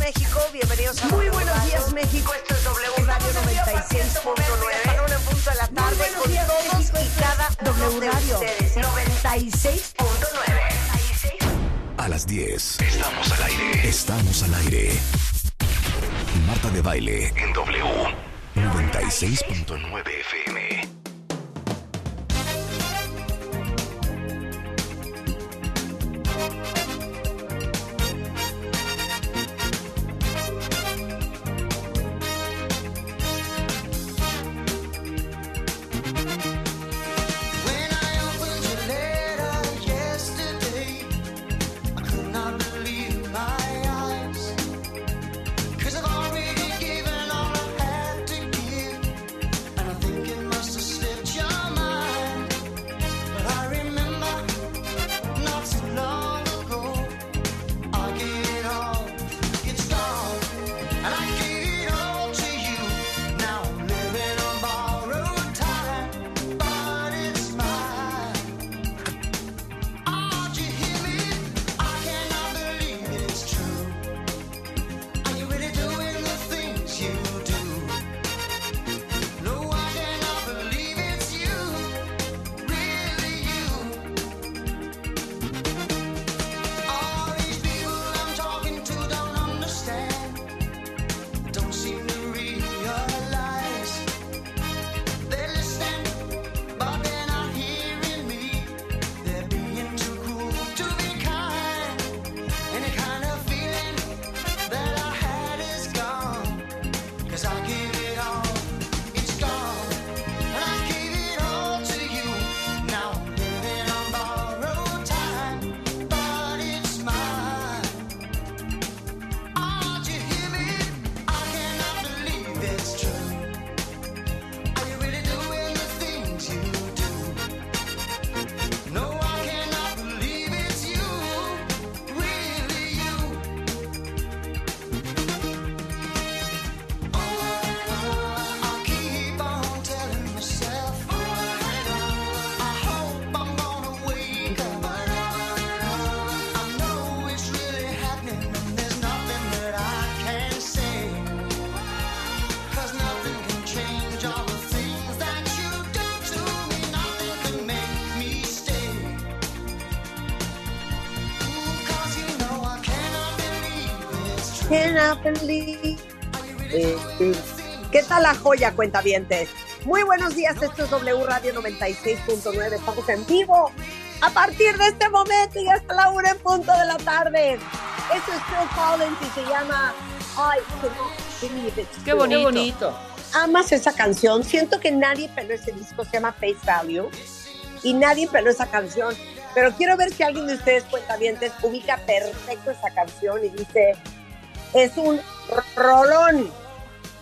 México. Bienvenidos a Muy W buenos Radio. días, México. Esto es W Radio 96.9. Para una en punto de la tarde buenos con días, todos México. y cada W de Radio ustedes. 96.9. A las 10. Estamos al aire. Estamos al aire. Marta de baile en W. 96.9 FM. Things ¿Qué tal la joya, cuentavientes? Muy buenos días, esto es W Radio 96.9. Estamos en vivo a partir de este momento y hasta la una en punto de la tarde. Esto es Phil Collins y se llama I Believe It's Qué True. bonito. amas esa canción. Siento que nadie peló ese disco, se llama Face Value, y nadie peló esa canción. Pero quiero ver si alguien de ustedes, cuentavientes, ubica perfecto esa canción y dice, es un rolón.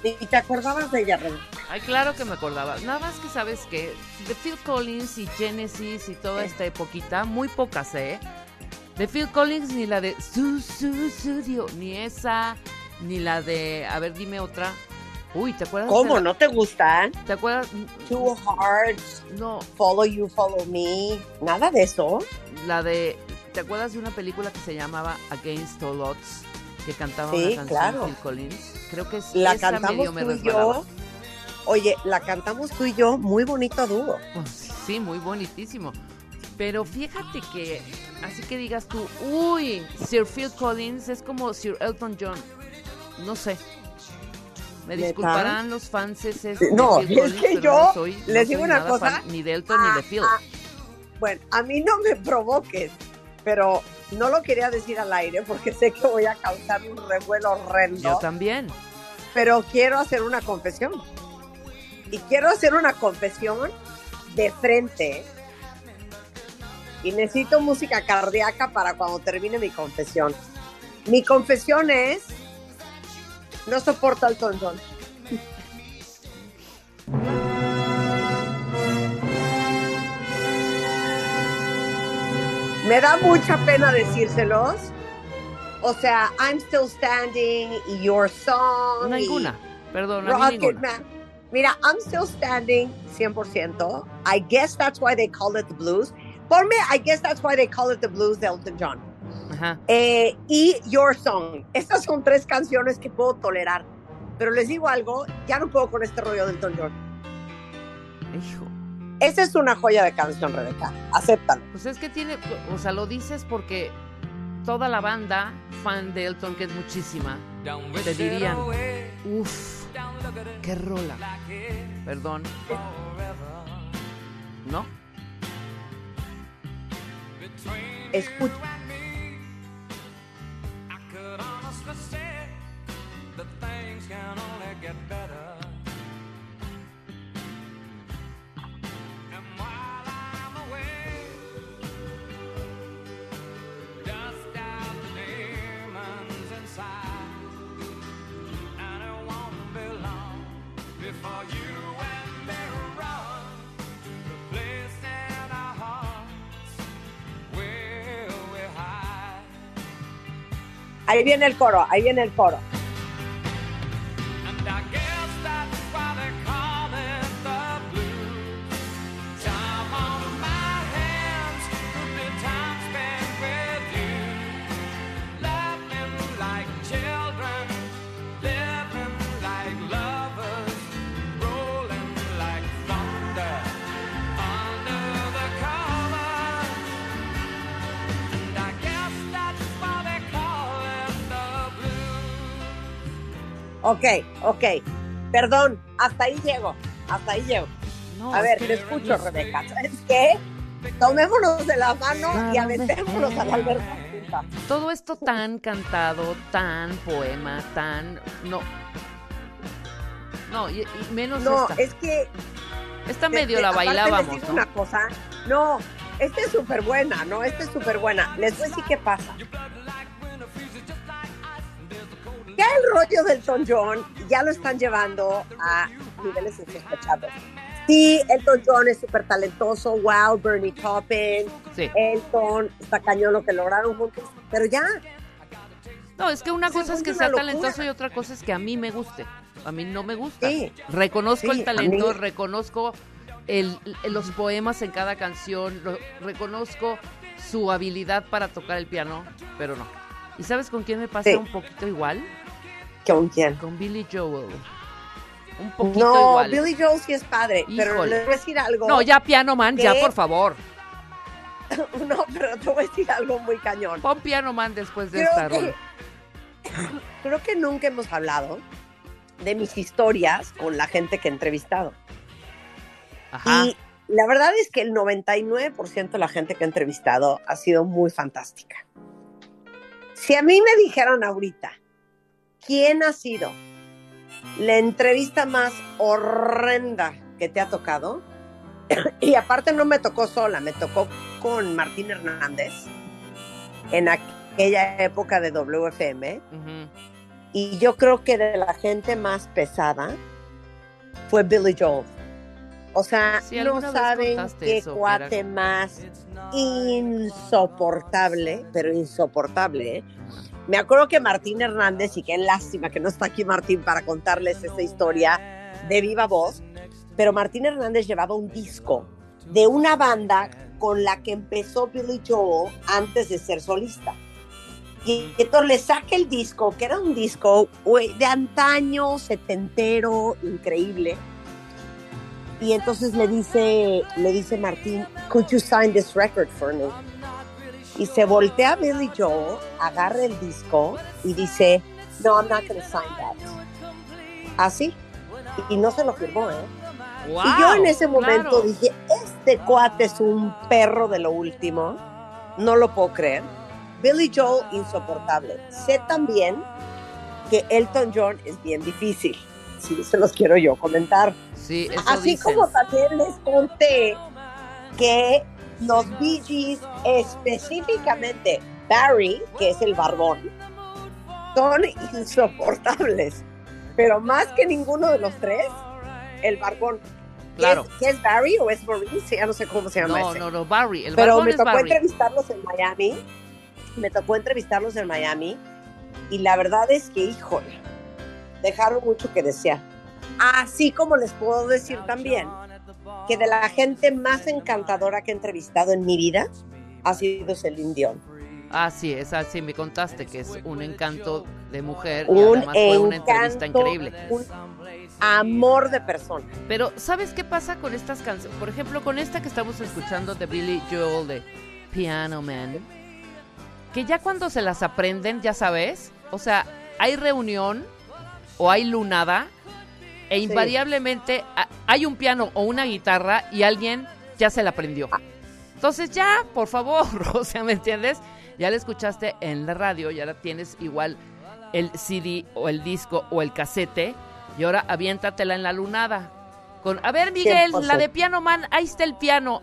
¿Y te acordabas de ella, Ren? Ay, claro que me acordaba. Nada más que sabes que de Phil Collins y Genesis y toda esta epoquita, muy pocas, ¿eh? De Phil Collins ni la de Su Su Studio, ni esa, ni la de, a ver, dime otra. Uy, ¿te acuerdas? de ¿Cómo? la- ¿No te gustan? ¿Te acuerdas? Two Hearts, No, Follow You, Follow Me, nada de eso. la de, ¿te acuerdas de una película que se llamaba Against All Odds? Que cantaba Sí, una canción claro. Phil Collins. Creo que es La esa cantamos medio me tú y yo. Oye, la cantamos tú y yo, muy bonito dúo. Pues, sí, muy bonitísimo. Pero fíjate que, así que digas tú, uy, Sir Phil Collins es como Sir Elton John. No sé. Me disculparán los fans No, es que yo les digo una cosa. ni de Elton ni de Phil. Ah, Bueno, a mí no me provoques, pero no lo quería decir al aire porque sé que voy a causar un revuelo horrendo. Yo también. pero quiero hacer una confesión. Y quiero hacer una confesión de frente. Y necesito música cardíaca para cuando termine mi confesión. Mi confesión es, no soporto al Elton Me da mucha pena decírselos. O sea, I'm still standing y your song. y Ninguna. Perdón, a mí Rocket ninguna. Man. Mira, I'm still standing 100%. I guess that's why they call it the blues. Por mí, I guess that's why they call it the blues de Elton John. Ajá. Eh, y Your Song. Estas son tres canciones que puedo tolerar. Pero les digo algo, ya no puedo con este rollo del Elton John. Hijo. Esa es una joya de canción, Rebeca. Acéptalo. Pues es que tiene, o sea, lo dices porque toda la banda fan de Elton, que es muchísima, te dirían, uff, qué rola. Perdón. ¿No? Escucha. Ahí viene el coro, ahí viene el coro. Ok, ok. Perdón, hasta ahí llego. Hasta ahí llego. No, A ver, te escucho, Rebeca. ¿Sabes qué? Tomémonos de la mano y aventémonos a la alberca. Todo esto tan cantado, tan poema, tan... No. No, y, y menos No, esta. es que Esta medio la bailábamos, ¿no? una cosa, no, esta es súper buena, no, esta es súper buena. Les voy a decir qué pasa. Ya el rollo del Elton John ya lo están llevando a niveles insospechados. Sí, Elton John es súper talentoso, wow, Bernie Taupin, Sí. Elton, está cañón lo que lograron juntos, pero ya, No, es que una cosa es que sea locura. talentoso y otra cosa es que a mí me guste. A mí no me gusta. Sí. Reconozco Sí, el talento, reconozco el- el- los poemas en cada canción, lo- reconozco su habilidad para tocar el piano, pero no. ¿Y sabes con quién me pasa un poquito igual? ¿Con quién? Con Billy Joel. Un poquito No, igual. Billy Joel sí es padre, pero les voy a decir algo. No, ya Piano Man, ya por favor. No, pero te voy a decir algo muy cañón. Pon Piano Man después de Creo esta que-. Creo que nunca hemos hablado de mis historias con la gente que he entrevistado. Ajá. Y la verdad es que el 99% de la gente que he entrevistado ha sido muy fantástica. Si a mí me dijeran ahorita, ¿quién ha sido la entrevista más horrenda que te ha tocado? y aparte no me tocó sola, me tocó con Martín Hernández en aquella época de WFM. Y yo creo que de la gente más pesada fue Billy Joel. O sea, no saben qué eso, cuate era- más insoportable, pero insoportable. ¿eh? Me acuerdo que Martín Hernández, y qué lástima que no está aquí Martín para contarles esta historia de viva voz, pero Martín Hernández llevaba un disco de una banda con la que empezó Billy Joel antes de ser solista. Y entonces le saca el disco, que era un disco de antaño, setentero, increíble. Y entonces le dice, le dice Martín, could you sign this record for me? Y se voltea a Billy Joel, agarra el disco y dice, no, I'm not going to sign that. Así. Y no se lo firmó, ¿eh? y yo en ese momento claro. dije, este cuate es un perro de lo último. No lo puedo creer. Billy Joel, insoportable. Sé también que Elton John es bien difícil. Sí, se los quiero yo comentar. Sí, Así como también les conté que los Bee Gees, específicamente Barry, que es el barbón, son insoportables. Pero más que ninguno de los tres, el barbón. ¿Qué Claro. es, qué es Barry o es Maurice? Ya no sé cómo se llama No, ese. no, no, Barry. El Pero barbón me es tocó Barry. entrevistarlos en Miami. Me tocó entrevistarlos en Miami. Y la verdad es que, híjole, dejaron mucho que desear. Así como les puedo decir también que de la gente más encantadora que he entrevistado en mi vida ha sido Celine Dion. Ah, sí, esa sí me contaste que es un encanto de mujer y Un además fue una entrevista encanto, increíble. un amor de persona. Pero, ¿sabes qué pasa con estas canciones? Por ejemplo, con esta que estamos escuchando de Billy Joel de Piano Man, que ya cuando se las aprenden, ya sabes, o sea, hay reunión o hay lunada e invariablemente hay un piano o una guitarra y alguien ya se la aprendió. Entonces ya, por favor, o sea, ¿me entiendes? Ya la escuchaste en la radio, ya la tienes igual el CD o el disco o el casete y ahora aviéntatela en la lunada. Con, a ver, Miguel, 100%. la de Piano Man, ahí está el piano,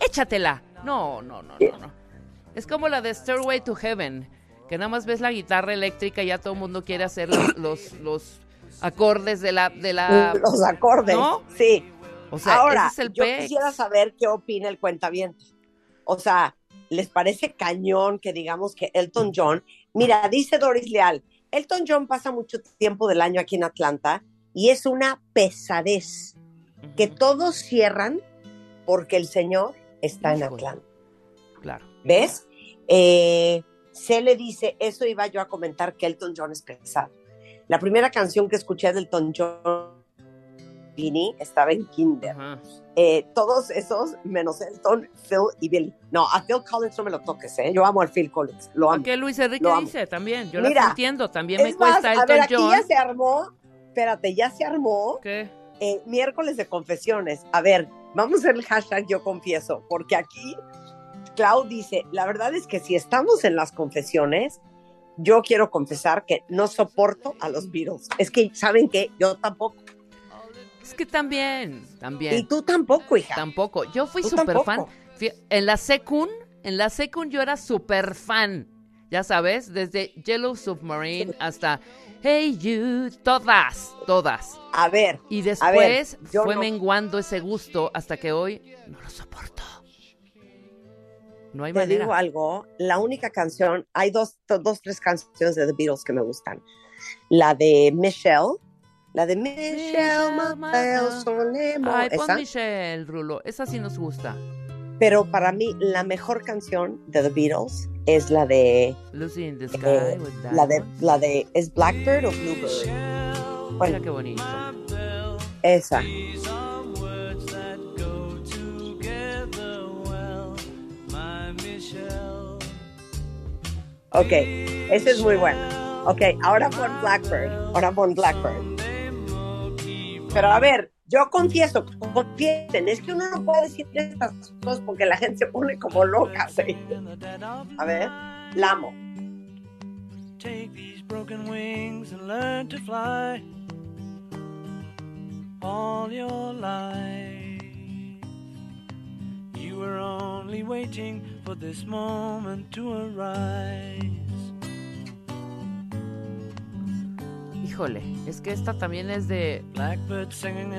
échatela. No, no, no, no, no. Es como la de Stairway to Heaven, que nada más ves la guitarra eléctrica y ya todo el mundo quiere hacer los, los, los acordes de la, de la... Los acordes. ¿No? Sí. O sea, Ahora, ese es el yo pex. quisiera saber qué opina el cuentaviente. O sea, ¿les parece cañón que digamos que Elton John? Mira, dice Doris Leal, Elton John pasa mucho tiempo del año aquí en Atlanta y es una pesadez que todos cierran porque el señor está en. Atlanta. Claro. ¿Ves? Eh, se le dice, eso iba yo a comentar que Elton John es pesado. La primera canción que escuché de Elton John estaba en Kinder. Eh, todos esos, menos Elton, Phil y Billy. No, a Phil Collins no me lo toques, ¿eh? Yo amo al Phil Collins, lo amo. Porque Luis Enrique Lo amo. dice también, yo Mira, las entiendo, también me Es más, cuesta a Elton ver, aquí John. ya se armó, espérate, ya se armó ¿Qué? eh, miércoles de confesiones. A ver, vamos a hacer el hashtag yo confieso, porque aquí Clau dice, la verdad es que si estamos en las confesiones, yo quiero confesar que no soporto a los Beatles. Es que, ¿saben qué? Yo tampoco. Es que también, también. Y tú tampoco, hija. Tampoco. Yo fui súper fan. En la secund, en la secund yo era súper fan. Ya sabes, desde Yellow Submarine hasta Hey You, todas, todas. A ver, Y ver, después fue no- menguando ese gusto hasta que hoy no lo soporto. No hay te manera. digo algo, la única canción, hay dos, dos, tres canciones de The Beatles que me gustan. La de Michelle, la de Michelle, Michelle, Mateo, Mateo. Solemo, Ay, pon esa. Michelle, Rulo. Esa sí nos gusta. Pero para mí, la mejor canción de The Beatles es la de, Lucy in the Sky eh, la de, la de, ¿es Blackbird o Bluebird? Mira Bueno, qué bonito. esa. Ok, esa es muy buena. Ok, ahora pon Blackbird, ahora pon Blackbird. Pero a ver, yo confieso, confiesen, es que uno no puede decir estas cosas porque la gente se pone como loca. ¿sí? A ver, la amo. Take these broken wings and learn to fly all your life. Were only waiting for this moment to arise. Híjole, es que esta también es de.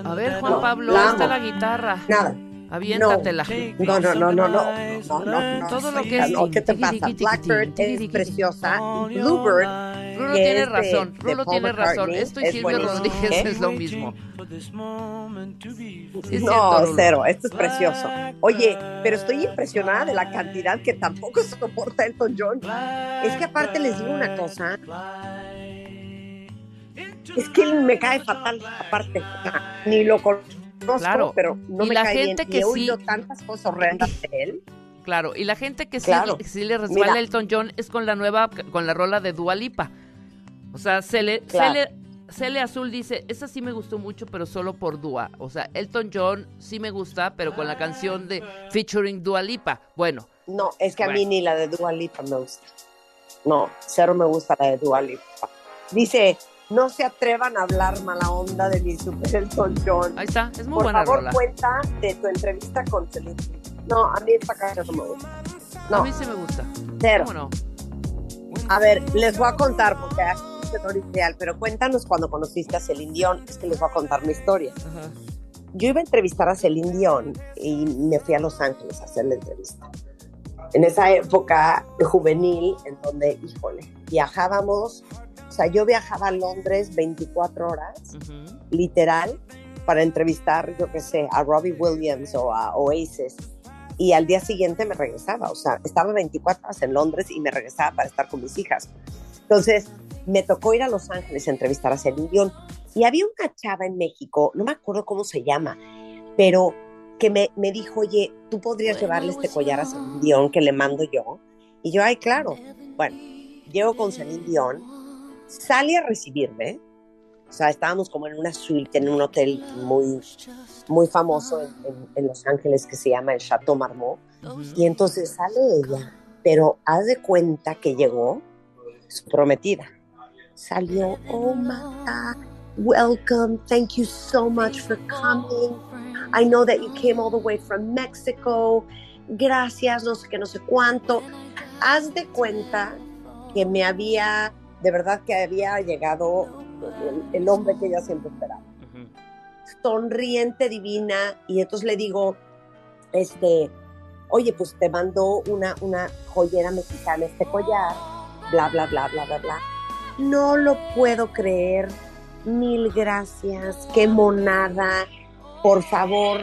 A ver, Juan Pablo, la ahí está la guitarra. Nada. Aviéntatela. No, no, no, no, no, no, no, no. Todo lo que es- No, ¿Qué te pasa? Blackbird es preciosa. Bluebird. Rulo tiene es de- razón, Rulo tiene razón. Esto y es Silvio buenísimo. Rodríguez ¿Eh? es lo mismo. Sí, no, cierto, cero, esto es precioso. Oye, pero estoy impresionada de la cantidad que tampoco soporta Elton John. Es que aparte les digo una cosa, es que él me cae fatal, aparte, ni lo conozco, Claro. pero no Y me la cae gente bien. que he sí- oído tantas cosas horrendas de él. Claro, y la gente que sí, Claro. sí le resbala Mira. Elton John es con la nueva, con la rola de Dua Lipa. O sea, Cele, Claro. Cele- Cele Azul dice, esa sí me gustó mucho, pero solo por Dua. O sea, Elton John sí me gusta, pero con la canción de featuring Dua Lipa. Bueno, No, es que a mí ni la de Dua Lipa me gusta. No, cero me gusta la de Dua Lipa. Dice, no se atrevan a hablar mala onda de mi super Elton John. ahí está, es muy Por buena favor, rola. cuenta de tu entrevista con Celine. No, a mí esta canción no me gusta. A mí sí me gusta. cero. ¿Cómo no? A ver, les voy a contar, porque historia ideal, pero cuéntanos cuando conociste a Celine Dion. Es que les voy a contar mi historia. Ajá. Yo iba a entrevistar a Celine Dion y me fui a Los Ángeles a hacer la entrevista. En esa época juvenil, en donde, híjole, viajábamos, o sea, yo viajaba a Londres 24 horas, Ujú. literal, para entrevistar, yo qué sé, a Robbie Williams o a Oasis. y al día siguiente me regresaba, o sea, estaba 24 horas en Londres y me regresaba para estar con mis hijas. Entonces, me tocó ir a Los Ángeles a entrevistar a Celine Dion y había una chava en México, no me acuerdo cómo se llama, pero que me, me dijo, oye, tú podrías llevarle este collar a Celine Dion que le mando yo. Y yo, ay, claro. Bueno, llego con Celine Dion, sale a recibirme, o sea, estábamos como en una suite en un hotel muy, muy famoso en, en- en Los Ángeles que se llama el Chateau Marmont. Y entonces sale ella, pero haz de cuenta que llegó su prometida. Salió, oh my God, welcome, thank you so much for coming. I know that you came all the way from Mexico. Gracias, no sé qué, no sé cuánto. Haz de cuenta que me había, de verdad que había llegado el, el hombre que ella siempre esperaba sonriente, divina, y entonces le digo, este, oye, pues te mando una, una joyera mexicana, este collar, bla, bla, bla, bla, bla, bla. No lo puedo creer, mil gracias, qué monada, por favor,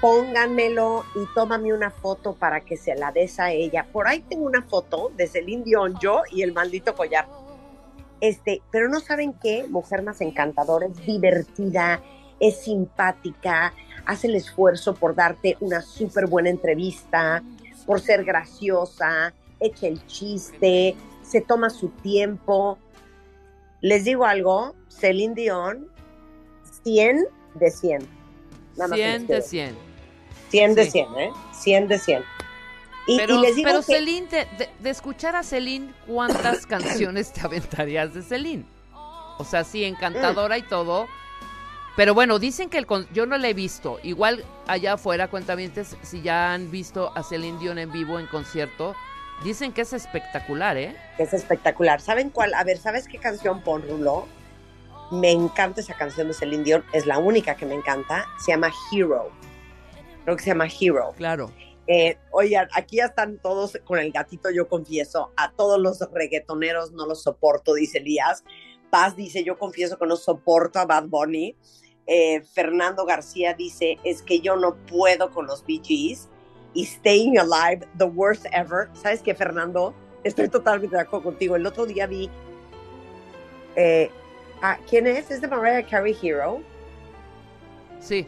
pónganmelo y tómame una foto para que se la des a ella. Por ahí tengo una foto de Celine Dion, yo y el maldito collar. Este, pero no saben qué, mujer más encantadora, es divertida, es simpática, hace el esfuerzo por darte una súper buena entrevista, por ser graciosa, echa el chiste, se toma su tiempo. Les digo algo, Celine Dion, 100 de 100. Nada más 100 les de quiero 100. 100 de Sí. 100, ¿eh? 100 de 100. Y, Pero, y les digo pero que Celine, de, de- de escuchar a Celine, ¿cuántas canciones te aventarías de Celine? O sea, sí, encantadora y todo. Pero bueno, dicen que el con- yo no la he visto. Igual allá afuera, cuentamientos, si ya han visto a Celine Dion en vivo en concierto, dicen que es espectacular, ¿eh? es espectacular. ¿Saben cuál? A ver, ¿sabes qué canción pon Rulo? Me encanta esa canción de Celine Dion, es la única que me encanta. Se llama Hero. Creo que se llama Hero. Claro. Eh, oigan, aquí ya están todos con el gatito, yo confieso. A todos los reggaetoneros no los soporto, dice Elías. Paz dice, yo confieso que no soporto a Bad Bunny. Eh, Fernando García dice, es que yo no puedo con los Bee Gees. Y Staying Alive, the worst ever. ¿Sabes qué, Fernando? Estoy totalmente de acuerdo contigo. El otro día vi... eh, ah, ¿Quién es? ¿Es de Mariah Carey Hero? Sí.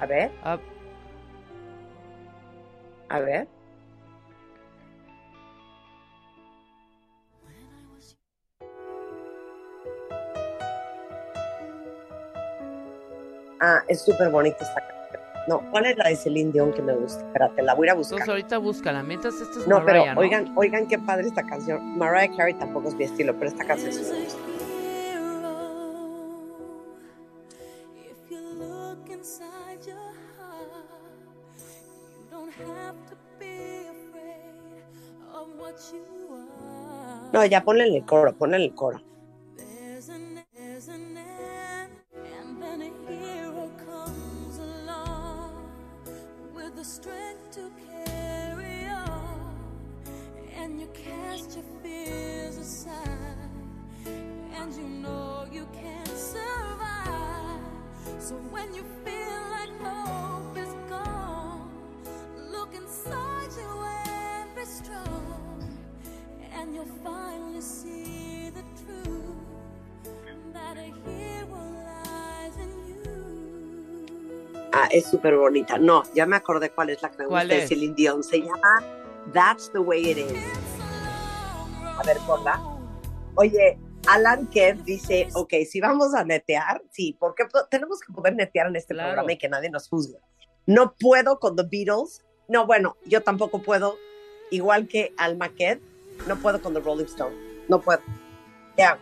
A ver, Ah, a ver. Ah, es súper bonita esta canción. No, ¿cuál es la de Celine Dion que me gusta? Espérate, la voy a a entonces buscar. ahorita búscala. Mientras esto es No, pero oigan, oigan qué padre esta canción. Mariah Carey tampoco es mi estilo, pero esta canción sí me gusta. No, ya ponle el coro, ponle el coro. So when you feel like hope is gone, look inside you and be strong, and you'll finally see the truth that a hero lies in you. Ah, es súper bonita. No, ya me acordé cuál es la que me ¿Cuál gusta de es? Celine Dion. Se llama That's the Way It Is. A ver, ponla. Oye, Alan Kerr dice, ok, si vamos a netear, sí, porque po- tenemos que poder netear en este Claro. programa y que nadie nos juzgue. No puedo con The Beatles. No, bueno, yo tampoco puedo, igual que Alma Ked, no puedo con The Rolling Stone. No puedo. Ya,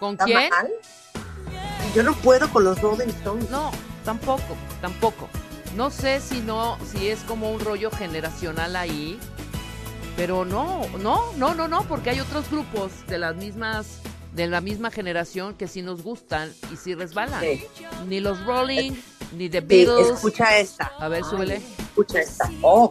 ¿Con ¿está quién? mal? Yo no puedo con los Rolling Stones. No, tampoco, tampoco. No sé si no, si es como un rollo generacional ahí, pero no, no, no, no, no, porque hay otros grupos de las mismas, de la misma generación que sí nos gustan y sí resbalan. Sí. Ni los Rolling, ni The Sí, Beatles. escucha esta. A ver, súbele. Escucha esta. Oh,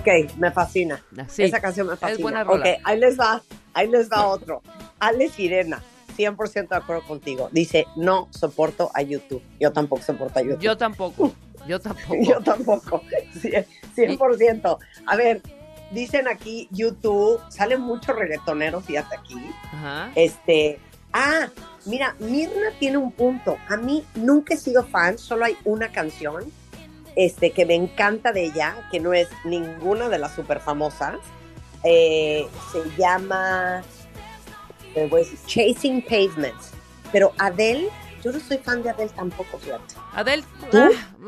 Ok, me fascina. Sí, Esa canción me fascina. es buena rola. Ok, ahí les va, ahí les va otro. Ale Sirena, 100% de acuerdo contigo. Dice, no soporto a YouTube. Yo tampoco soporto a YouTube. Yo tampoco, yo tampoco. Yo tampoco, Cien- 100%. A ver, dicen aquí YouTube, sale mucho reggaetonero, fíjate aquí. Ajá. Este, ah, mira, Mirna tiene un punto. A mí nunca he sido fan, solo hay una canción este, que me encanta de ella, que no es ninguna de las super famosas. Eh, se llama Chasing Pavements. Pero Adele, yo no soy fan de Adele tampoco, fíjate. Adele, ¿Tú?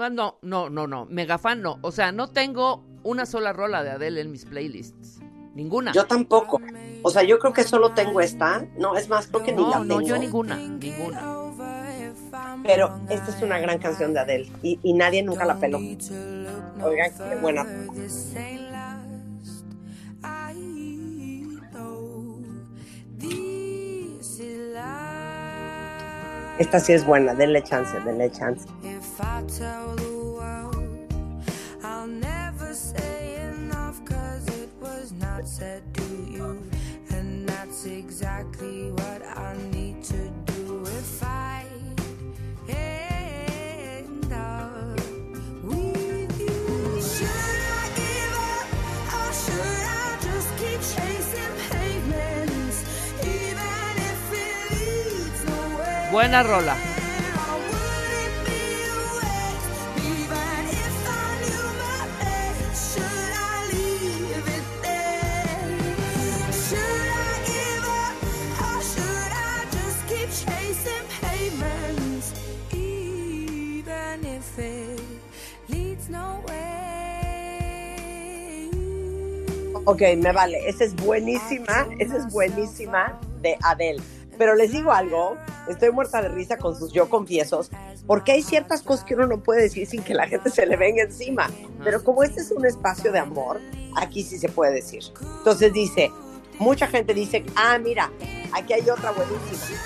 ah, no, no, no, no, mega fan no. O sea, no tengo una sola rola de Adele en mis playlists. Ninguna. Yo tampoco. O sea, yo creo que solo tengo esta. No, es más, creo que ni la no, no, tengo. yo ninguna, ninguna. Pero esta es una gran canción de Adele y, nadie nunca la peló. Oigan, qué buena. Esta sí es buena, denle chance, denle chance. Said you. And that's exactly what I need Buena rola. Ok, me vale. Esa es buenísima, esa es buenísima de Adele. Pero les digo algo, estoy muerta de risa con sus yo confiesos, porque hay ciertas cosas que uno no puede decir sin que la gente se le venga encima. Pero como este es un espacio de amor, aquí sí se puede decir. Entonces dice, mucha gente dice, ah, mira, aquí hay otra buenísima.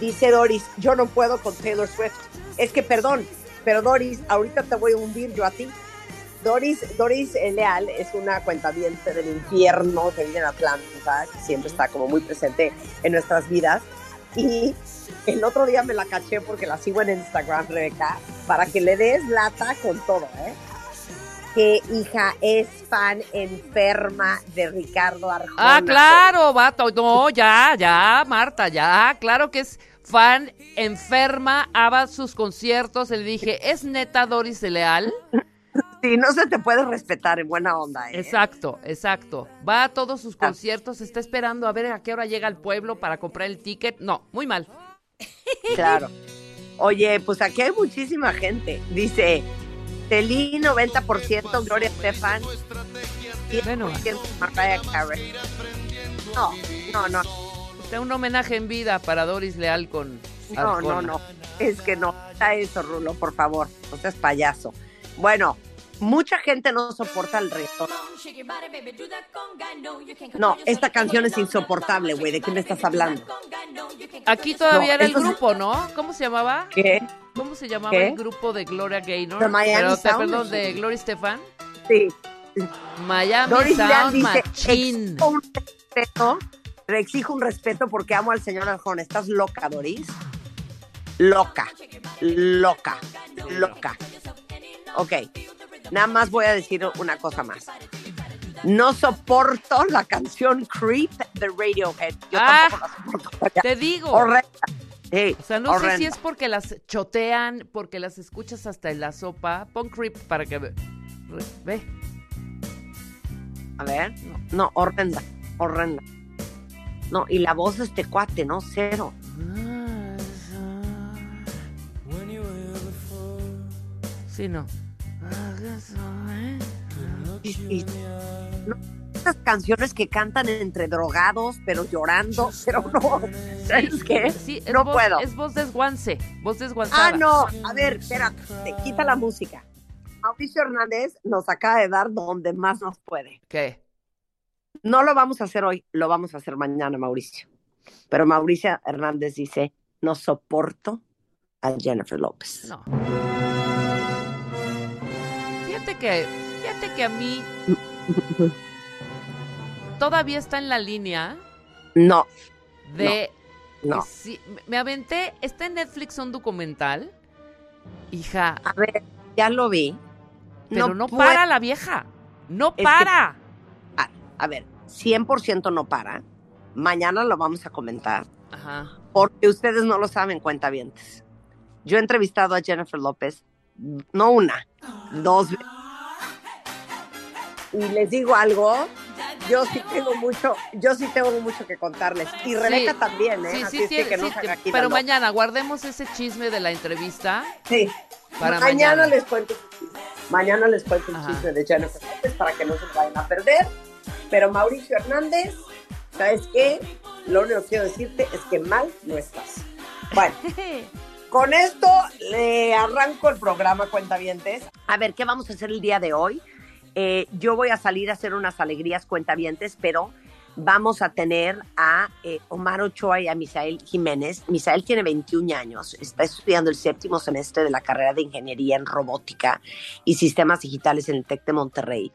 Dice Doris, yo no puedo con Taylor Swift. Es que perdón, pero Doris, ahorita te voy a hundir yo a ti. Doris, Doris eh, Leal es una cuentaviente del infierno que vive en Atlanta, que siempre está como muy presente en nuestras vidas. Y el otro día me la caché porque la sigo en Instagram, Rebeca, para que le des lata con todo, ¿eh? Que hija es fan enferma de Ricardo Arjona. Ah, claro, vato. No, ya, ya, Marta, ya. Claro que es fan enferma, aba sus conciertos. Le dije, ¿es neta Doris Leal? Sí, no se te puede respetar en buena onda, ¿eh? Exacto, exacto. Va a todos sus conciertos, está esperando a ver a qué hora llega al pueblo para comprar el ticket. No, muy mal. Claro. Oye, pues aquí hay muchísima gente. Dice, Telí 90%, Gloria Estefan, 10% Bueno. No, no, no, Está un homenaje en vida para Doris Leal con no, no, no. Es que no, está eso, Rulo, por favor. No seas payaso. Bueno, mucha gente no soporta el reggaetón. No, esta canción es insoportable, güey. ¿De qué me estás hablando? Aquí todavía No, era el es- grupo, ¿no? ¿Cómo se llamaba? ¿Qué? ¿Cómo se llamaba ¿Qué? el grupo de Gloria Gaynor? The Miami Pero, Sound perdón, de. Gloria Estefan. Sí. Miami Doris Sound Machine. exijo un respeto, le exijo un respeto porque amo al señor Arjona. ¿Estás loca, Doris? Loca, loca, loca. Ok, nada más voy a decir una cosa más. No soporto la canción Creep de Radiohead. Yo Ah, tampoco la soporto. Te digo. Horrenda. Sí, O sea, no sé si horrenda. es porque las chotean, porque las escuchas hasta en la sopa. Pon creep para que ve. Ve. A ver, no, no, horrenda, horrenda. No, y la voz de este cuate, ¿no? Cero. Sí, no. Y- y- no, estas canciones que cantan entre drogados, pero llorando, pero no. ¿Sabes qué? Sí, es no voz, puedo. Es voz desguance. Voz desguanzada. Ah, no. A ver, espérate. Quita la música. Mauricio Hernández nos acaba de dar donde más nos puede. ¿Qué? No lo vamos a hacer hoy, lo vamos a hacer mañana, Mauricio. Pero Mauricio Hernández dice, no soporto a Jennifer López. No. Fíjate que, fíjate que a mí Todavía está en la línea No, de... no. Sí, me- me aventé, está en Netflix un documental. Hija, A ver, ya lo vi. pero no, para la vieja. No Es que- para. A, a ver, 100% no para. Mañana lo vamos a comentar. Ajá. Porque ustedes no lo saben, cuentavientes. Yo he entrevistado a Jennifer López, no una, dos veces. Y les digo algo, yo sí tengo mucho, yo sí tengo mucho que contarles. Y Rebeca Sí. también, ¿eh? Sí, Así sí, es que, tiene- que no sí, se haga aquí la pero mañana guardemos ese chisme de la entrevista Sí. para mañana, mañana. les cuento. Mañana les cuento el Ajá. chisme de Jennifer López para que no se lo vayan a perder. Pero Mauricio Hernández, ¿sabes qué? Lo único que quiero decirte es que mal no estás. Bueno, con esto le arranco el programa, cuentavientes. A ver, ¿qué vamos a hacer el día de hoy? Eh, yo voy a salir a hacer unas alegrías cuentavientes, pero vamos a tener a eh, Omar Ochoa y a Misael Jiménez. Misael tiene 21 años, está estudiando el séptimo semestre de la carrera de Ingeniería en Robótica y Sistemas Digitales en el TEC de Monterrey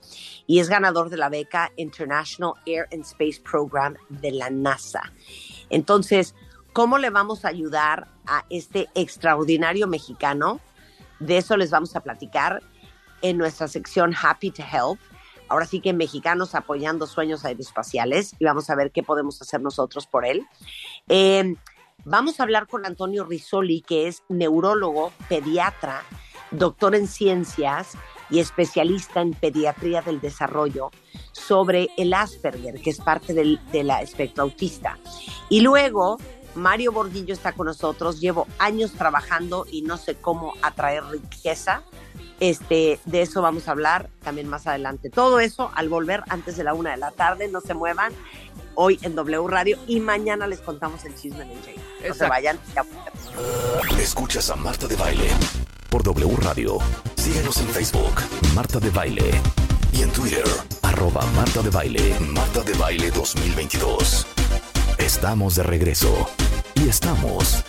y es ganador de la beca International Air and Space Program de la NASA. Entonces, ¿cómo le vamos a ayudar a este extraordinario mexicano? De eso les vamos a platicar en nuestra sección Happy to Help. Ahora sí que mexicanos apoyando sueños aeroespaciales y vamos a ver qué podemos hacer nosotros por él. Eh, vamos a hablar con Antonio Risoli, que es neurólogo, pediatra, doctor en ciencias y especialista en pediatría del desarrollo sobre el Asperger, que es parte del, de la espectro autista. Y luego Mario Bordillo está con nosotros. Llevo años trabajando y no sé cómo atraer riqueza. Este, de eso vamos a hablar también más adelante. Todo eso al volver antes de la una de la tarde. No se muevan. Hoy en W Radio y mañana les contamos el chisme de Jay. No se vayan. ya. Escuchas a Marta de Baile por W Radio. Síguenos en Facebook, Marta de Baile. Y en Twitter, arroba Marta de Baile, Marta de Baile 2022. Estamos de regreso. Y estamos...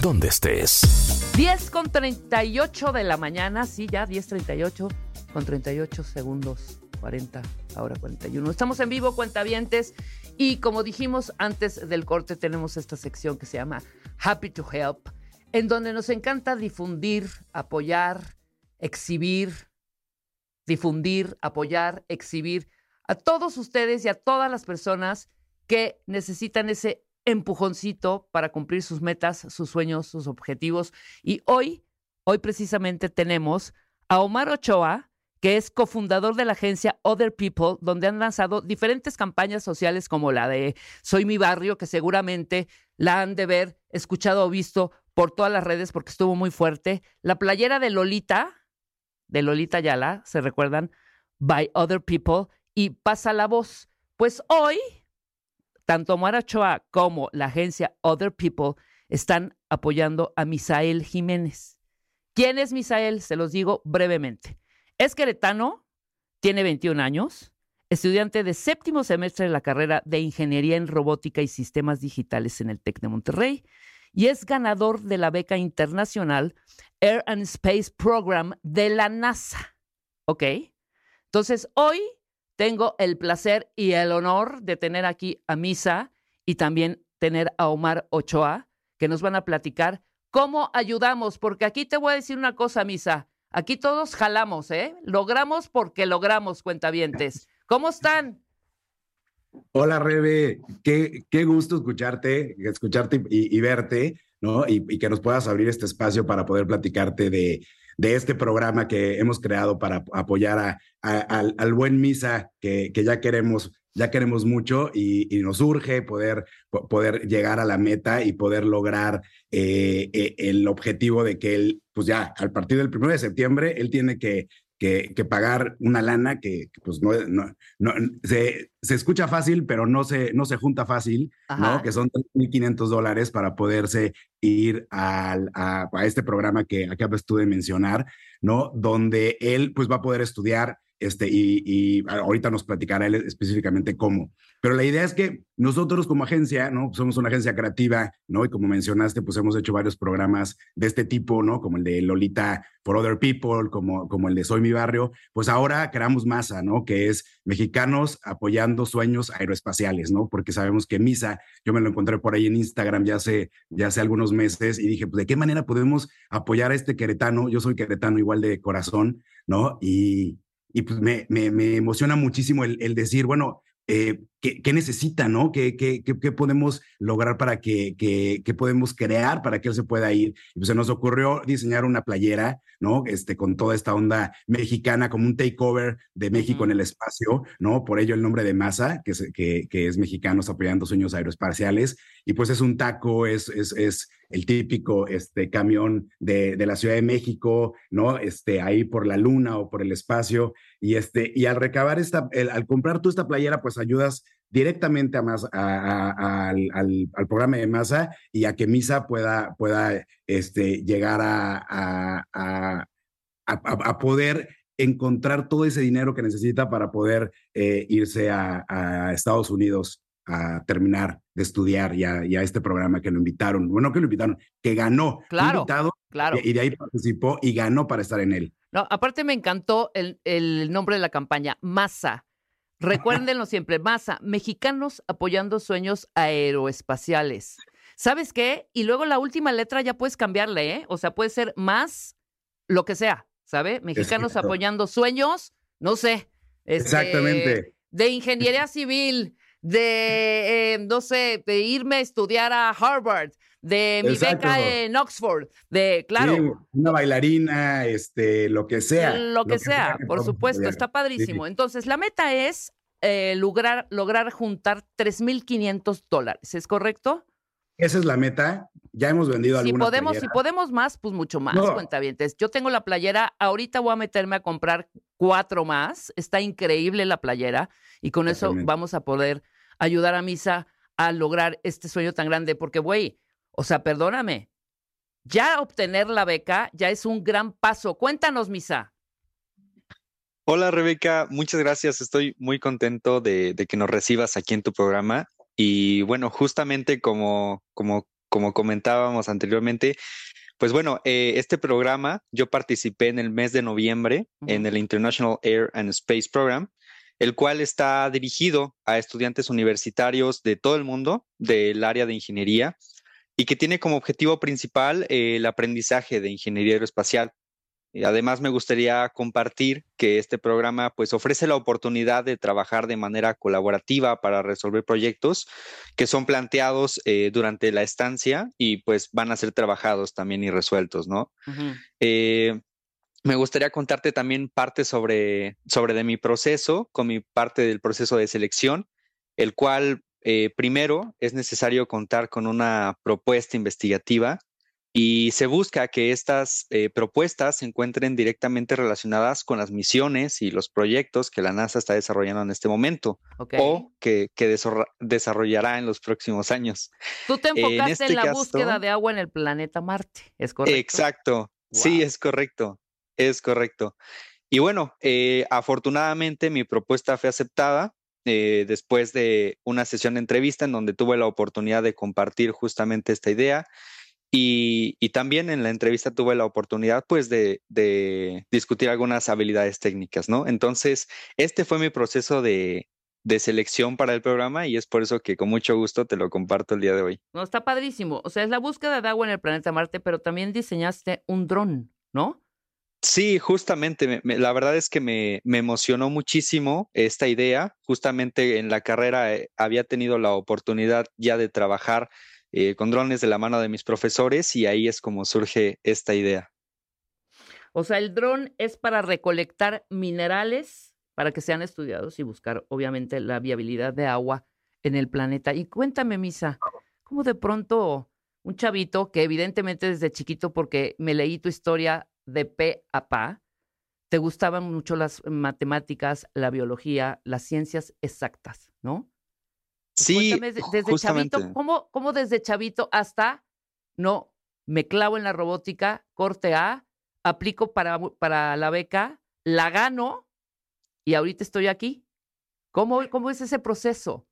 Donde estés. 10 con 38 de la mañana, sí, ya 10.38 con 38 segundos, 40, ahora 41. Estamos en vivo, cuentavientes, y como dijimos antes del corte, tenemos esta sección que se llama Happy to Help, en donde nos encanta difundir, apoyar, exhibir, difundir, apoyar, exhibir a todos ustedes y a todas las personas que necesitan ese empujoncito para cumplir sus metas, sus sueños, sus objetivos. Y hoy, hoy precisamente tenemos a Omar Ochoa, que es cofundador de la agencia Other People, donde han lanzado diferentes campañas sociales como la de Soy mi barrio, que seguramente la han de ver, escuchado o visto por todas las redes porque estuvo muy fuerte. La playera de Lolita, de Lolita Yala, ¿se recuerdan? By Other People y Pasa la Voz. Pues hoy, tanto Omar Ochoa como la agencia Other People están apoyando a Misael Jiménez. ¿Quién es Misael? Se los digo brevemente. Es queretano, tiene 21 años, estudiante de séptimo semestre de la carrera de Ingeniería en Robótica y Sistemas Digitales en el TEC de Monterrey y es ganador de la beca internacional Air and Space Program de la NASA. ¿Ok? Entonces, hoy tengo el placer y el honor de tener aquí a Misa y también tener a Omar Ochoa, que nos van a platicar cómo ayudamos, porque aquí te voy a decir una cosa, Misa. Aquí todos jalamos, ¿eh? Logramos porque logramos, cuentavientes. ¿Cómo están? Hola, Rebe. Qué, qué gusto escucharte, escucharte y, verte, ¿no? Y que nos puedas abrir este espacio para poder platicarte de, de este programa que hemos creado para apoyar a, al, buen Misa, que, que ya queremos, ya queremos mucho y, y nos urge poder, po- poder llegar a la meta y poder lograr eh, eh, el objetivo de que él, pues ya, al partir del primero de septiembre, él tiene que, que, que pagar una lana que, que, pues no, no, no se, se escucha fácil, pero no se, no se junta fácil, Ajá. ¿no? Que son 1.500 dólares para poderse ir al- a, a este programa que acabas tú de mencionar, ¿no? Donde él pues va a poder estudiar este, y, y ahorita nos platicará él específicamente cómo. Pero la idea es que nosotros como agencia, ¿no? Somos una agencia creativa, ¿no? Y como mencionaste, pues hemos hecho varios programas de este tipo, ¿no? Como el de Lolita for Other People, como, como el de Soy mi barrio. Pues ahora creamos Masa, ¿no? Que es mexicanos apoyando sueños aeroespaciales, ¿no? Porque sabemos que Misa, yo me lo encontré por ahí en Instagram ya hace, ya hace algunos meses y dije, pues, ¿de qué manera podemos apoyar a este queretano? Yo soy queretano igual de corazón, ¿no? Y, y pues me, me, me emociona muchísimo el, el decir, bueno, eh, ¿qué, qué, necesita, ¿no? ¿Qué, qué, qué podemos lograr para que, qué podemos crear para que él se pueda ir? Y pues se nos ocurrió diseñar una playera, ¿no? Este, con toda esta onda mexicana, como un takeover de México en el espacio, ¿no? Por ello el nombre de Masa, que es, que, que es Mexicanos apoyando sueños aeroespaciales. Y pues es un taco, es, es, es el típico este, camión de, de, la Ciudad de México, ¿no? Este, ahí por la luna o por el espacio. Y, este, y al recabar esta, el, al comprar tú esta playera, pues ayudas directamente a a, al, al, al, programa de masa y a que Misa pueda, pueda este, llegar a, a, poder encontrar todo ese dinero que necesita para poder eh, irse a, Estados Unidos a terminar de estudiar y a, y a, este programa que lo invitaron. Bueno, que lo invitaron, que ganó. Claro, invitado, claro. Y de ahí participó y ganó para estar en él. No, aparte me encantó el, el nombre de la campaña, Masa. Recuérdenlo siempre, Masa, mexicanos apoyando sueños aeroespaciales. ¿Sabes qué? Y luego la última letra ya puedes cambiarle, ¿eh? O sea, puede ser más lo que sea, ¿sabe? Mexicanos Exacto. apoyando sueños, no sé. Este, Exactamente. De ingeniería civil, de, eh, no sé, de irme a estudiar a Harvard, de mi Exacto. beca en Oxford, de, claro. Sí, una bailarina, este, lo que sea. Lo que, lo que sea, por supuesto, estudiar. está padrísimo. Sí. Entonces, la meta es eh, lograr, lograr juntar 3.500 dólares, ¿es correcto? Esa es la meta. Ya hemos vendido si alguna podemos, playera. Si podemos más, pues mucho más, no. cuentavientes. Yo tengo la playera, ahorita voy a meterme a comprar cuatro más. Está increíble la playera y con eso vamos a poder ayudar a Misa a lograr este sueño tan grande. Porque, güey, o sea, perdóname, ya obtener la beca ya es un gran paso. Cuéntanos, Misa. Hola, Rebeca. Muchas gracias. Estoy muy contento de, de que nos recibas aquí en tu programa. Y bueno, justamente como, como, como comentábamos anteriormente, pues bueno, eh, este programa yo participé en el mes de noviembre uh -huh. en el International Air and Space Program, el cual está dirigido a estudiantes universitarios de todo el mundo del área de ingeniería y que tiene como objetivo principal eh, el aprendizaje de ingeniería aeroespacial. Además, me gustaría compartir que este programa pues, ofrece la oportunidad de trabajar de manera colaborativa para resolver proyectos que son planteados eh, durante la estancia y pues van a ser trabajados también y resueltos, ¿no? Uh -huh. eh, me gustaría contarte también parte sobre, sobre de mi proceso, con mi parte del proceso de selección, el cual eh, primero es necesario contar con una propuesta investigativa y se busca que estas eh, propuestas se encuentren directamente relacionadas con las misiones y los proyectos que la NASA está desarrollando en este momento okay. o que, que desarrollará en los próximos años. Tú te enfocaste en, este en la caso, búsqueda de agua en el planeta Marte, ¿es correcto? Exacto, wow. sí, es correcto, es correcto. Y bueno, eh, afortunadamente mi propuesta fue aceptada eh, después de una sesión de entrevista en donde tuve la oportunidad de compartir justamente esta idea. Y, y, también en la entrevista tuve la oportunidad pues de, de, discutir algunas habilidades técnicas, ¿no? Entonces, este fue mi proceso de, de, selección para el programa y es por eso que con mucho gusto te lo comparto el día de hoy. No, está padrísimo. O sea, es la búsqueda de agua en el planeta Marte, pero también diseñaste un dron, ¿no? Sí, justamente, me, me, la verdad es que me, me, emocionó muchísimo esta idea. Justamente en la carrera eh, había tenido la oportunidad ya de trabajar eh, con drones de la mano de mis profesores y ahí es como surge esta idea. O sea, el dron es para recolectar minerales para que sean estudiados y buscar, obviamente, la viabilidad de agua en el planeta. Y cuéntame, Misa, ¿cómo de pronto un chavito que evidentemente desde chiquito, porque me leí tu historia de pe a pa, te gustaban mucho las matemáticas, la biología, las ciencias exactas, ¿no? Sí, Cuéntame, desde chavito, ¿cómo, ¿cómo, desde chavito hasta, no, me clavo en la robótica, corte A, aplico para, para la beca, la gano y ahorita estoy aquí. ¿Cómo, cómo es ese proceso?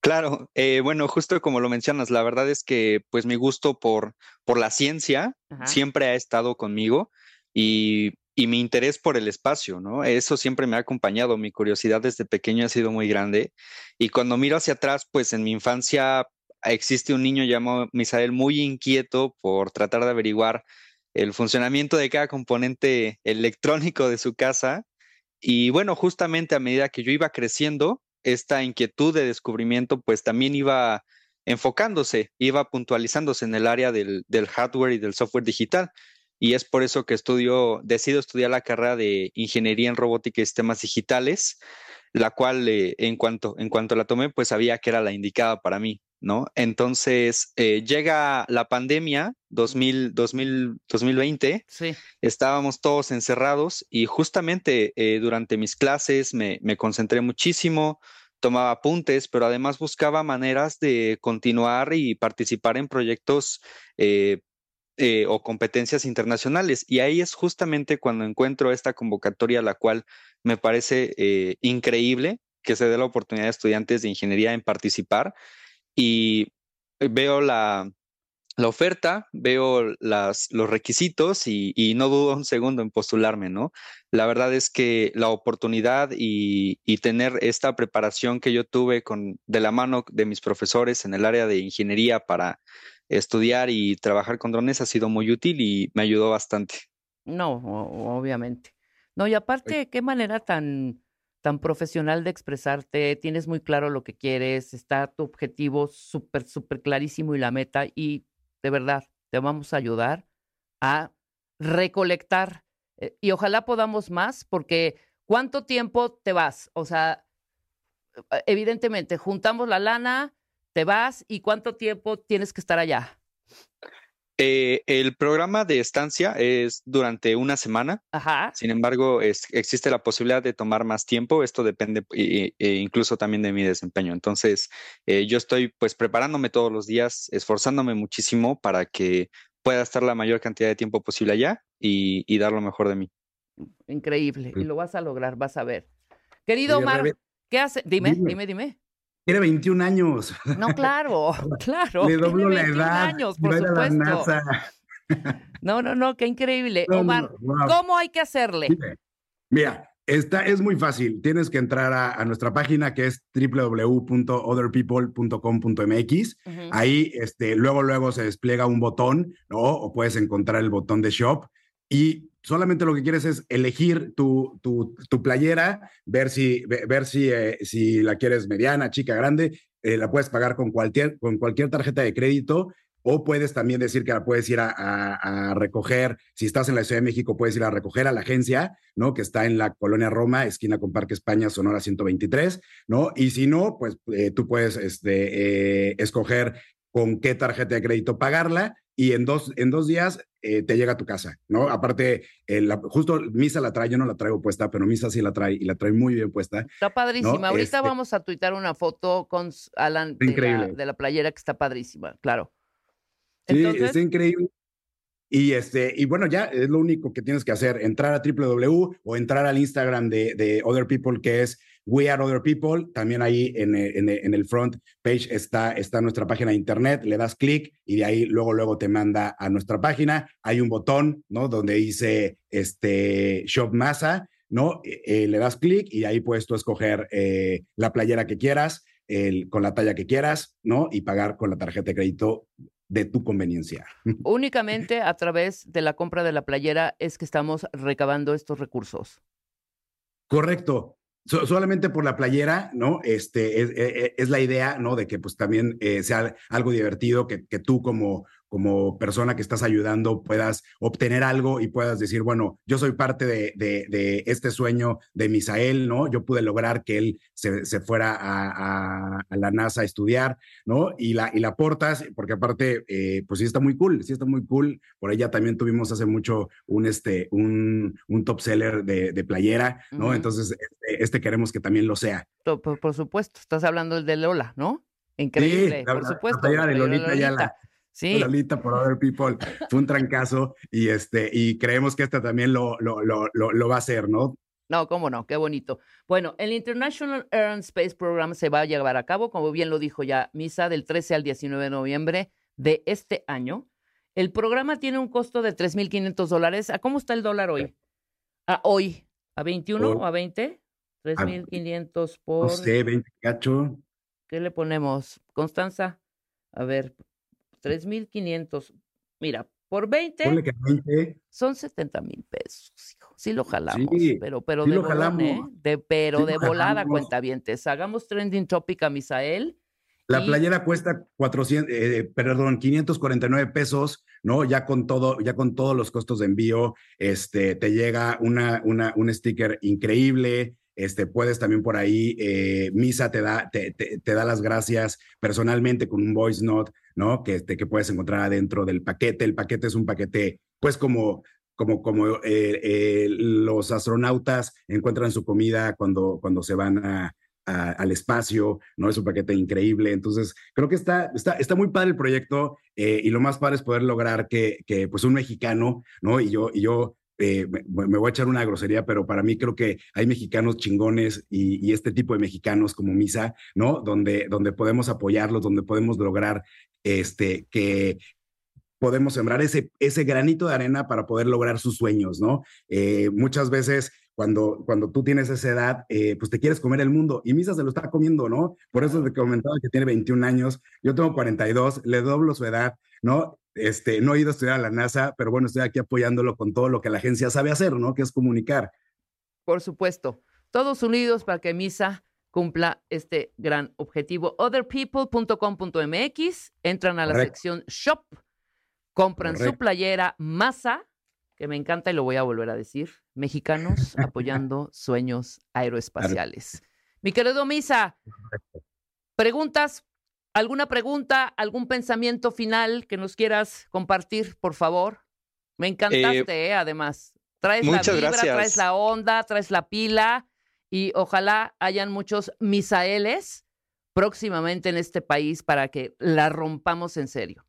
Claro, eh, bueno, justo como lo mencionas, la verdad es que pues mi gusto por, por la ciencia Ajá. siempre ha estado conmigo y, y mi interés por el espacio, ¿no? Eso siempre me ha acompañado, mi curiosidad desde pequeño ha sido muy grande y cuando miro hacia atrás, pues en mi infancia existe un niño llamado Misael muy inquieto por tratar de averiguar el funcionamiento de cada componente electrónico de su casa y bueno, justamente a medida que yo iba creciendo, esta inquietud de descubrimiento pues también iba enfocándose, iba puntualizándose en el área del, del hardware y del software digital. Y es por eso que estudio, decido estudiar la carrera de Ingeniería en Robótica y Sistemas Digitales, la cual eh, en, cuanto, en cuanto la tomé, pues sabía que era la indicada para mí, ¿no? Entonces eh, llega la pandemia 2000, 2000, 2020 Sí. estábamos todos encerrados y justamente eh, durante mis clases me, me concentré muchísimo, tomaba apuntes, pero además buscaba maneras de continuar y participar en proyectos eh, eh, o competencias internacionales. Y ahí es justamente cuando encuentro esta convocatoria, la cual me parece eh, increíble que se dé la oportunidad a estudiantes de ingeniería en participar y veo la, la oferta, veo las, los requisitos y, y no dudo un segundo en postularme, ¿no? La verdad es que la oportunidad y, y tener esta preparación que yo tuve con, de la mano de mis profesores en el área de ingeniería para estudiar y trabajar con drones ha sido muy útil y me ayudó bastante. No, obviamente. No, y aparte, qué manera tan, tan profesional de expresarte, tienes muy claro lo que quieres, está tu objetivo súper, súper clarísimo y la meta, y de verdad, te vamos a ayudar a recolectar. eh, Y ojalá podamos más, porque ¿cuánto tiempo te vas? O sea, evidentemente, juntamos la lana, te vas, ¿y cuánto tiempo tienes que estar allá? Eh, el programa de estancia es durante una semana. Ajá. Sin embargo, es- existe la posibilidad de tomar más tiempo. Esto depende e, e incluso también de mi desempeño. Entonces, eh, yo estoy pues preparándome todos los días, esforzándome muchísimo para que pueda estar la mayor cantidad de tiempo posible allá y, y dar lo mejor de mí. Increíble. Y Mm. lo vas a lograr, vas a ver. Querido Omar, ¿qué hace? Dime, dime. dime, dime. Tiene 21 años. No, claro, claro. Le doblo la 21 edad. años, por la supuesto. NASA. No, no, no, qué increíble. No, no, Omar. ¿cómo hay que hacerle? Dime. Mira, esta es muy fácil. Tienes que entrar a, a nuestra página que es www.otherpeople.com.mx. Ujú. Ahí, este, luego, luego se despliega un botón, ¿no? O puedes encontrar el botón de shop y solamente lo que quieres es elegir tu, tu, tu playera, ver si, ve- ver si, eh, si la quieres mediana, chica, grande, eh, la puedes pagar con cualquier, con cualquier tarjeta de crédito o puedes también decir que la puedes ir a, a- recoger, si estás en la Ciudad de México, puedes ir a recoger a la agencia, ¿no? Que está en la colonia Roma, esquina con Parque España, Sonora 123, ¿no? Y si no, pues eh, tú puedes este, escoger con qué tarjeta de crédito pagarla y en dos, en dos días eh, te llega a tu casa, ¿no? Aparte, eh, la- justo Misa la trae, yo no la traigo puesta, pero Misa sí la trae y la trae muy bien puesta. Está padrísima. Ahorita Este- vamos a tuitar una foto con Alan de la, de la playera que está padrísima, claro. Sí, Entonces, está increíble. Y este, y bueno, ya es lo único que tienes que hacer, entrar a www o entrar al Instagram de, de Other People, que es We Are Other People. También ahí en, el- en, el- en el front page está, está nuestra página de internet, le das clic y de ahí luego, luego te manda a nuestra página. Hay un botón, ¿no? Donde dice este Shop Masa, ¿no? Eh, eh, le das clic y ahí puedes tú escoger eh, la playera que quieras, el, con la talla que quieras, ¿no? Y pagar con la tarjeta de crédito de tu conveniencia. únicamente a través de la compra de la playera es que estamos recabando estos recursos. Correcto. So- solamente por la playera, ¿no? Este es, es- es la idea, ¿no? De que pues también eh, sea algo divertido, que, que tú como, como persona que estás ayudando puedas obtener algo y puedas decir, bueno, yo soy parte de, de- de este sueño de Misael, ¿no? Yo pude lograr que él se, se fuera a, a- a la NASA a estudiar, ¿no? Y la, y la aportas, porque aparte, eh, pues sí está muy cool, sí está muy cool. Por ella también tuvimos hace mucho un, este, un, un top seller de, de playera, ¿no? Entonces, este, este queremos que también lo sea. Por, por supuesto, estás hablando del de Lola, ¿no? Increíble, la- por la- la supuesto. playera de la Lolita Ayala. Sí, Lolita por Other People fue un trancazo y, este, y creemos que esta también lo, lo, lo, lo, va a hacer, ¿no? No, cómo no, qué bonito. Bueno, el International Air and Space Program se va a llevar a cabo, como bien lo dijo ya Misa, del 13 al 19 de noviembre de este año. El programa tiene un costo de 3.500 dólares. ¿A cómo está el dólar hoy? A hoy, ¿a 21 Hoy. o a 20? 3.500 por... No sé, 20 cacho. ¿Qué le ponemos? Constanza, a ver, 3.500. Mira, por 20 Ponle que 20. son 70 mil pesos, hijo. Sí lo jalamos, Sí, pero, pero sí de volón, ¿eh? De, pero Sí de volada, jalamos. cuentavientes. Hagamos trending topic a Misael. La y- playera cuesta 400, eh, perdón, 549 pesos, ¿no? Ya con todo, ya con todos los costos de envío, este, te llega una, una, un sticker increíble. Este, puedes también por ahí, eh, Misa te da, te, te- da las gracias personalmente con un voice note, ¿no? Que, este, que puedes encontrar adentro del paquete. El paquete es un paquete, pues como, como, como eh, eh, los astronautas encuentran su comida cuando, cuando se van a, al espacio, ¿no? Es un paquete increíble. Entonces, creo que está, está, está muy padre el proyecto y lo más padre es poder lograr que, que pues un mexicano, ¿no? Y yo, y yo eh, me, me voy a echar una grosería, pero para mí creo que hay mexicanos chingones y, y este tipo de mexicanos como Misa, ¿no? Donde, donde podemos apoyarlos, donde podemos lograr este, que podemos sembrar ese, ese granito de arena para poder lograr sus sueños, ¿no? Eh, muchas veces cuando, cuando tú tienes esa edad, eh, pues te quieres comer el mundo y Misa se lo está comiendo, ¿no? Por eso te comentaba que tiene 21 años, yo tengo 42, le doblo su edad, ¿no? Este, no he ido a estudiar a la NASA, pero bueno, estoy aquí apoyándolo con todo lo que la agencia sabe hacer, ¿no? Que es comunicar. Por supuesto, todos unidos para que Misa cumpla este gran objetivo. Otherpeople.com.mx, entran a la Correcto. sección Shop, compran su playera Masa, que me encanta y lo voy a volver a decir, mexicanos apoyando sueños aeroespaciales. Mi querido Misa, preguntas, alguna pregunta, algún pensamiento final que nos quieras compartir, por favor. Me encantaste, eh, además. Traes la vibra, gracias. traes la onda, traes la pila y ojalá hayan muchos misaeles próximamente en este país para que la rompamos en serio.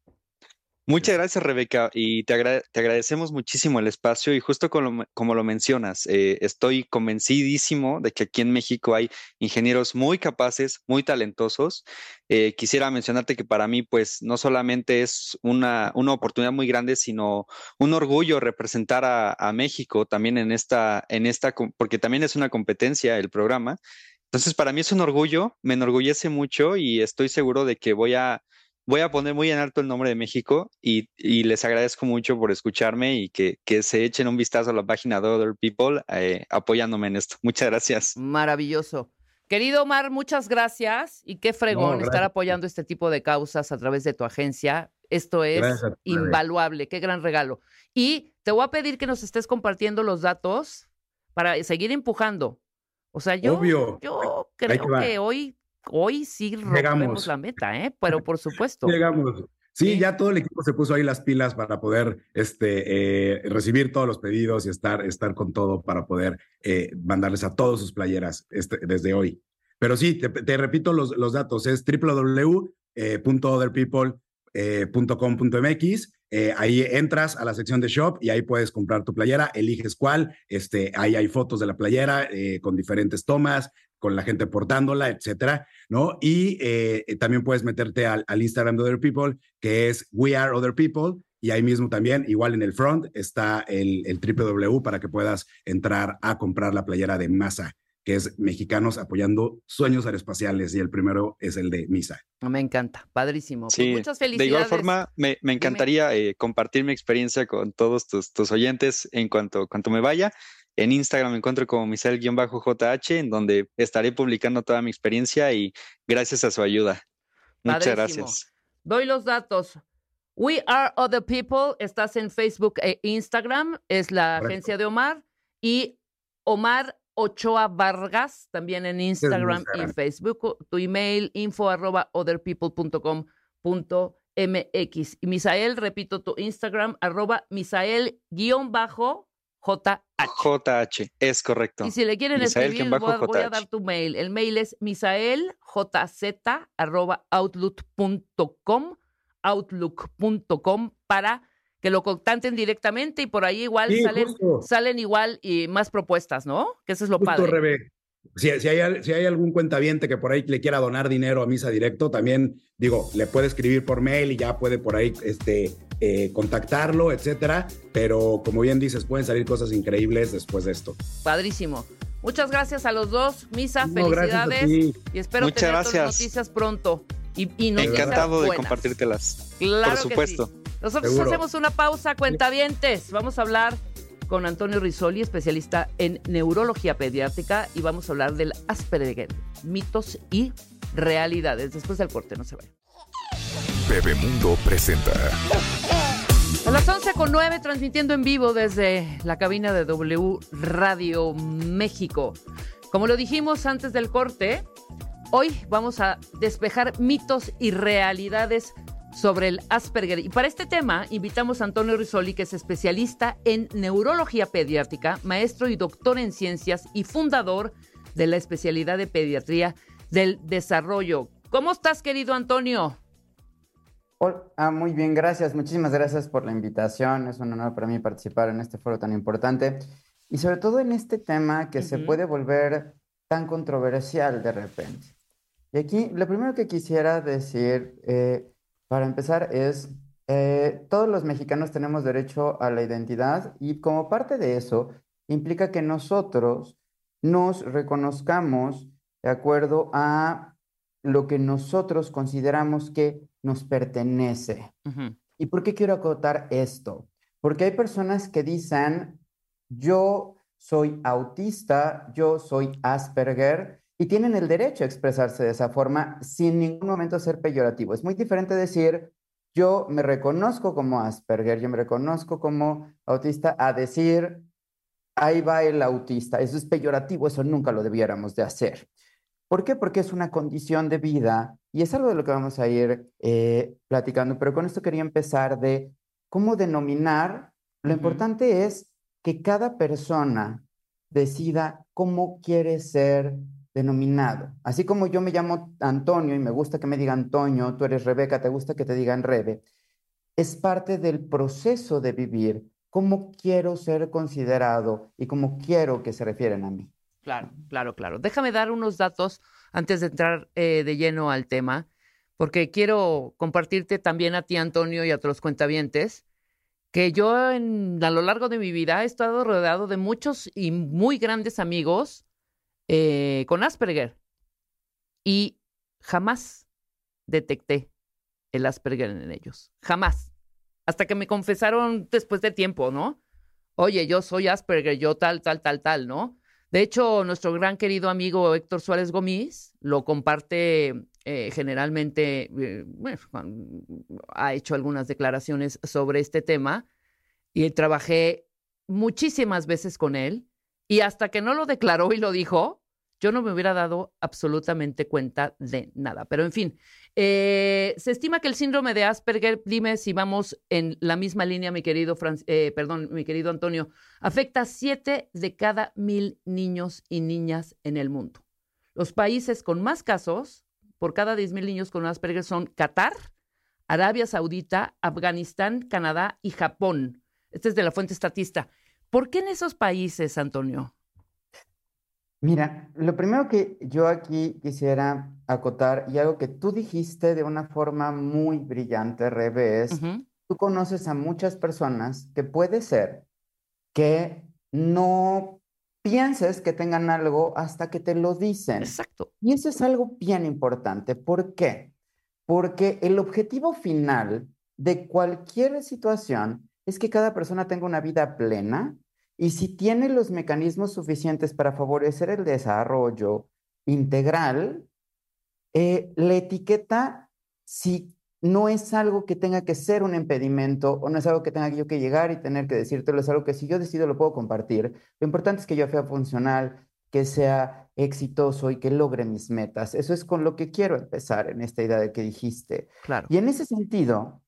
Muchas gracias, Rebeca, y te, te agradecemos muchísimo el espacio y justo como, lo mencionas, eh, estoy convencidísimo de que aquí en México hay ingenieros muy capaces, muy talentosos. Eh, quisiera mencionarte que para mí, pues, no solamente es una, una oportunidad muy grande, sino un orgullo representar a, a México también en esta, en esta, porque también es una competencia el programa. Entonces, para mí es un orgullo, me enorgullece mucho y estoy seguro de que voy a voy a poner muy en alto el nombre de México y, y les agradezco mucho por escucharme y que, que se echen un vistazo a la página de Other People eh, apoyándome en esto. Muchas gracias. Maravilloso. Querido Omar, muchas gracias y qué fregón estar apoyando este tipo de causas a través de tu agencia. Esto es Gracias invaluable, qué gran regalo. Y te voy a pedir que nos estés compartiendo los datos para seguir empujando. O sea, yo, Obvio. yo creo que hoy, hoy sí rompemos Llegamos. la meta, ¿eh? Pero por supuesto. Llegamos. Sí, Sí. ya todo el equipo se puso ahí las pilas para poder este, eh, recibir todos los pedidos y estar, estar con todo para poder eh, mandarles a todos sus playeras este, desde hoy. Pero sí, te, te repito los, los datos, es www.otherpeople.com.mx. Eh, ahí entras a la sección de shop y ahí puedes comprar tu playera, eliges cuál, este, ahí hay fotos de la playera eh, con diferentes tomas, con la gente portándola, etcétera, ¿no? Y eh, también puedes meterte al, al Instagram de Other People, que es We Are Other People, y ahí mismo también, igual en el front, está el, el www para que puedas entrar a comprar la playera de Masa, que es Mexicanos apoyando sueños aeroespaciales, y el primero es el de Misa. Me encanta, padrísimo. Pues Sí, muchas de felicidades. igual forma, me, me encantaría eh, compartir mi experiencia con todos tus, tus oyentes en cuanto, cuanto me vaya. En Instagram me encuentro como Misael-JH, en donde estaré publicando toda mi experiencia y gracias a su ayuda. Muchas Padrísimo. gracias. Doy los datos. We Are Other People, estás en Facebook e Instagram, es la Correcto. agencia de Omar. Y Omar Ochoa Vargas, también en Instagram y. Facebook. Tu email, info arroba otherpeople.com.mx. Y Misael, repito, tu Instagram, arroba Misael guion bajo JH. JH, es correcto. Y si le quieren Misael, escribir, voy a, voy a dar tu mail. El mail es misaeljz.outlook.com outlook.com para que lo contacten directamente y por ahí igual Sí, salen, justo. salen igual y más propuestas, ¿no? Que eso es lo Justo, padre. Rebe. Si, si hay, al- si hay algún cuentaviente que por ahí le quiera donar dinero a Misa Directo, también, digo, le puede escribir por mail y ya puede por ahí este, eh, contactarlo, etcétera. Pero como bien dices, pueden salir cosas increíbles después de esto. Padrísimo. Muchas gracias a los dos, Misa, No, felicidades ti. y espero Muchas tener todas las gracias. noticias pronto y, y noticias Encantado de buenas. compartírtelas. Claro Por supuesto. que sí. Nosotros Seguro. hacemos una pausa, cuentavientes. Vamos a hablar con Antonio Risoli, especialista en neurología pediátrica, y vamos a hablar del Asperger, mitos y realidades. Después del corte, no se vayan. Bebemundo presenta. A las 11 con 9, transmitiendo en vivo desde la cabina de W Radio México. Como lo dijimos antes del corte, hoy vamos a despejar mitos y realidades sobre el Asperger. Y para este tema invitamos a Antonio Risoli, que es especialista en neurología pediátrica, maestro y doctor en ciencias y fundador de la especialidad de pediatría del desarrollo. ¿Cómo estás, querido Antonio? Hol- Ah, muy bien, gracias. Muchísimas gracias por la invitación. Es un honor para mí participar en este foro tan importante y sobre todo en este tema que se Ujú. puede volver tan controversial de repente. Y aquí lo primero que quisiera decir eh, para empezar es, eh, todos los mexicanos tenemos derecho a la identidad y como parte de eso implica que nosotros nos reconozcamos de acuerdo a lo que nosotros consideramos que nos pertenece. ¿Y por qué quiero acotar esto? Porque hay personas que dicen, yo soy autista, yo soy Asperger, y tienen el derecho a expresarse de esa forma sin ningún momento ser peyorativo. Es muy diferente decir, yo me reconozco como Asperger, yo me reconozco como autista, a decir, ahí va el autista. Eso es peyorativo, eso nunca lo debiéramos de hacer. ¿Por qué? Porque es una condición de vida y es algo de lo que vamos a ir eh, platicando, pero con esto quería empezar de cómo denominar. Lo importante es que cada persona decida cómo quiere ser denominado. Así como yo me llamo Antonio y me gusta que me digan Antonio, tú eres Rebeca, te gusta que te digan Rebe, es parte del proceso de vivir cómo quiero ser considerado y cómo quiero que se refieren a mí. Claro, claro, claro. Déjame dar unos datos antes de entrar eh, de lleno al tema, porque quiero compartirte también a ti, Antonio, y a otros cuentavientes, que yo en- a lo largo de mi vida he estado rodeado de muchos y muy grandes amigos eh, con Asperger y jamás detecté el Asperger en ellos. Jamás. Hasta que me confesaron después de tiempo, ¿no? Oye, yo soy Asperger, yo tal, tal, tal, tal, ¿no? De hecho, nuestro gran querido amigo Héctor Suárez Gómez lo comparte eh, generalmente, eh, ha hecho algunas declaraciones sobre este tema y trabajé muchísimas veces con él y hasta que no lo declaró y lo dijo, yo no me hubiera dado absolutamente cuenta de nada. Pero en fin, eh, se estima que el síndrome de Asperger, dime si vamos en la misma línea, mi querido, eh, perdón, mi querido Antonio, afecta a siete de cada mil niños y niñas en el mundo. Los países con más casos por cada 10 mil niños con Asperger son Qatar, Arabia Saudita, Afganistán, Canadá y Japón. Este es de la fuente estatista. ¿Por qué en esos países, Antonio? Mira, lo primero que yo aquí quisiera acotar y algo que tú dijiste de una forma muy brillante, Rebe, es, tú conoces a muchas personas que puede ser que no pienses que tengan algo hasta que te lo dicen. Exacto. Y eso es algo bien importante. ¿Por qué? Porque el objetivo final de cualquier situación es que cada persona tenga una vida plena y si tiene los mecanismos suficientes para favorecer el desarrollo integral, eh, la etiqueta, si no es algo que tenga que ser un impedimento o no es algo que tenga yo que llegar y tener que decírtelo, es algo que si yo decido lo puedo compartir. Lo importante es que yo sea funcional, que sea exitoso y que logre mis metas. Eso es con lo que quiero empezar en esta idea de que dijiste. Claro. Y en ese sentido,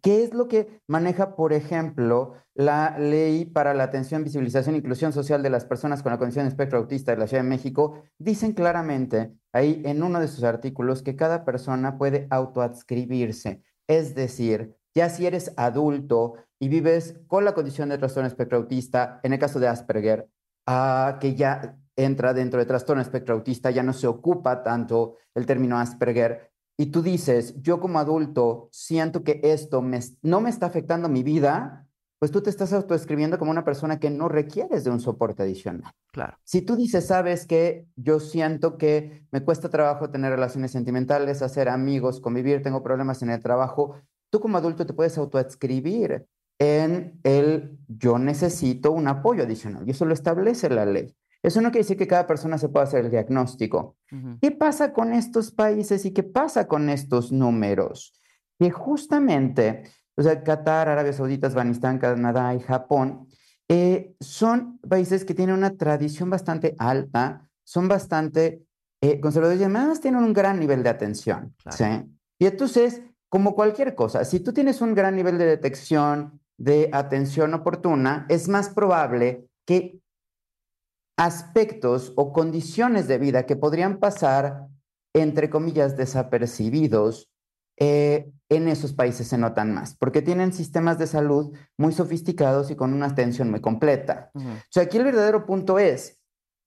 ¿qué es lo que maneja, por ejemplo, la Ley para la Atención, Visibilización e Inclusión Social de las Personas con la Condición de Espectro Autista de la Ciudad de México? Dicen claramente ahí en uno de sus artículos que cada persona puede autoadscribirse, es decir, Ya si eres adulto y vives con la condición de trastorno espectro autista, en el caso de Asperger, ah, que ya entra dentro de trastorno espectro autista, ya no se ocupa tanto el término Asperger, y tú dices, yo como adulto siento que esto me- no me está afectando mi vida, pues tú te estás autoescribiendo como una persona que no requieres de un soporte adicional. Claro. Si tú dices, sabes que yo siento que me cuesta trabajo tener relaciones sentimentales, hacer amigos, convivir, tengo problemas en el trabajo, tú como adulto te puedes autoadscribir en el yo necesito un apoyo adicional y eso lo establece la ley. Eso no quiere decir que cada persona se pueda hacer el diagnóstico. Ujú. ¿Qué pasa con estos países y qué pasa con estos números? Que justamente, o sea, Qatar, Arabia Saudita, Afganistán, Canadá y Japón eh, son países que tienen una tradición bastante alta, son bastante eh, conservadores y además tienen un gran nivel de atención. Claro. ¿sí? Y entonces, como cualquier cosa, si tú tienes un gran nivel de detección, de atención oportuna, es más probable que aspectos o condiciones de vida que podrían pasar, entre comillas, desapercibidos, eh, en esos países se notan más, porque tienen sistemas de salud muy sofisticados y con una atención muy completa. Ujú. O sea, aquí el verdadero punto es,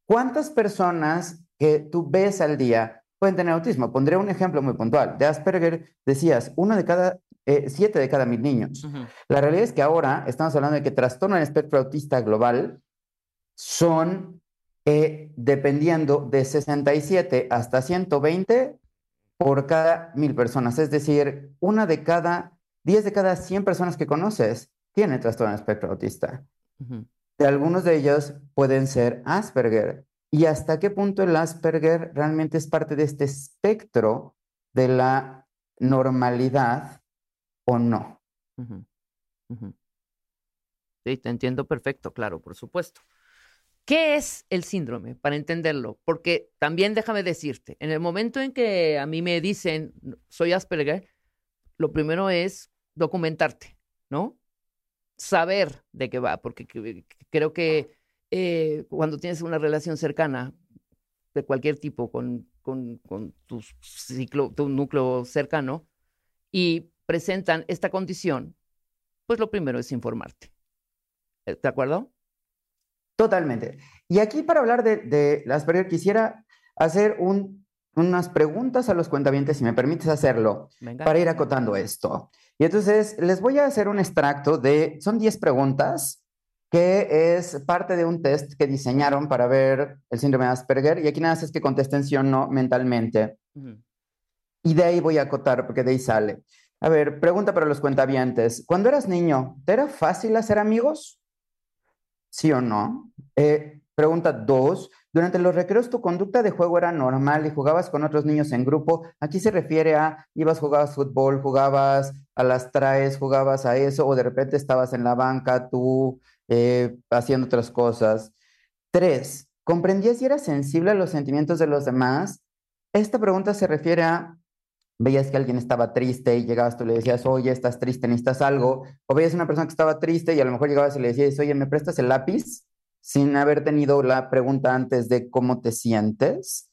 ¿cuántas personas que tú ves al día pueden tener autismo? Pondré un ejemplo muy puntual. De Asperger decías, uno de cada, eh, siete de cada mil niños. Ujú. La realidad es que ahora estamos hablando de que trastorno del espectro autista global son, eh, dependiendo de 67 hasta 120 por cada mil personas. Es decir, una de cada, 10 de cada 100 personas que conoces tiene trastorno del espectro autista. De algunos de ellos pueden ser Asperger. ¿Y hasta qué punto el Asperger realmente es parte de este espectro de la normalidad o no? Sí, te entiendo perfecto, claro, por supuesto. ¿Qué es el síndrome? Para entenderlo, porque también déjame decirte, en el momento en que a mí me dicen soy Asperger, lo primero es documentarte, ¿no? Saber de qué va, porque que- creo que eh, cuando tienes una relación cercana de cualquier tipo con, con, tu, ciclo, tu núcleo cercano y presentan esta condición, pues lo primero es informarte. Eh, ¿De acuerdo? Totalmente. Y aquí para hablar de, de Asperger quisiera hacer un- unas preguntas a los cuentavientes, si me permites hacerlo, Venga. para ir acotando esto. Y entonces les voy a hacer un extracto de, son 10 preguntas, que es parte de un test que diseñaron para ver el síndrome de Asperger, y aquí nada más es que contesten sí o no mentalmente. Ujú. Y de ahí voy a acotar, porque de ahí sale. A ver, pregunta para los cuentavientes. Cuando eras niño, ¿te era fácil hacer amigos? ¿Sí o no? Eh, pregunta dos. Durante los recreos, ¿tu conducta de juego era normal y jugabas con otros niños en grupo? Aquí se refiere a, ibas, jugabas fútbol, jugabas a las traes, jugabas a eso, o de repente estabas en la banca, tú eh, haciendo otras cosas. Tres, ¿comprendías y eras sensible a los sentimientos de los demás? Esta pregunta se refiere a, veías que alguien estaba triste y llegabas tú le decías, oye, estás triste, necesitas algo, o veías una persona que estaba triste y a lo mejor llegabas y le decías, oye, ¿me prestas el lápiz? Sin haber tenido la pregunta antes de cómo te sientes.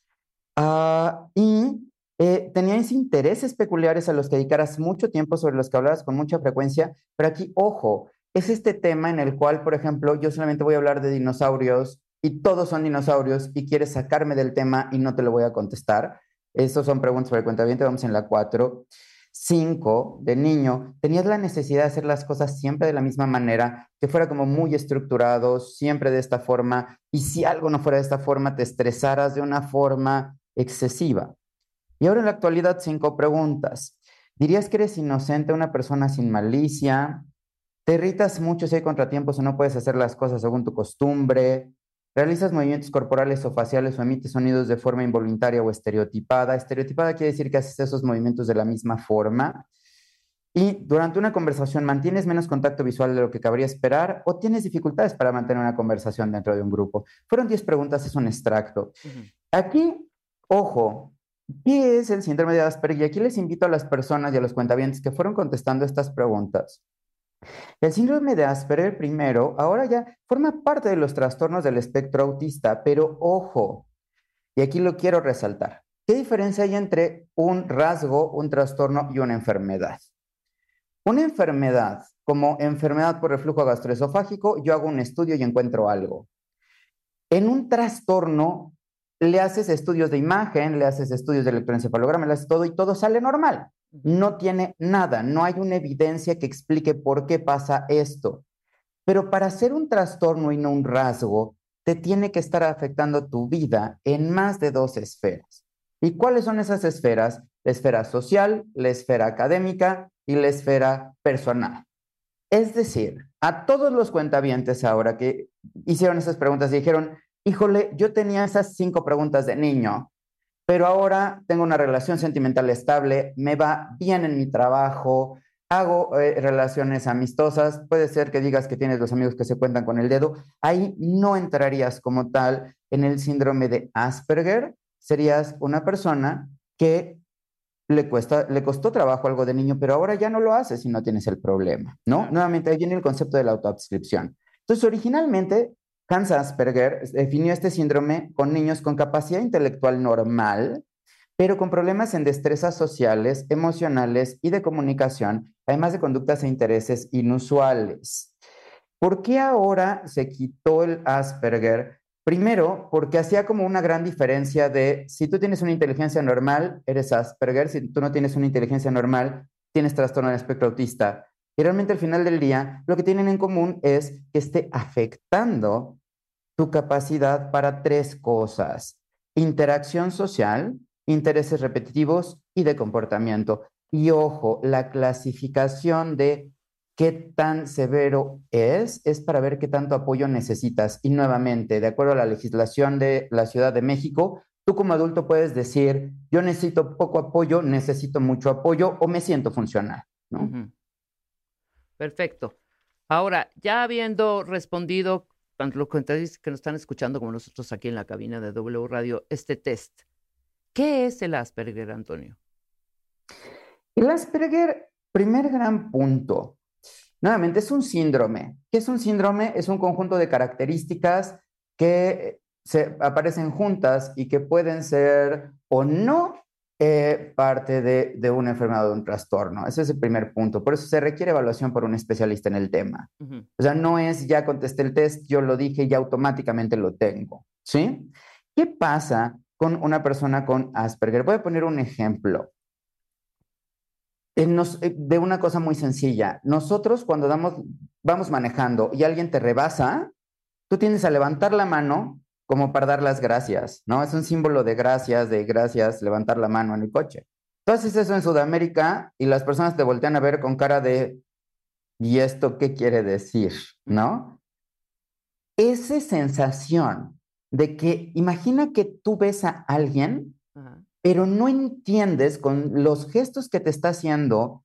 Ah, y eh, teníais intereses peculiares a los que dedicaras mucho tiempo, sobre los que hablaras con mucha frecuencia, pero aquí, ojo, es este tema en el cual, por ejemplo, yo solamente voy a hablar de dinosaurios y todos son dinosaurios y quieres sacarme del tema y no te lo voy a contestar. Estas son preguntas para el cuentaviente, vamos en la 4. 5, de niño, tenías la necesidad de hacer las cosas siempre de la misma manera, que fuera como muy estructurado, siempre de esta forma, y si algo no fuera de esta forma, te estresaras de una forma excesiva. Y ahora en la actualidad, cinco preguntas. ¿Dirías que eres inocente, una persona sin malicia? ¿Te irritas mucho si hay contratiempos o no puedes hacer las cosas según tu costumbre? ¿Realizas movimientos corporales o faciales o emites sonidos de forma involuntaria o estereotipada? Estereotipada quiere decir que haces esos movimientos de la misma forma. Y durante una conversación, ¿mantienes menos contacto visual de lo que cabría esperar o tienes dificultades para mantener una conversación dentro de un grupo? Fueron 10 preguntas, es un extracto. Aquí, ojo, ¿qué es el síndrome de Asperger? Y aquí les invito a las personas y a los cuentavientes que fueron contestando estas preguntas. El síndrome de Asperger, primero, ahora ya forma parte de los trastornos del espectro autista, pero ojo, y aquí lo quiero resaltar. ¿Qué diferencia hay entre un rasgo, un trastorno y una enfermedad? Una enfermedad, como enfermedad por reflujo gastroesofágico, yo hago un estudio y encuentro algo. En un trastorno, le haces estudios de imagen, le haces estudios de electroencefalograma, le haces todo y todo sale normal. No tiene nada, no hay una evidencia que explique por qué pasa esto. Pero para ser un trastorno y no un rasgo, te tiene que estar afectando tu vida en más de dos esferas. ¿Y cuáles son esas esferas? La esfera social, la esfera académica y la esfera personal. Es decir, a todos los cuentavientes ahora que hicieron esas preguntas y dijeron, híjole, yo tenía esas cinco preguntas de niño, pero ahora tengo una relación sentimental estable, me va bien en mi trabajo, hago eh, relaciones amistosas, puede ser que digas que tienes los amigos que se cuentan con el dedo, ahí no entrarías como tal en el síndrome de Asperger, serías una persona que le, cuesta, le costó trabajo algo de niño, pero ahora ya no lo hace si no tienes el problema, ¿no? Nuevamente, ahí viene el concepto de la autoadscripción. Entonces, originalmente, Hans Asperger definió este síndrome con niños con capacidad intelectual normal, pero con problemas en destrezas sociales, emocionales y de comunicación, además de conductas e intereses inusuales. ¿Por qué ahora se quitó el Asperger? Primero, porque hacía como una gran diferencia de si tú tienes una inteligencia normal, eres Asperger, si tú no tienes una inteligencia normal, tienes trastorno del espectro autista. Y realmente al final del día, lo que tienen en común es que esté afectando tu capacidad para tres cosas. Interacción social, intereses repetitivos y de comportamiento. Y ojo, la clasificación de qué tan severo es es para ver qué tanto apoyo necesitas. Y nuevamente, de acuerdo a la legislación de la Ciudad de México, tú como adulto puedes decir, yo necesito poco apoyo, necesito mucho apoyo o me siento funcional. Perfecto. Ahora, ya habiendo respondido tanto los que nos están escuchando como nosotros aquí en la cabina de W Radio, este test, ¿qué es el Asperger, Antonio? El Asperger, primer gran punto, nuevamente es un síndrome. ¿Qué es un síndrome? Es un conjunto de características que se aparecen juntas y que pueden ser o no eh, parte de, de una enfermedad o de un trastorno. Ese es el primer punto. Por eso se requiere evaluación por un especialista en el tema. O sea, no es ya contesté el test, yo lo dije y automáticamente lo tengo. ¿Sí? ¿Qué pasa con una persona con Asperger? Voy a poner un ejemplo. Nos- eh, de una cosa muy sencilla. Nosotros cuando damos, vamos manejando y alguien te rebasa, tú tienes a levantar la mano como para dar las gracias, ¿no? Es un símbolo de gracias, de gracias, levantar la mano en el coche. Tú haces eso en Sudamérica y las personas te voltean a ver con cara de, ¿y esto qué quiere decir? ¿No? Esa sensación de que imagina que tú ves a alguien pero no entiendes con los gestos que te está haciendo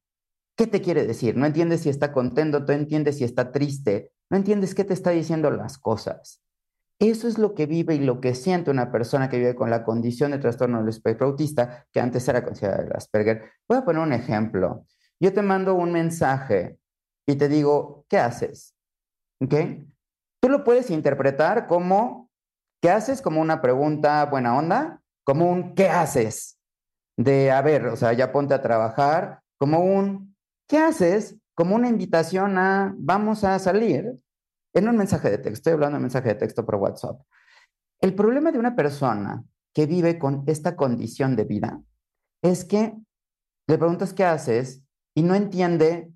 qué te quiere decir. No entiendes si está contento, no entiendes si está triste, no entiendes qué te está diciendo las cosas. Eso es lo que vive y lo que siente una persona que vive con la condición de trastorno del espectro autista, que antes era considerada el Asperger. Voy a poner un ejemplo. Yo te mando un mensaje y te digo, ¿qué haces? ¿Ok? Tú lo puedes interpretar como, ¿qué haces? Como una pregunta buena onda, como un ¿qué haces? De, a ver, o sea, ya ponte a trabajar, como un ¿qué haces? Como una invitación a vamos a salir en un mensaje de texto. Estoy hablando de mensaje de texto por WhatsApp. El problema de una persona que vive con esta condición de vida es que le preguntas qué haces y no entiende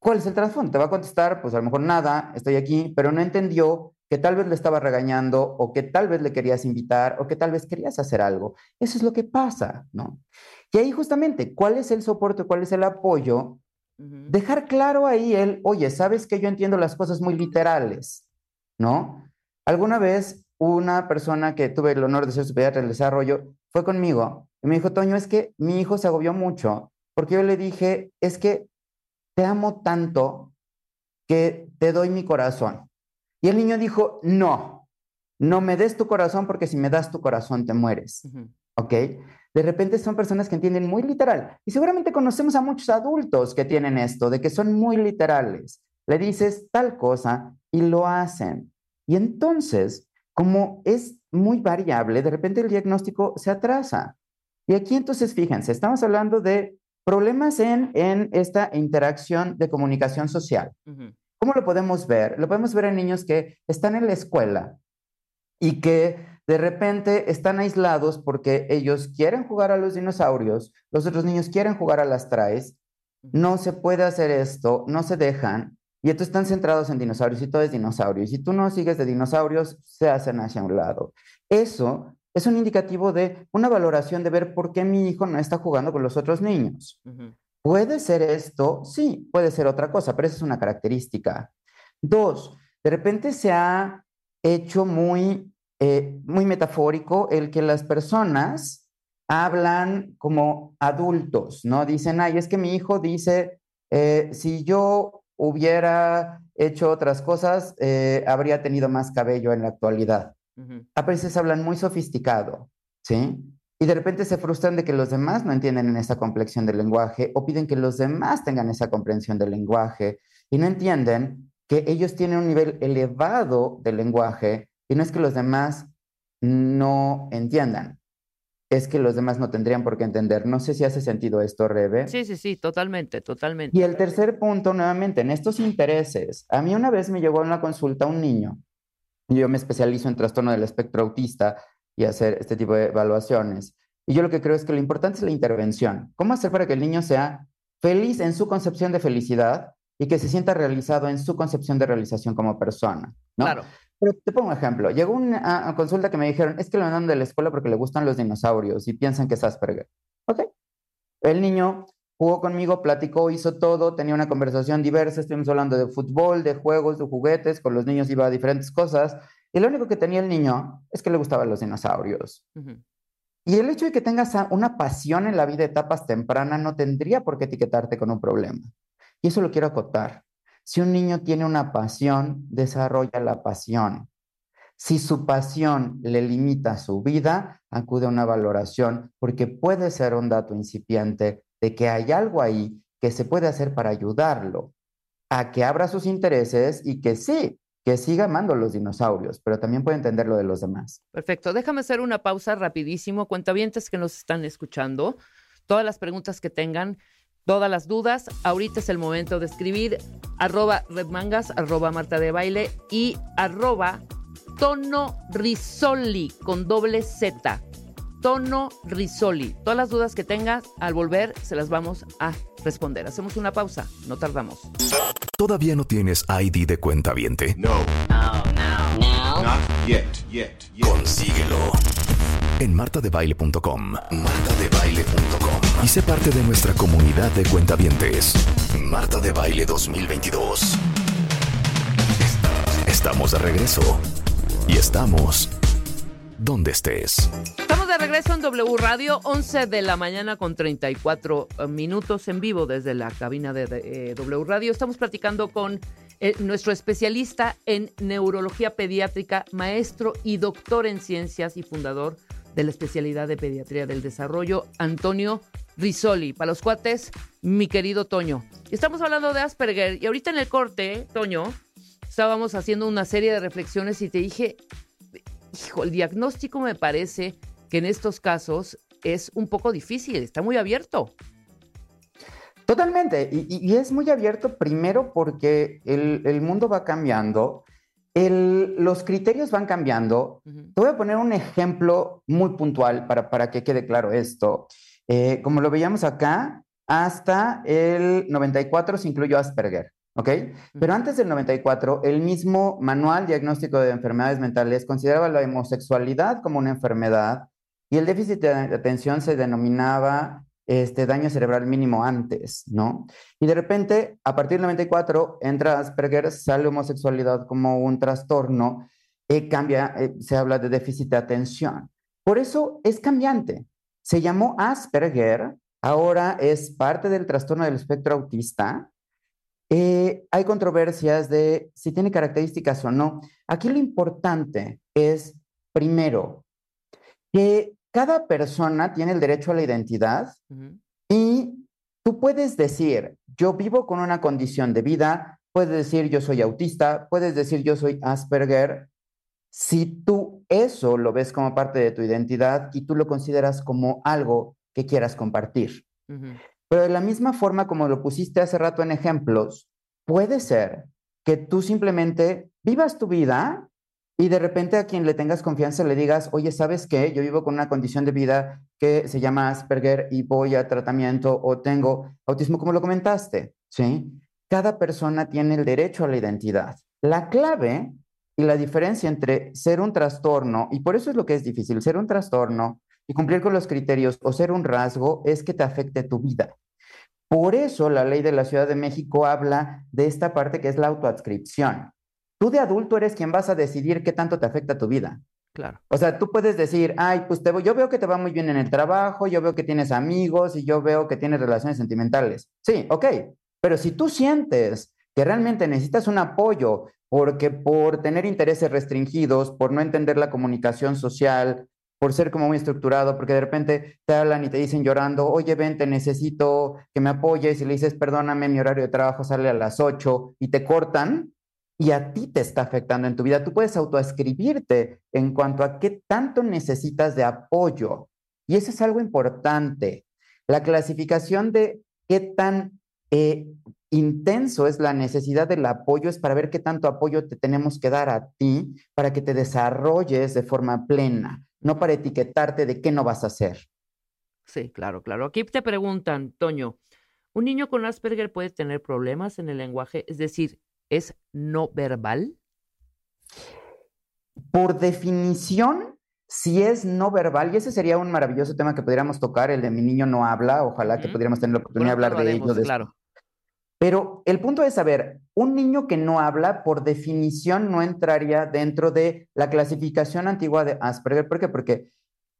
cuál es el trasfondo. Te va a contestar, pues a lo mejor nada, estoy aquí, pero no entendió que tal vez le estaba regañando o que tal vez le querías invitar o que tal vez querías hacer algo. Eso es lo que pasa, ¿no? Y ahí justamente, ¿cuál es el soporte, cuál es el apoyo? Dejar claro ahí el, oye, sabes que yo entiendo las cosas muy literales, ¿no? Alguna vez una persona que tuve el honor de ser su pediatra del desarrollo fue conmigo y me dijo, Toño, es que mi hijo se agobió mucho porque yo le dije, es que te amo tanto que te doy mi corazón. Y el niño dijo, no, no me des tu corazón porque si me das tu corazón te mueres. Ujú. ¿ok? De repente son personas que entienden muy literal. Y seguramente conocemos a muchos adultos que tienen esto, de que son muy literales. Le dices tal cosa y lo hacen. Y entonces, como es muy variable, de repente el diagnóstico se atrasa. Y aquí entonces, fíjense, estamos hablando de problemas en, en esta interacción de comunicación social. ¿Cómo lo podemos ver? Lo podemos ver en niños que están en la escuela y que de repente están aislados porque ellos quieren jugar a los dinosaurios, los otros niños quieren jugar a las traes, no se puede hacer esto, no se dejan, y entonces están centrados en dinosaurios y todo es dinosaurio. Y si tú no sigues de dinosaurios, se hacen hacia un lado. Eso es un indicativo de una valoración de ver por qué mi hijo no está jugando con los otros niños. ¿Puede ser esto? Sí, puede ser otra cosa, pero esa es una característica. Dos, de repente se ha hecho muy, eh, muy metafórico el que las personas hablan como adultos, ¿no? Dicen, ay, es que mi hijo dice, eh, si yo hubiera hecho otras cosas, eh, habría tenido más cabello en la actualidad. A veces hablan muy sofisticado, ¿sí? Y de repente se frustran de que los demás no entienden esa complexión del lenguaje o piden que los demás tengan esa comprensión del lenguaje y no entienden que ellos tienen un nivel elevado del lenguaje y no es que los demás no entiendan, es que los demás no tendrían por qué entender. No sé si hace sentido esto, Rebe. Sí, sí, sí, totalmente, totalmente. Y el tercer punto, nuevamente, en estos intereses. A mí una vez me llegó a una consulta un niño, yo me especializo en trastorno del espectro autista y hacer este tipo de evaluaciones. Y yo lo que creo es que lo importante es la intervención. ¿Cómo hacer para que el niño sea feliz en su concepción de felicidad y que se sienta realizado en su concepción de realización como persona? ¿no? Claro. Pero te pongo un ejemplo. Llegó una a consulta que me dijeron, es que lo mandan de la escuela porque le gustan los dinosaurios y piensan que es Asperger. Ok. El niño jugó conmigo, platicó, hizo todo, tenía una conversación diversa, estuvimos hablando de fútbol, de juegos, de juguetes, con los niños iba a diferentes cosas. Y lo único que tenía el niño es que le gustaban los dinosaurios. Y el hecho de que tengas una pasión en la vida de etapas tempranas no tendría por qué etiquetarte con un problema. Y eso lo quiero acotar. Si un niño tiene una pasión, desarrolla la pasión. Si su pasión le limita su vida, acude a una valoración porque puede ser un dato incipiente de que hay algo ahí que se puede hacer para ayudarlo a que abra sus intereses y que sí, que siga amando los dinosaurios, pero también puede entender lo de los demás. Perfecto. Déjame hacer una pausa rapidísimo. Cuentavientes que nos están escuchando, todas las preguntas que tengan, todas las dudas, ahorita es el momento de escribir arroba redmangas, arroba marta de baile y arroba tono risoli con doble Z. Tono risoli. Todas las dudas que tengas, al volver se las vamos a responder. Hacemos una pausa, no tardamos. ¿Todavía no tienes ID de cuenta viente? No. Not yet, yet, yet. Consíguelo en martadebaile.com. Martadebaile.com. Y sé parte de nuestra comunidad de cuentavientes. Marta de Baile 2022. Estamos de regreso. Y estamos donde estés. Estamos de regreso en W Radio, 11 de la mañana con 34 minutos en vivo desde la cabina de, de, eh, W Radio. Estamos platicando con eh, nuestro especialista en neurología pediátrica, maestro y doctor en ciencias y fundador de la especialidad de pediatría del desarrollo, Antonio Risoli. Para los cuates, mi querido Toño. Estamos hablando de Asperger y ahorita en el corte, Toño, estábamos haciendo una serie de reflexiones y te dije, hijo, el diagnóstico me parece que en estos casos es un poco difícil, está muy abierto. Totalmente, y, es muy abierto primero porque el, el mundo va cambiando, el- los criterios van cambiando. Te voy a poner un ejemplo muy puntual para, para que quede claro esto. Eh, como lo veíamos acá, hasta el 94 se incluyó Asperger, ¿ok? Pero antes del 94, el mismo Manual Diagnóstico de Enfermedades Mentales consideraba la homosexualidad como una enfermedad y el déficit de atención se denominaba este daño cerebral mínimo antes, ¿no? Y de repente, a partir del 94, entra Asperger, sale homosexualidad como un trastorno, eh, cambia, eh, se habla de déficit de atención. Por eso es cambiante. Se llamó Asperger, ahora es parte del trastorno del espectro autista. Eh, hay controversias de si tiene características o no. Aquí lo importante es, primero, que cada persona tiene el derecho a la identidad y tú puedes decir, yo vivo con una condición de vida, puedes decir yo soy autista, puedes decir yo soy Asperger. Si tú eso lo ves como parte de tu identidad y tú lo consideras como algo que quieras compartir. Pero de la misma forma como lo pusiste hace rato en ejemplos, puede ser que tú simplemente vivas tu vida y de repente a quien le tengas confianza le digas, oye, ¿sabes qué? Yo vivo con una condición de vida que se llama Asperger y voy a tratamiento o tengo autismo, como lo comentaste, ¿sí? Cada persona tiene el derecho a la identidad. La clave y la diferencia entre ser un trastorno, y por eso es lo que es difícil, ser un trastorno y cumplir con los criterios o ser un rasgo es que te afecte tu vida. Por eso la ley de la Ciudad de México habla de esta parte que es la autoadscripción. Tú de adulto eres quien vas a decidir qué tanto te afecta tu vida. Claro. O sea, tú puedes decir, ay, pues te, voy- yo veo que te va muy bien en el trabajo, yo veo que tienes amigos y yo veo que tienes relaciones sentimentales. Sí, ok, pero si tú sientes que realmente necesitas un apoyo porque por tener intereses restringidos, por no entender la comunicación social, por ser como muy estructurado, porque de repente te hablan y te dicen llorando, oye, ven, te necesito que me apoyes y le dices, perdóname, mi horario de trabajo sale a las 8 y te cortan y a ti te está afectando en tu vida. Tú puedes autoescribirte en cuanto a qué tanto necesitas de apoyo. Y eso es algo importante. La clasificación de qué tan eh, intenso es la necesidad del apoyo es para ver qué tanto apoyo te tenemos que dar a ti para que te desarrolles de forma plena, no para etiquetarte de qué no vas a hacer. Sí, claro, claro. Aquí te preguntan, Toño, ¿un niño con Asperger puede tener problemas en el lenguaje? Es decir, ¿es no verbal? Por definición, si es no verbal, y ese sería un maravilloso tema que pudiéramos tocar, el de mi niño no habla, ojalá que pudiéramos tener la oportunidad de hablar de ello. claro. Pero el punto es saber, un niño que no habla, por definición, no entraría dentro de la clasificación antigua de Asperger. ¿Por qué? Porque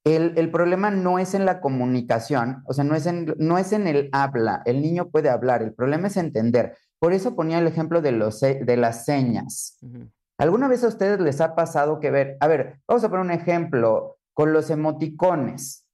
el, el problema no es en la comunicación, o sea, no es, en, no es en el habla. El niño puede hablar, el problema es entender. Por eso ponía el ejemplo de, los, de las señas. ¿Alguna vez a ustedes les ha pasado que ver? A ver, vamos a poner un ejemplo con los emoticones.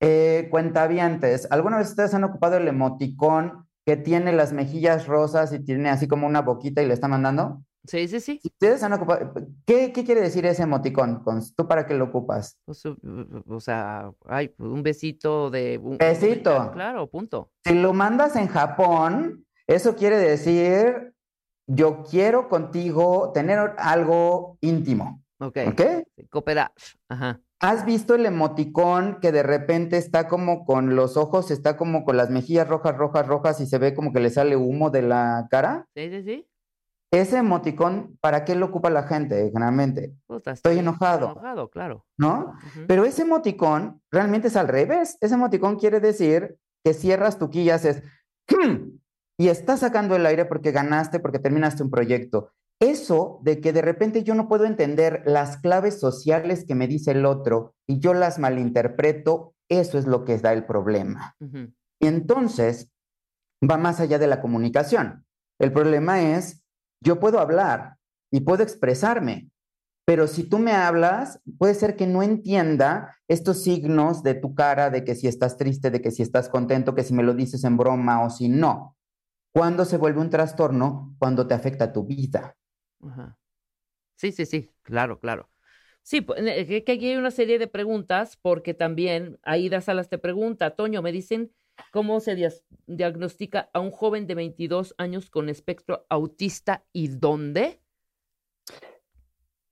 Eh, cuentavientes, ¿alguna vez ustedes han ocupado el emoticón que tiene las mejillas rosas y tiene así como una boquita y le está mandando? Sí, sí, sí. ¿Ustedes han ocupado? ¿Qué, qué quiere decir ese emoticón? ¿Tú para qué lo ocupas? Pues, o sea, ay, un besito de... un- Besito. Claro, punto. Si lo mandas en Japón, eso quiere decir, yo quiero contigo tener algo íntimo, Ok. ¿ok? Cooperar. Ajá. ¿Has visto el emoticón que de repente está como con los ojos, está como con las mejillas rojas, rojas, rojas y se ve como que le sale humo de la cara? Sí, sí, sí. Ese emoticón, ¿para qué lo ocupa la gente generalmente? Puta, Estoy enojado. Enojado, claro. ¿No? Pero ese emoticón realmente es al revés. Ese emoticón quiere decir que cierras tu quilla, haces y estás sacando el aire porque ganaste, porque terminaste un proyecto. Eso de que de repente yo no puedo entender las claves sociales que me dice el otro y yo las malinterpreto, eso es lo que da el problema. Y entonces va más allá de la comunicación. El problema es, yo puedo hablar y puedo expresarme, pero si tú me hablas, puede ser que no entienda estos signos de tu cara, de que si estás triste, de que si estás contento, que si me lo dices en broma o si no. ¿Cuándo se vuelve un trastorno? Cuando te afecta tu vida. Ajá. Sí, sí, sí, claro, claro. Sí, eh, que aquí hay una serie de preguntas, porque también Aida Salas te pregunta, Toño, me dicen cómo se diagnostica a un joven de 22 años con espectro autista y dónde.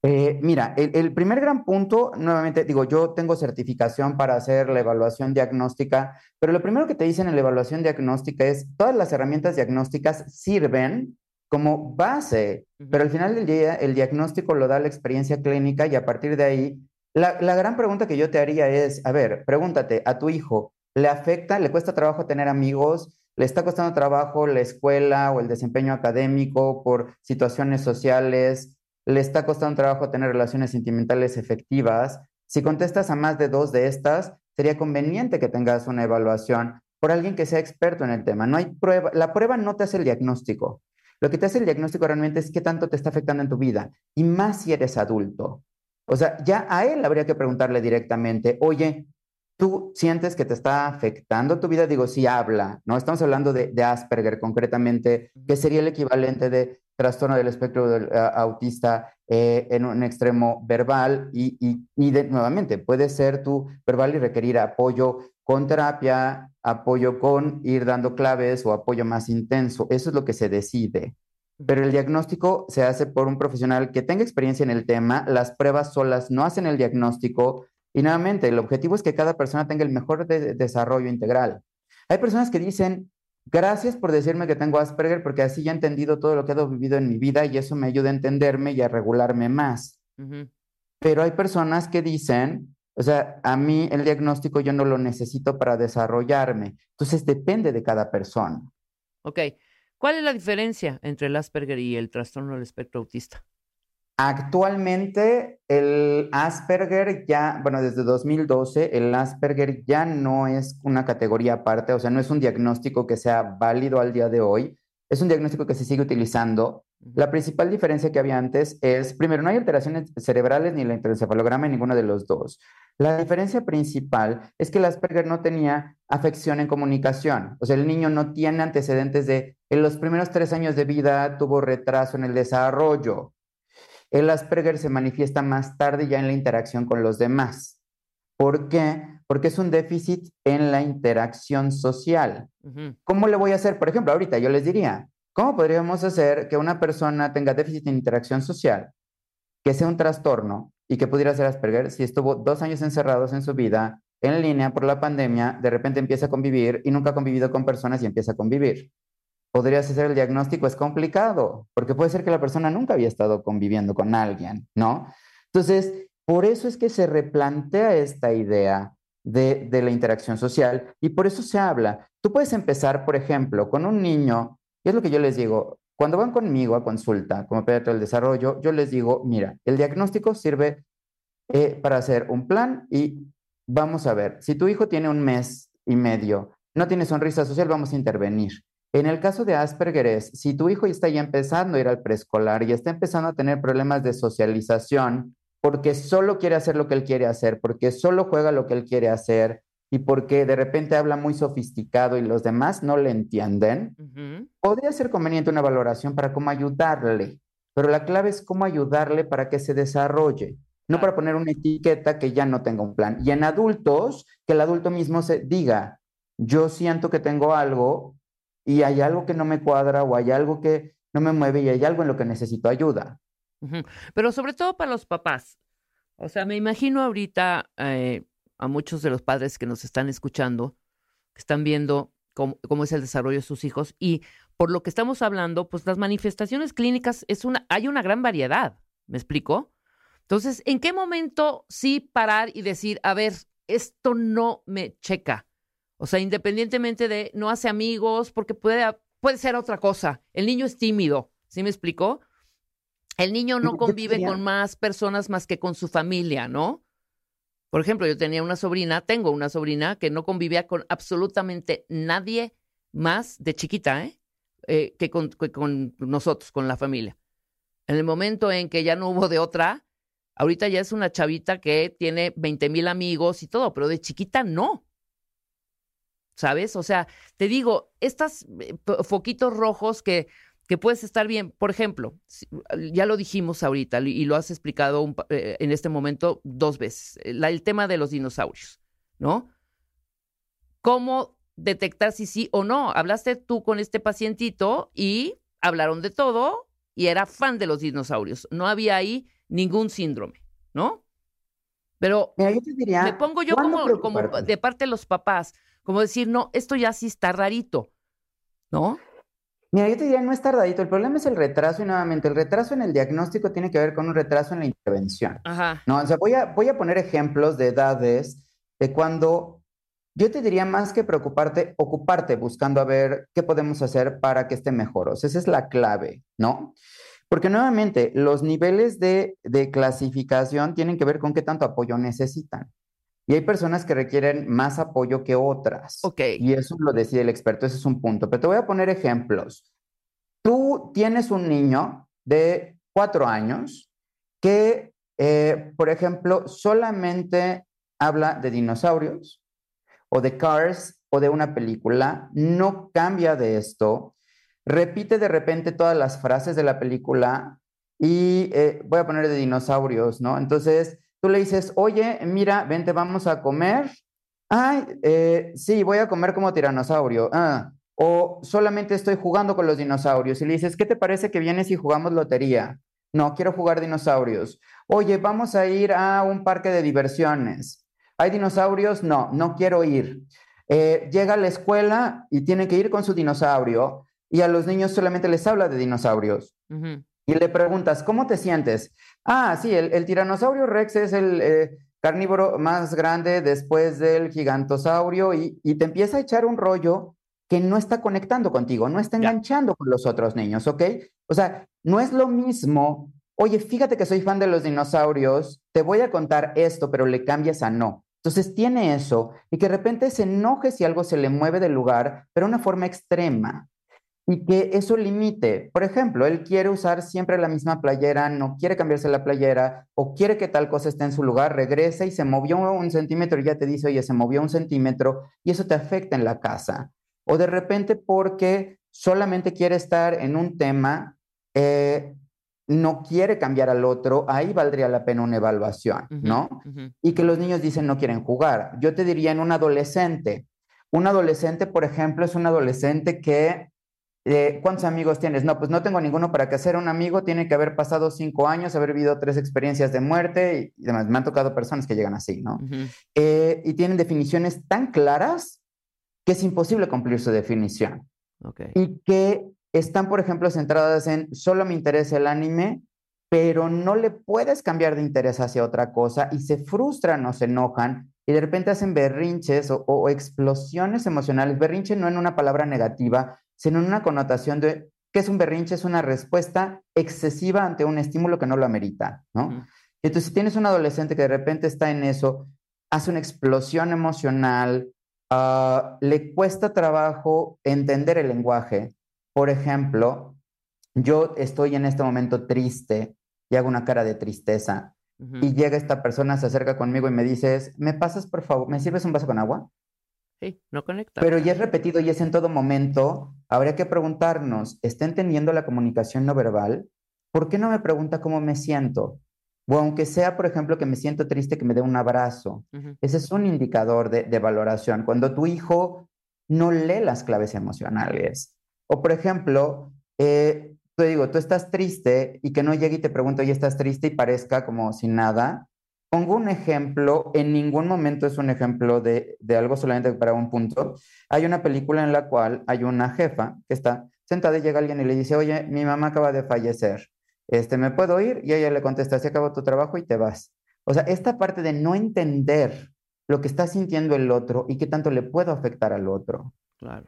Eh, mira, el, el primer gran punto, nuevamente digo, yo tengo certificación para hacer la evaluación diagnóstica, pero lo primero que te dicen en la evaluación diagnóstica es, todas las herramientas diagnósticas sirven como base, pero al final del día el diagnóstico lo da la experiencia clínica y a partir de ahí, la, la gran pregunta que yo te haría es, a ver, pregúntate, ¿a tu hijo le afecta, le cuesta trabajo tener amigos? ¿Le está costando trabajo la escuela o el desempeño académico por situaciones sociales? le está costando trabajo tener relaciones sentimentales efectivas. Si contestas a más de dos de estas, sería conveniente que tengas una evaluación por alguien que sea experto en el tema. No hay prueba, la prueba no te hace el diagnóstico. Lo que te hace el diagnóstico realmente es qué tanto te está afectando en tu vida y más si eres adulto. O sea, ya a él habría que preguntarle directamente, oye, ¿tú sientes que te está afectando tu vida? Digo, si habla, ¿no? Estamos hablando de, de Asperger concretamente, que sería el equivalente de trastorno del espectro del, autista eh, en un extremo verbal y, y- y de- nuevamente puede ser tu verbal y requerir apoyo con terapia, apoyo con ir dando claves o apoyo más intenso. Eso es lo que se decide. Pero el diagnóstico se hace por un profesional que tenga experiencia en el tema, las pruebas solas no hacen el diagnóstico y nuevamente el objetivo es que cada persona tenga el mejor de- desarrollo integral. Hay personas que dicen, gracias por decirme que tengo Asperger porque así ya he entendido todo lo que he vivido en mi vida y eso me ayuda a entenderme y a regularme más. Pero hay personas que dicen, o sea, a mí el diagnóstico yo no lo necesito para desarrollarme. Entonces depende de cada persona. Ok. ¿Cuál es la diferencia entre el Asperger y el trastorno del espectro autista? Actualmente el Asperger ya, bueno, desde 2012 el Asperger ya no es una categoría aparte, o sea, no es un diagnóstico que sea válido al día de hoy, es un diagnóstico que se sigue utilizando. La principal diferencia que había antes es, primero, no hay alteraciones cerebrales ni el electroencefalograma en ninguno de los dos. La diferencia principal es que el Asperger no tenía afección en comunicación, o sea, el niño no tiene antecedentes de, en los primeros tres años de vida tuvo retraso en el desarrollo. El Asperger se manifiesta más tarde ya en la interacción con los demás. ¿Por qué? Porque es un déficit en la interacción social. Ujú. ¿Cómo le voy a hacer? Por ejemplo, ahorita yo les diría, ¿cómo podríamos hacer que una persona tenga déficit en interacción social, que sea un trastorno y que pudiera ser Asperger si estuvo dos años encerrados en su vida, en línea por la pandemia, de repente empieza a convivir y nunca ha convivido con personas y empieza a convivir? Podrías hacer el diagnóstico, es complicado, porque puede ser que la persona nunca había estado conviviendo con alguien, ¿no? Entonces, por eso es que se replantea esta idea de, la interacción social y por eso se habla. Tú puedes empezar, por ejemplo, con un niño, y es lo que yo les digo, cuando van conmigo a consulta como pediatra del desarrollo, yo les digo, mira, el diagnóstico sirve eh, para hacer un plan y vamos a ver, si tu hijo tiene un mes y medio, no tiene sonrisa social, vamos a intervenir. En el caso de Asperger es, si tu hijo está ya empezando a ir al preescolar y está empezando a tener problemas de socialización, porque solo quiere hacer lo que él quiere hacer, porque solo juega lo que él quiere hacer y porque de repente habla muy sofisticado y los demás no le entienden, Ujú. podría ser conveniente una valoración para cómo ayudarle, pero la clave es cómo ayudarle para que se desarrolle, no para poner una etiqueta que ya no tenga un plan. Y en adultos, que el adulto mismo se diga, yo siento que tengo algo y hay algo que no me cuadra o hay algo que no me mueve y hay algo en lo que necesito ayuda. Pero sobre todo para los papás. O sea, me imagino ahorita eh, a muchos de los padres que nos están escuchando, que están viendo cómo, cómo es el desarrollo de sus hijos y por lo que estamos hablando, pues las manifestaciones clínicas es una, hay una gran variedad. ¿Me explico? Entonces, ¿en qué momento sí parar y decir, a ver, esto no me checa? O sea, independientemente de no hace amigos, porque puede, puede ser otra cosa. El niño es tímido, ¿sí me explicó? El niño no convive con más personas más que con su familia, ¿no? Por ejemplo, yo tenía una sobrina, tengo una sobrina que no convivía con absolutamente nadie más de chiquita, ¿eh? Eh, que, con, que con nosotros, con la familia. En el momento en que ya no hubo de otra, ahorita ya es una chavita que tiene 20 mil amigos y todo, pero de chiquita no. ¿Sabes? O sea, te digo, estos foquitos rojos que, que puedes estar bien, por ejemplo, ya lo dijimos ahorita y lo has explicado un eh, en este momento dos veces, eh, la- el tema de los dinosaurios, ¿no? ¿Cómo detectar si sí o no? Hablaste tú con este pacientito y hablaron de todo y era fan de los dinosaurios. No había ahí ningún síndrome, ¿no? Pero Mira, yo te diría, me pongo yo ¿cuándo como, como de parte de los papás, como decir, no, esto ya sí está rarito, ¿no? Mira, yo te diría, no es tardadito. El problema es el retraso y nuevamente, el retraso en el diagnóstico tiene que ver con un retraso en la intervención. Ajá. No, o sea, voy a, voy a poner ejemplos de edades de cuando yo te diría más que preocuparte, ocuparte buscando a ver qué podemos hacer para que esté mejor. O sea, esa es la clave, ¿no? Porque nuevamente, los niveles de, de clasificación tienen que ver con qué tanto apoyo necesitan. Y hay personas que requieren más apoyo que otras. Ok. Y eso lo decide el experto, ese es un punto. Pero te voy a poner ejemplos. Tú tienes un niño de cuatro años que, eh, por ejemplo, solamente habla de dinosaurios o de Cars o de una película, no cambia de esto, repite de repente todas las frases de la película y eh, voy a poner de dinosaurios, ¿no? Entonces tú le dices, oye, mira, vente, vamos a comer Ay, eh, sí, voy a comer como tiranosaurio. Ah, o solamente estoy jugando con los dinosaurios. Y le dices, ¿qué te parece que vienes y jugamos lotería? No, quiero jugar dinosaurios. Oye, vamos a ir a un parque de diversiones. ¿Hay dinosaurios? No, no quiero ir. Eh, llega a la escuela y tiene que ir con su dinosaurio y a los niños solamente les habla de dinosaurios. Ujú. Y le preguntas, ¿cómo te sientes? Ah, sí, el, el tiranosaurio Rex es el eh, carnívoro más grande después del gigantosaurio y, y te empieza a echar un rollo que no está conectando contigo, no está enganchando con los otros niños, ¿ok? O sea, no es lo mismo, oye, fíjate que soy fan de los dinosaurios, te voy a contar esto, pero le cambias a no. Entonces tiene eso y que de repente se enoje si algo se le mueve del lugar, pero de una forma extrema y que eso limite. Por ejemplo, él quiere usar siempre la misma playera, no quiere cambiarse la playera o quiere que tal cosa esté en su lugar, regresa y se movió un centímetro y ya te dice, oye, se movió un centímetro y eso te afecta en la casa. O de repente porque solamente quiere estar en un tema, eh, no quiere cambiar al otro, ahí valdría la pena una evaluación, ¿no? y que los niños dicen no quieren jugar. Yo te diría en un adolescente. Un adolescente, por ejemplo, es un adolescente que, eh, ¿cuántos amigos tienes? No, pues no tengo ninguno para que ser un amigo. Tiene que haber pasado cinco años, haber vivido tres experiencias de muerte y, demás. Me han tocado personas que llegan así, ¿no? Eh, y tienen definiciones tan claras que es imposible cumplir su definición y que están, por ejemplo, centradas en solo me interesa el anime, pero no le puedes cambiar de interés hacia otra cosa y se frustran o se enojan y de repente hacen berrinches o, o explosiones emocionales. Berrinche no en una palabra negativa, sino en una connotación de que es un berrinche, es una respuesta excesiva ante un estímulo que no lo amerita, ¿no? Entonces, si tienes un adolescente que de repente está en eso, hace una explosión emocional, ah, le cuesta trabajo entender el lenguaje. Por ejemplo, yo estoy en este momento triste y hago una cara de tristeza y llega esta persona, se acerca conmigo y me dices, ¿me pasas por favor, me sirves un vaso con agua? Sí, no conecta. Pero ya es repetido y es en todo momento. Habría que preguntarnos, ¿está entendiendo la comunicación no verbal? ¿Por qué no me pregunta cómo me siento? O aunque sea, por ejemplo, que me siento triste, que me dé un abrazo. Ese es un indicador de, de valoración. Cuando tu hijo no lee las claves emocionales. O, por ejemplo, eh, te digo, tú estás triste y que no llegue y te pregunte, oye, ¿estás triste? Y parezca como sin nada. Pongo un ejemplo, en ningún momento es un ejemplo de, de algo solamente para un punto. Hay una película en la cual hay una jefa que está sentada y llega alguien y le dice, oye, mi mamá acaba de fallecer, este, ¿me puedo ir? Y ella le contesta, se acabó tu trabajo y te vas. O sea, esta parte de no entender lo que está sintiendo el otro y qué tanto le puedo afectar al otro. Claro.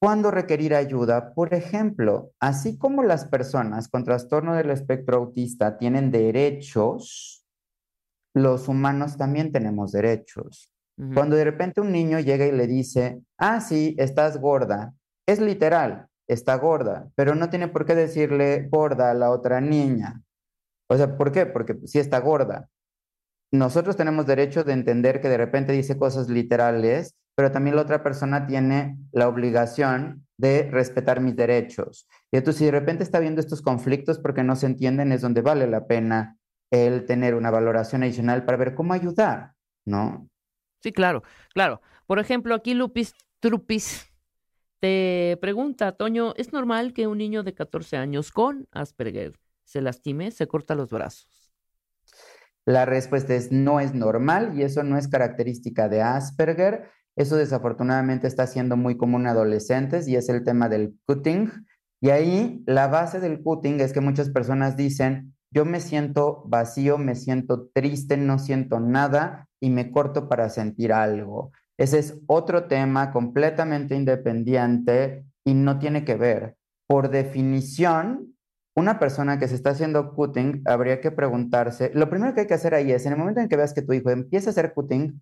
¿Cuándo requerir ayuda? Por ejemplo, así como las personas con trastorno del espectro autista tienen derechos, los humanos también tenemos derechos. Cuando de repente un niño llega y le dice, ah, sí, estás gorda, es literal, está gorda, pero no tiene por qué decirle gorda a la otra niña. O sea, ¿por qué? Porque sí está gorda. Nosotros tenemos derecho de entender que de repente dice cosas literales, pero también la otra persona tiene la obligación de respetar mis derechos. Y entonces, si de repente está viendo estos conflictos porque no se entienden, es donde vale la pena el tener una valoración adicional para ver cómo ayudar, ¿no? Sí, claro, claro. Por ejemplo, aquí Lupis Trupis te pregunta, Toño, ¿es normal que un niño de 14 años con Asperger se lastime, se corta los brazos? La respuesta es no es normal y eso no es característica de Asperger. Eso desafortunadamente está siendo muy común en adolescentes y es el tema del cutting. Y ahí la base del cutting es que muchas personas dicen, yo me siento vacío, me siento triste, no siento nada y me corto para sentir algo. Ese es otro tema completamente independiente y no tiene que ver. Por definición, una persona que se está haciendo cutting habría que preguntarse, lo primero que hay que hacer ahí es, en el momento en que veas que tu hijo empieza a hacer cutting,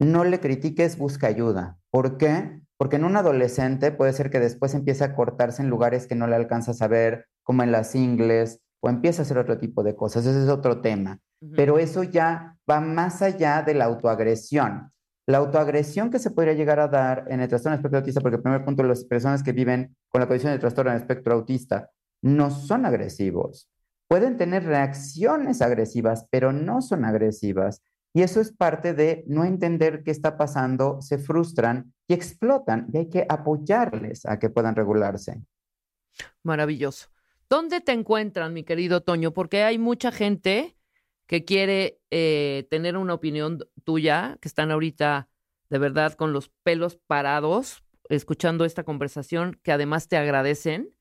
no le critiques, busca ayuda. ¿Por qué? Porque en un adolescente puede ser que después empiece a cortarse en lugares que no le alcanzas a ver, como en las ingles, o empieza a hacer otro tipo de cosas. Ese es otro tema. Pero eso ya va más allá de la autoagresión. La autoagresión que se podría llegar a dar en el trastorno del espectro autista, porque el primer punto, las personas que viven con la condición de trastorno del espectro autista no son agresivos. Pueden tener reacciones agresivas, pero no son agresivas. Y eso es parte de no entender qué está pasando, se frustran y explotan y hay que apoyarles a que puedan regularse. Maravilloso. ¿Dónde te encuentran, mi querido Toño? Porque hay mucha gente que quiere eh, tener una opinión tuya, que están ahorita de verdad con los pelos parados, escuchando esta conversación, que además te agradecen,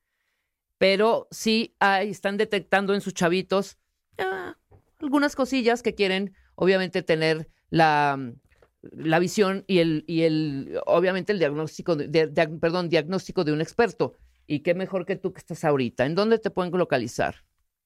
pero sí hay, están detectando en sus chavitos ah, algunas cosillas que quieren, obviamente, tener la, la visión y el, y el, obviamente, el diagnóstico, de- perdón, diagnóstico de un experto. Y qué mejor que tú que estás ahorita. ¿En dónde te pueden localizar?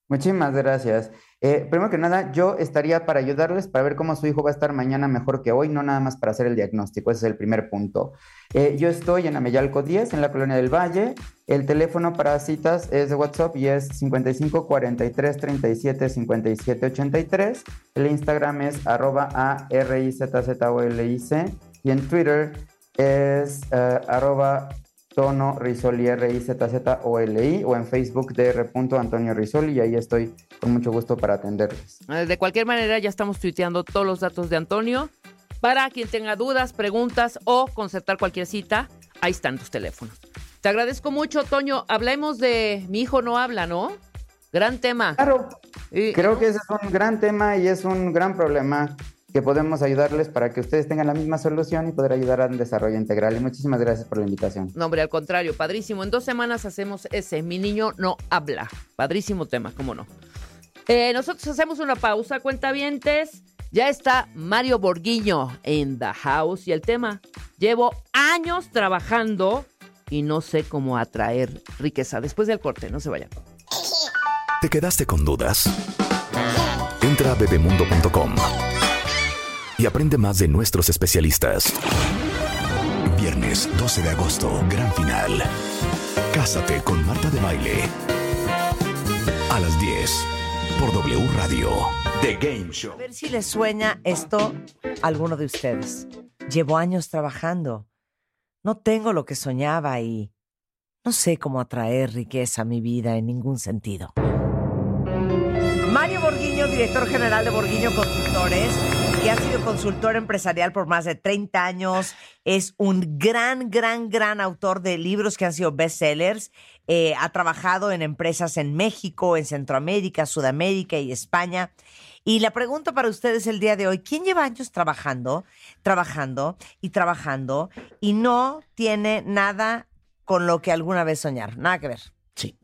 Muchísimas gracias. Eh, primero que nada, yo estaría para ayudarles para ver cómo su hijo va a estar mañana mejor que hoy, no nada más para hacer el diagnóstico, ese es el primer punto. Eh, yo estoy en Ameyalco 10, en la Colonia del Valle. El teléfono para citas es de WhatsApp y es 55 43 37 57 83. El Instagram es arroba A-R-I-Z-Z-O-L-I-C y en Twitter es eh, arroba tono Risoli R-I-Z-Z-O-L-I o en Facebook dr. Antonio Risoli y ahí estoy con mucho gusto para atenderles. Eh, De cualquier manera, ya estamos tuiteando todos los datos de Antonio. Para quien tenga dudas, preguntas o concertar cualquier cita, ahí están tus teléfonos. Te agradezco mucho, Toño. Hablemos de Mi hijo no habla, ¿no? Gran tema. Claro, Y- creo que ese es un gran tema y es un gran problema que podemos ayudarles para que ustedes tengan la misma solución y poder ayudar al desarrollo integral. Y muchísimas gracias por la invitación. No, hombre, al contrario, padrísimo. En dos semanas hacemos ese. Mi niño no habla. Padrísimo tema, cómo no. Eh, nosotros hacemos una pausa, cuentavientes. Ya está Mario Borguiño en The House y el tema. Llevo años trabajando y no sé cómo atraer riqueza. Después del corte, no se vayan. ¿Te quedaste con dudas? Entra a bebemundo.com y aprende más de nuestros especialistas. Viernes 12 de agosto, gran final. Cásate con Marta de Baile. A las 10 por W Radio. The Game Show. A ver si les sueña esto a alguno de ustedes. Llevo años trabajando. No tengo lo que soñaba y no sé cómo atraer riqueza a mi vida en ningún sentido. Mario Borguiño, director general de Borguiño Consultores, ha sido consultor empresarial por más de 30 años, es un gran, gran, gran autor de libros que han sido bestsellers. Eh, ha trabajado en empresas en México, en Centroamérica, Sudamérica y España. Y la pregunta para ustedes el día de hoy, ¿quién lleva años trabajando, trabajando y trabajando y no tiene nada con lo que alguna vez soñar? Nada que ver. Sí.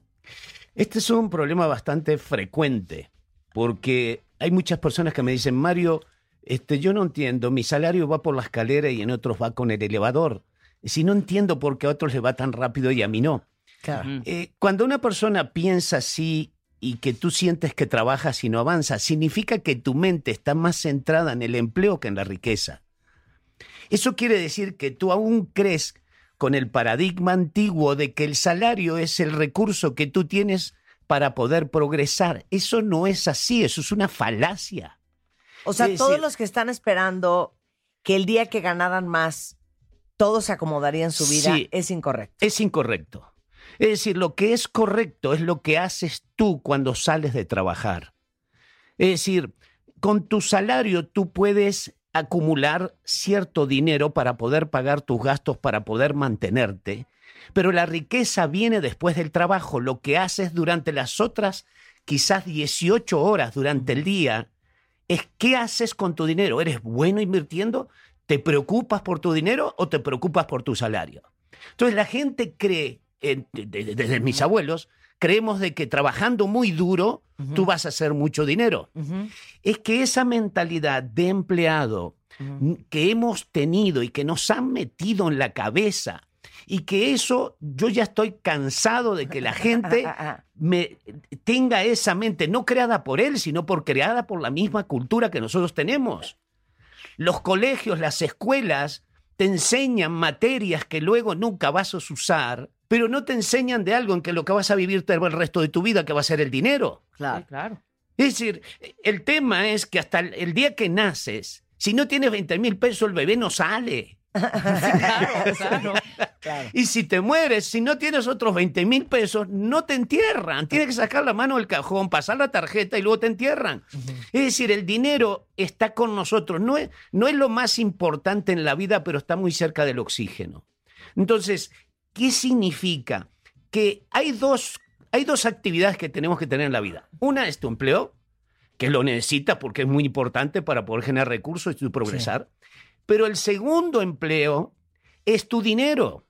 Este es un problema bastante frecuente, porque hay muchas personas que me dicen, Mario, este, yo no entiendo, mi salario va por la escalera y en otros va con el elevador. Si no entiendo por qué a otros les va tan rápido y a mí no. Claro. Eh, cuando una persona piensa así y que tú sientes que trabajas y no avanza, significa que tu mente está más centrada en el empleo que en la riqueza. Eso quiere decir que tú aún crees con el paradigma antiguo de que el salario es el recurso que tú tienes para poder progresar. Eso no es así, eso es una falacia. O sea, todos los que están esperando que el día que ganaran más, todo se acomodaría en su vida, Sí. es incorrecto. Es incorrecto. Es decir, lo que es correcto es lo que haces tú cuando sales de trabajar. Es decir, con tu salario tú puedes acumular cierto dinero para poder pagar tus gastos, para poder mantenerte, pero la riqueza viene después del trabajo. Lo que haces durante las otras quizás 18 horas durante el día es qué haces con tu dinero. ¿Eres bueno invirtiendo? ¿Te preocupas por tu dinero o te preocupas por tu salario? Entonces la gente cree, eh, de- de- desde mis abuelos, creemos de que trabajando muy duro tú vas a hacer mucho dinero. Es que esa mentalidad de empleado que hemos tenido y que nos han metido en la cabeza y que eso yo ya estoy cansado de que la gente me tenga esa mente no creada por él, sino por creada por la misma cultura que nosotros tenemos. Los colegios, las escuelas te enseñan materias que luego nunca vas a usar, pero no te enseñan de algo en que lo que vas a vivir todo el resto de tu vida, que va a ser el dinero. Claro. Sí, claro. Es decir, el tema es que hasta el- el día que naces, si no tienes 20 mil pesos, el bebé no sale. Claro, claro. Claro. Y si te mueres, si no tienes otros 20 mil pesos, no te entierran. Tienes que sacar la mano del cajón, pasar la tarjeta y luego te entierran. Es decir, el dinero está con nosotros. No es, no es lo más importante en la vida, pero está muy cerca del oxígeno. Entonces, ¿qué significa? Que hay dos, hay dos actividades que tenemos que tener en la vida. Una es tu empleo, que lo necesitas porque es muy importante para poder generar recursos y progresar. Pero el segundo empleo es tu dinero.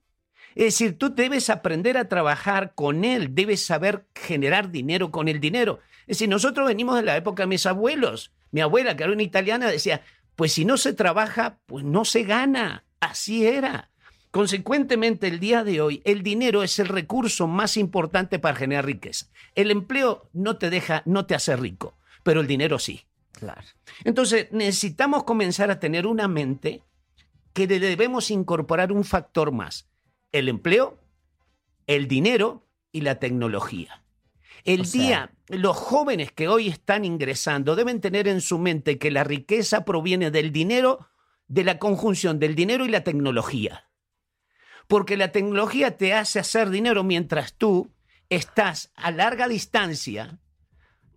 Es decir, tú debes aprender a trabajar con él, debes saber generar dinero con el dinero. Es decir, nosotros venimos de la época de mis abuelos. Mi abuela, que era una italiana, decía, pues si no se trabaja, pues no se gana. Así era. Consecuentemente, el día de hoy, el dinero es el recurso más importante para generar riqueza. El empleo no te deja, no te hace rico, pero el dinero sí. Claro. Entonces, necesitamos comenzar a tener una mente que le debemos incorporar un factor más. El empleo, el dinero y la tecnología. El O sea- día, los jóvenes que hoy están ingresando deben tener en su mente que la riqueza proviene del dinero, de la conjunción del dinero y la tecnología. Porque la tecnología te hace hacer dinero mientras tú estás a larga distancia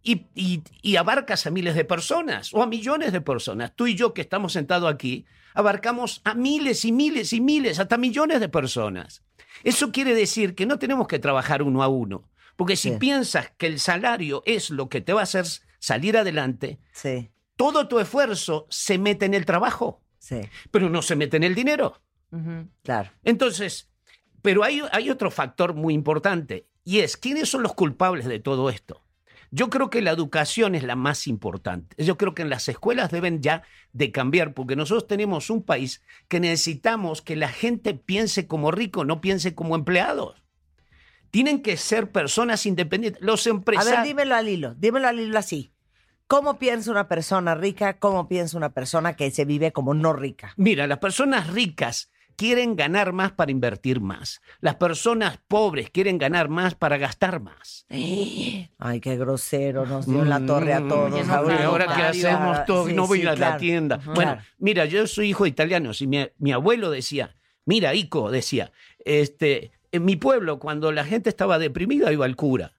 y, y- y abarcas a miles de personas o a millones de personas. Tú y yo que estamos sentados aquí, abarcamos a miles y miles y miles, hasta millones de personas. Eso quiere decir que no tenemos que trabajar uno a uno, porque si Sí. piensas que el salario es lo que te va a hacer salir adelante, Sí, todo tu esfuerzo se mete en el trabajo, sí, pero no se mete en el dinero. claro. Entonces, pero hay, hay otro factor muy importante y es, ¿quiénes son los culpables de todo esto? Yo creo que la educación es la más importante. Yo creo que en las escuelas deben ya de cambiar porque nosotros tenemos un país que necesitamos que la gente piense como rico, no piense como empleados. Tienen que ser personas independientes. Los A empresarios... ver, dímelo al hilo, dímelo al hilo así. ¿Cómo piensa una persona rica? ¿Cómo piensa una persona que se vive como no rica? Mira, las personas ricas quieren ganar más para invertir más. Las personas pobres quieren ganar más para gastar más. Ay, qué grosero, nos dio la torre a todos. No, Mm, claro, ahora qué Mario. hacemos todo, Sí, no voy sí, a la claro. tienda. Bueno, Claro. mira, yo soy hijo de italianos y mi, mi abuelo decía, mira, Ico, decía, este, en mi pueblo cuando la gente estaba deprimida iba al cura.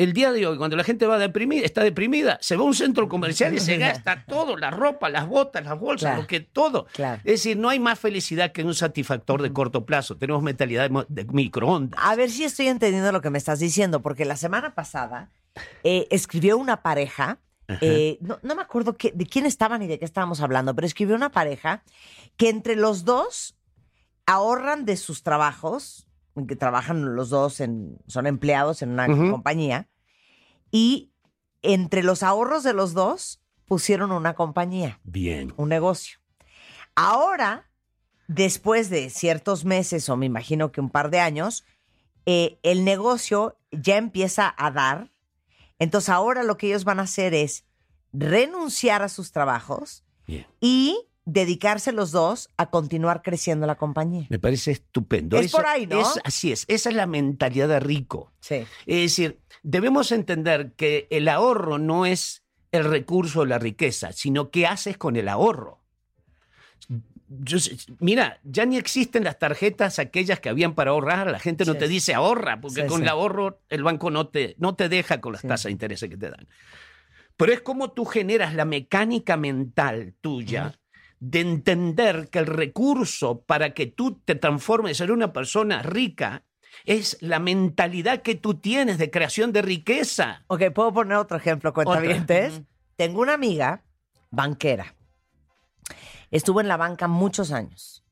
El día de hoy, cuando la gente va deprimida, está deprimida, se va a un centro comercial y se gasta todo, la ropa, las botas, las bolsas, Claro. lo que todo. Claro. Es decir, no hay más felicidad que un satisfactor de corto plazo. Tenemos mentalidad de, microondas. A ver si estoy entendiendo lo que me estás diciendo, porque la semana pasada eh, escribió una pareja, eh, no, no me acuerdo qué- de quién estaban ni de qué estábamos hablando, pero escribió una pareja que entre los dos ahorran de sus trabajos, que trabajan los dos en, son empleados en una compañía, y entre los ahorros de los dos pusieron una compañía Bien. un negocio. Ahora, después de ciertos meses, o me imagino que un par de años, eh, el negocio ya empieza a dar. Entonces ahora lo que ellos van a hacer es renunciar a sus trabajos Bien. y dedicarse los dos a continuar creciendo la compañía. Me parece estupendo. Es por ahí, ¿no? es- así es. Esa es la mentalidad de rico. Sí. Es decir, debemos entender que el ahorro no es el recurso o la riqueza, sino qué haces con el ahorro. Yo mira, ya ni existen las tarjetas aquellas que habían para ahorrar. La gente no Sí. te dice ahorra, porque Sí, con sí. el ahorro el banco no te, no te deja con las tasas de interés que te dan. Pero es como tú generas la mecánica mental tuya de entender que el recurso para que tú te transformes en una persona rica es la mentalidad que tú tienes de creación de riqueza. Ok, ¿puedo poner otro ejemplo, cuentavientes? Tengo una amiga banquera. Estuvo en la banca muchos años.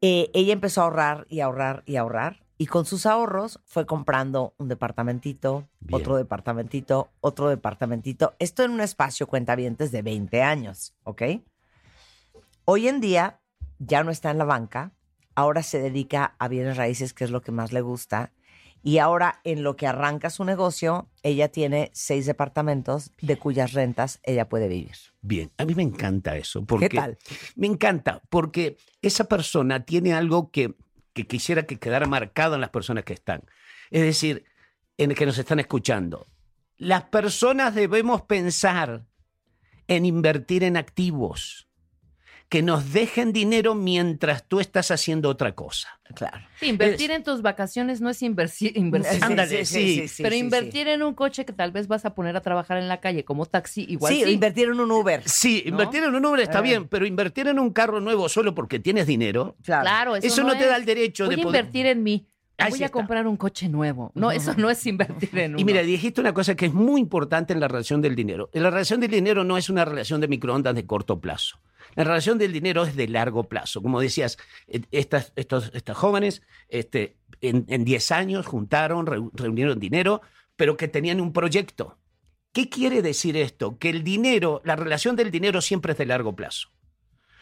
Eh, ella empezó a ahorrar y ahorrar y ahorrar. Y con sus ahorros fue comprando un departamentito, Bien. otro departamentito, otro departamentito. Esto en un espacio cuentavientes de 20 años, ¿ok? Hoy en día ya no está en la banca. Ahora se dedica a bienes raíces, que es lo que más le gusta. Y ahora, en lo que arranca su negocio, ella tiene seis departamentos de cuyas rentas ella puede vivir. Bien, a mí me encanta eso. Porque ¿Qué tal? Me encanta, porque esa persona tiene algo que, que quisiera que quedara marcado en las personas que están. Es decir, en que nos están escuchando. Las personas debemos pensar en invertir en activos. Que nos dejen dinero mientras tú estás haciendo otra cosa. Claro. Sí, invertir en tus vacaciones no es inversi- inversión. Ándale, sí, Pero invertir en un coche que tal vez vas a poner a trabajar en la calle como taxi, igual Sí, sí. invertir en un Uber. Sí, ¿No? invertir en un Uber está Eh. bien, pero invertir en un carro nuevo solo porque tienes dinero, Claro. Claro, eso, eso no, te es. da el derecho Voy de a poder... invertir en mí. Ahí Voy a está. comprar un coche nuevo. No, eso no es invertir en uno. Y mira, dijiste una cosa que es muy importante en la relación del dinero. La relación del dinero no es una relación de microondas de corto plazo. La relación del dinero es de largo plazo. Como decías, eh, estas, estos, jóvenes este, en, en 10 años juntaron, reu- reunieron dinero, pero que tenían un proyecto. ¿Qué quiere decir esto? Que el dinero, la relación del dinero siempre es de largo plazo.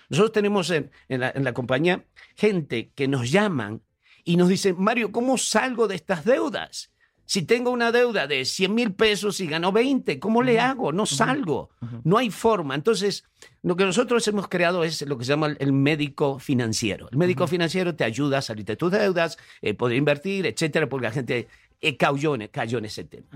Nosotros tenemos en, en la, en la compañía gente que nos llaman y nos dicen, Mario, ¿cómo salgo de estas deudas? Si tengo una deuda de 100 mil pesos y gano 20, ¿cómo le hago? No salgo. No hay forma. Entonces, lo que nosotros hemos creado es lo que se llama el médico financiero. El médico financiero te ayuda a salir de tus deudas, eh, poder invertir, etcétera, porque la gente eh, cayó, en, cayó en ese tema.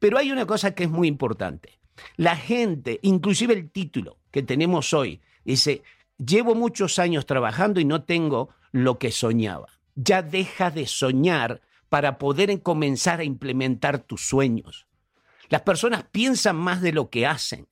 Pero hay una cosa que es muy importante. La gente, inclusive el título que tenemos hoy, dice, llevo muchos años trabajando y no tengo lo que soñaba. Ya deja de soñar para poder en- comenzar a implementar tus sueños. Las personas piensan más de lo que hacen.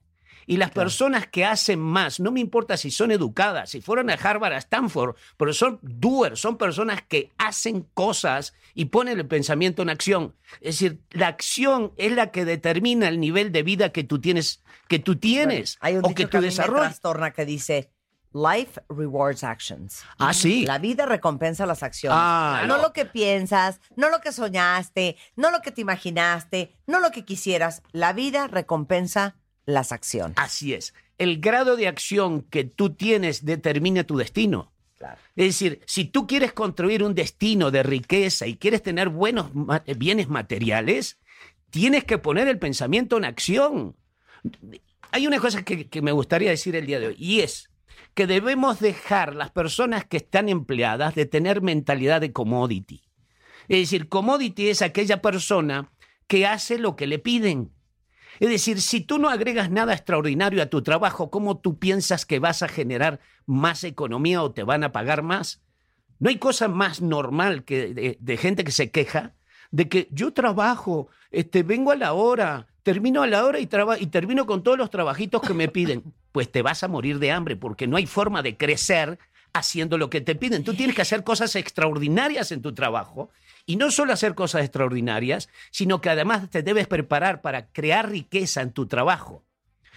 Y las personas que hacen más, no me importa si son educadas, si fueron a Harvard, a Stanford, pero son doers, son personas que hacen cosas y ponen el pensamiento en acción. Es decir, la acción es la que determina el nivel de vida que tú tienes, que tú tienes Hay un o dicho que que, tú a mí me desarrollas. trastorna que dice Life rewards actions. Ah, sí. La vida recompensa las acciones. Ah, no no. lo que piensas, no lo que soñaste, no lo que te imaginaste, no lo que quisieras. La vida recompensa las acciones. Así es. El grado de acción que tú tienes determina tu destino. Claro. Es decir, si tú quieres construir un destino de riqueza y quieres tener buenos bienes materiales, tienes que poner el pensamiento en acción. Hay una cosa que, que me gustaría decir el día de hoy, y es que debemos dejar las personas que están empleadas de tener mentalidad de commodity. Es decir, commodity es aquella persona que hace lo que le piden. Es decir, si tú no agregas nada extraordinario a tu trabajo, ¿cómo tú piensas que vas a generar más economía o te van a pagar más? No hay cosa más normal que de, gente que se queja de que yo trabajo, este, vengo a la hora, termino a la hora y, traba- y termino con todos los trabajitos que me piden. Pues te vas a morir de hambre porque no hay forma de crecer haciendo lo que te piden. Tú tienes que hacer cosas extraordinarias en tu trabajo y no solo hacer cosas extraordinarias, sino que además te debes preparar para crear riqueza en tu trabajo.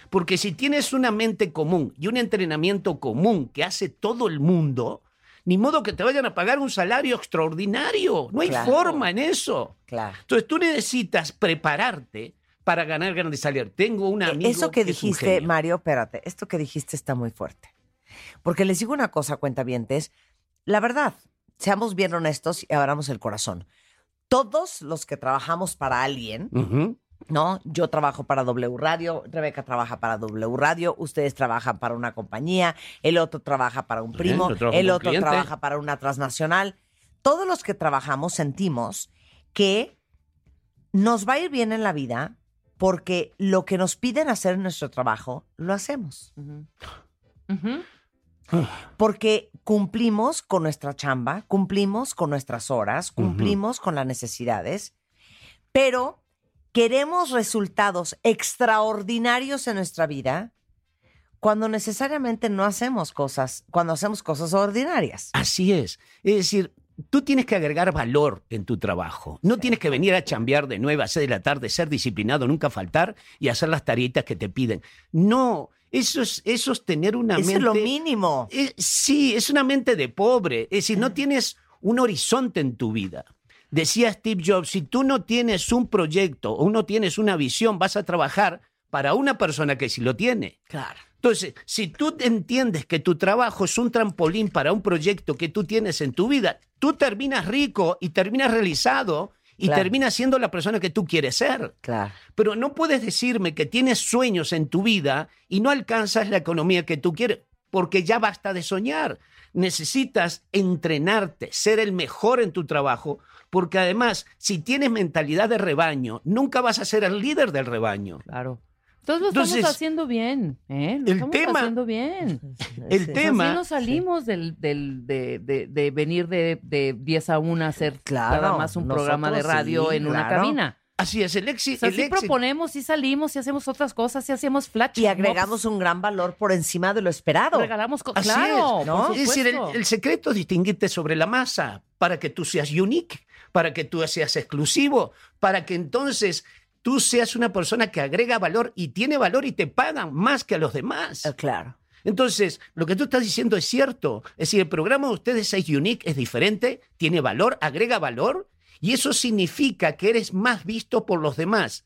Porque si tienes una mente común y un entrenamiento común que hace todo el mundo, ni modo que te vayan a pagar un salario extraordinario. No hay Claro. forma en eso. Claro. Entonces tú necesitas prepararte para ganar grandes salarios. Tengo un amigo E, Eso que dijiste. Mario, espérate, esto que dijiste está muy fuerte. Porque les digo una cosa, cuentavientes, la verdad, seamos bien honestos y abramos el corazón. Todos los que trabajamos para alguien. ¿no? Yo trabajo para W Radio, Rebeca trabaja para W Radio, ustedes trabajan para una compañía, el otro trabaja para un primo, el otro cliente. trabaja para una transnacional. Todos los que trabajamos sentimos que nos va a ir bien en la vida porque lo que nos piden hacer en nuestro trabajo, lo hacemos. Porque cumplimos con nuestra chamba, cumplimos con nuestras horas, cumplimos con las necesidades, pero queremos resultados extraordinarios en nuestra vida cuando necesariamente no hacemos cosas, cuando hacemos cosas ordinarias. Así es. Es decir, tú tienes que agregar valor en tu trabajo. No tienes que venir a chambear de 9 a 6 de la tarde, ser disciplinado, nunca faltar y hacer las tareitas que te piden. No, eso es, eso es tener una Eso mente... es lo mínimo. Eh, sí, es una mente de pobre. Es decir, no tienes un horizonte en tu vida. Decía Steve Jobs, si tú no tienes un proyecto o no tienes una visión, vas a trabajar para una persona que sí lo tiene. Claro. Entonces, si tú entiendes que tu trabajo es un trampolín para un proyecto que tú tienes en tu vida, tú terminas rico y terminas realizado y Claro. terminas siendo la persona que tú quieres ser. Claro. Pero no puedes decirme que tienes sueños en tu vida y no alcanzas la economía que tú quieres, porque ya basta de soñar. Necesitas entrenarte, ser el mejor en tu trabajo, porque además, si tienes mentalidad de rebaño, nunca vas a ser el líder del rebaño. Claro. Entonces lo Entonces, estamos haciendo bien, ¿eh? Lo el estamos tema- haciendo bien. El Sí. tema- Así nos salimos del, del- de, de- de venir de, de 10 a 1 a hacer Claro, nada más un programa de radio sí, en una cabina. Así es, el O éxito. sea, el sí éxito- proponemos, sí salimos, sí hacemos otras cosas, sí hacemos flash. Y agregamos un gran valor por encima de lo esperado. Regalamos cosas. Claro, es, ¿no? Es decir, el, el secreto es distinguirte sobre la masa para que tú seas unique, para que tú seas exclusivo, para que entonces tú seas una persona que agrega valor y tiene valor y te pagan más que a los demás. Eh, Claro. Entonces, lo que tú estás diciendo es cierto. Es decir, el programa de ustedes es unique, es diferente, tiene valor, agrega valor, y eso significa que eres más visto por los demás,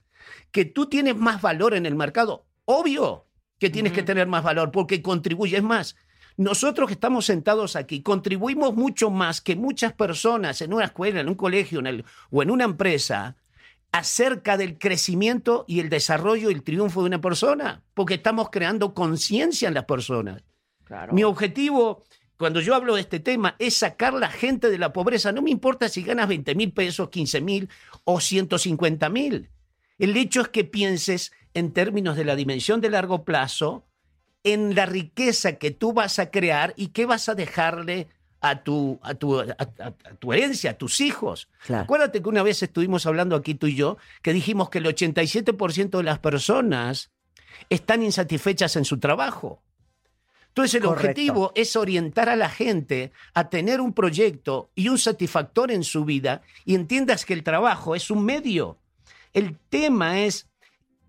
que tú tienes más valor en el mercado. Obvio que tienes que tener más valor porque contribuyes más. Nosotros que estamos sentados aquí contribuimos mucho más que muchas personas en una escuela, en un colegio en el- o en una empresa acerca del crecimiento y el desarrollo y el triunfo de una persona, porque estamos creando conciencia en las personas. Claro. Mi objetivo, cuando yo hablo de este tema, es sacar la gente de la pobreza. No me importa si ganas 20 mil pesos, 15 mil o 150 mil. El hecho es que pienses en términos de la dimensión de largo plazo, en la riqueza que tú vas a crear y qué vas a dejarle a tu, a tu, a- a- a tu herencia, a tus hijos. Claro. Acuérdate que una vez estuvimos hablando aquí tú y yo, que dijimos que el 87% de las personas están insatisfechas en su trabajo. Entonces el Correcto. objetivo es orientar a la gente a tener un proyecto y un satisfactor en su vida y entiendas que el trabajo es un medio. El tema es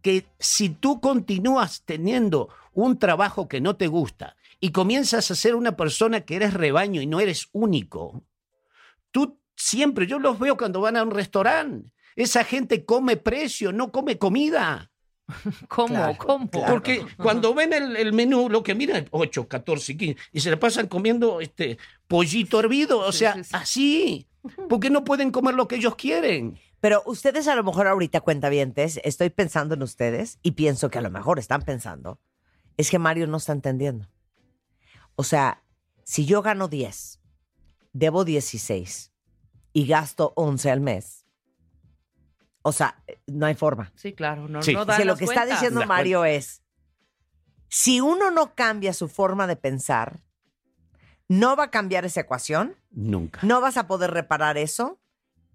que si tú continúas teniendo un trabajo que no te gusta y comienzas a ser una persona que eres rebaño y no eres único, tú siempre, yo los veo cuando van a un restaurante, esa gente come precio, no come comida. ¿Cómo? Claro, ¿Cómo? claro. Porque cuando ven el, el menú, lo que miran es 8, 14, 15, y se le pasan comiendo este pollito hervido, o Sí, sea, sí, sí. así, porque no pueden comer lo que ellos quieren. Pero ustedes a lo mejor ahorita cuentavientes, estoy pensando en ustedes y pienso que a lo mejor están pensando, es que Mario no está entendiendo. O sea, si yo gano 10, debo 16 y gasto 11 al mes, o sea, no hay forma. Sí, claro. No, Sí. no O sea, lo que está diciendo Las Mario es, si uno no cambia su forma de pensar, no va a cambiar esa ecuación, Nunca. no vas a poder reparar eso,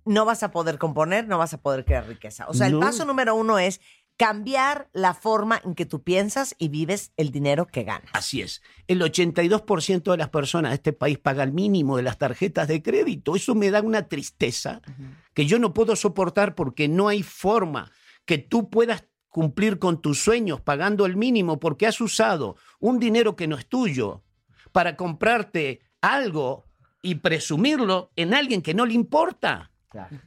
no vas a poder componer, no vas a poder crear riqueza. O sea, el paso número uno es cambiar la forma en que tú piensas y vives el dinero que ganas. Así es. El 82% de las personas de este país paga el mínimo de las tarjetas de crédito. Eso me da una tristeza que yo no puedo soportar porque no hay forma que tú puedas cumplir con tus sueños pagando el mínimo porque has usado un dinero que no es tuyo para comprarte algo y presumirlo en alguien que no le importa.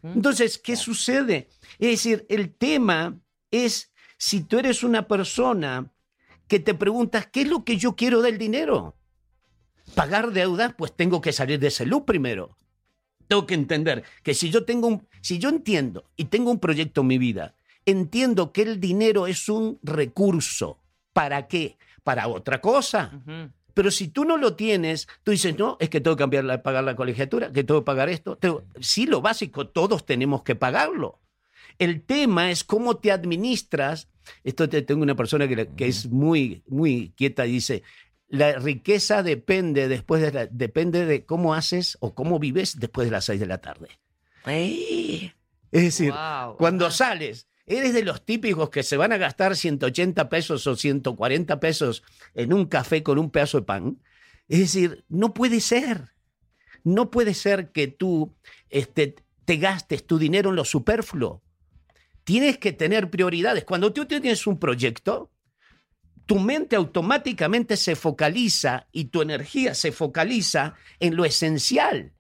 Entonces, ¿qué sucede? Es decir, el tema es si tú eres una persona que te preguntas, ¿qué es lo que yo quiero del dinero? Pagar deudas, pues tengo que salir de ese loop primero. Tengo que entender que si yo tengo un, si yo entiendo y tengo un proyecto en mi vida, entiendo que el dinero es un recurso. ¿Para qué? Para otra cosa. Pero si tú no lo tienes, tú dices, no, es que tengo que cambiar la- pagar la colegiatura, que tengo que pagar esto. Tengo- Sí, lo básico, todos tenemos que pagarlo. El tema es cómo te administras. Esto te, tengo una persona que, que es muy, muy quieta y dice, la riqueza depende, después de la- depende de cómo haces o cómo vives después de las seis de la tarde. Es decir, Wow. cuando sales, eres de los típicos que se van a gastar 180 pesos o 140 pesos en un café con un pedazo de pan. Es decir, no puede ser. No puede ser que tú este, te gastes tu dinero en lo superfluo. Tienes que tener prioridades. Cuando tú tienes un proyecto, tu mente automáticamente se focaliza y tu energía se focaliza en lo esencial.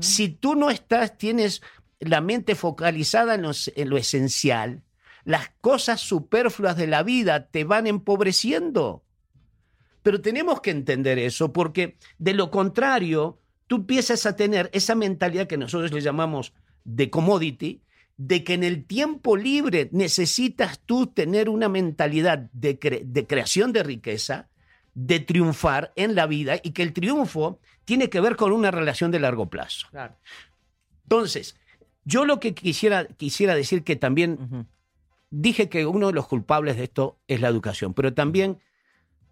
Si tú no estás, tienes la mente focalizada en, los- en lo esencial, las cosas superfluas de la vida te van empobreciendo. Pero tenemos que entender eso porque de lo contrario, tú empiezas a tener esa mentalidad que nosotros le llamamos de commodity, de que en el tiempo libre necesitas tú tener una mentalidad de, cre- de creación de riqueza, de triunfar en la vida y que el triunfo tiene que ver con una relación de largo plazo. Claro. Entonces, yo lo que quisiera, quisiera decir que también dije que uno de los culpables de esto es la educación, pero también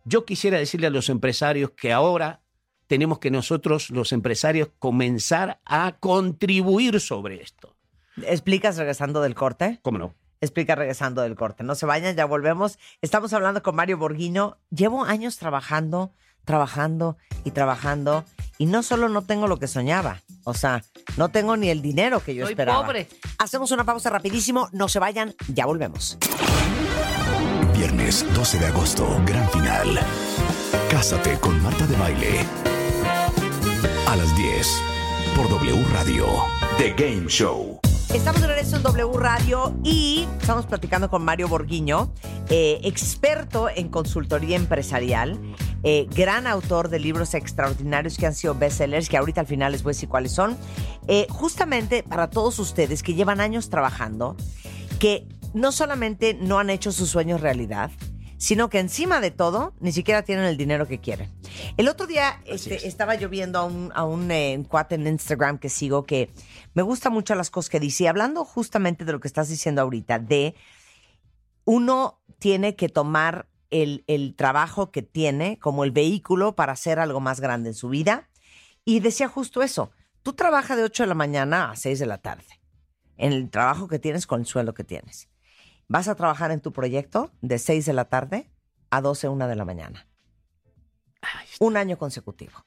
yo quisiera decirle a los empresarios que ahora tenemos que nosotros, los empresarios, comenzar a contribuir sobre esto. ¿Explicas regresando del corte? ¿Cómo no? Explica regresando del corte. No se vayan, ya volvemos. Estamos hablando con Mario Borguiño. Llevo años trabajando, trabajando y trabajando. Y no solo no tengo lo que soñaba, o sea, no tengo ni el dinero que yo Soy esperaba. pobre. Hacemos una pausa rapidísimo, no se vayan, ya volvemos. Viernes 12 de agosto, gran final. Cásate con Marta de Baile. A las 10 por W Radio. The Game Show. Estamos de regreso en W Radio y estamos platicando con Mario Borguiño, eh, experto en consultoría empresarial, eh, gran autor de libros extraordinarios que han sido bestsellers, que ahorita al final les voy a decir cuáles son. Eh, justamente para todos ustedes que llevan años trabajando, que no solamente no han hecho sus sueños realidad, sino que encima de todo ni siquiera tienen el dinero que quieren. El otro día este, estaba yo viendo a un, a un eh, cuate en Instagram que sigo que me gusta mucho las cosas que dice, y hablando justamente de lo que estás diciendo ahorita, de uno tiene que tomar el, el trabajo que tiene como el vehículo para hacer algo más grande en su vida. Y decía justo eso, tú trabajas de 8 de la mañana a 6 de la tarde, en el trabajo que tienes con el sueldo que tienes. Vas a trabajar en tu proyecto de 6 de la tarde a 12, 1 de la mañana. Un año consecutivo.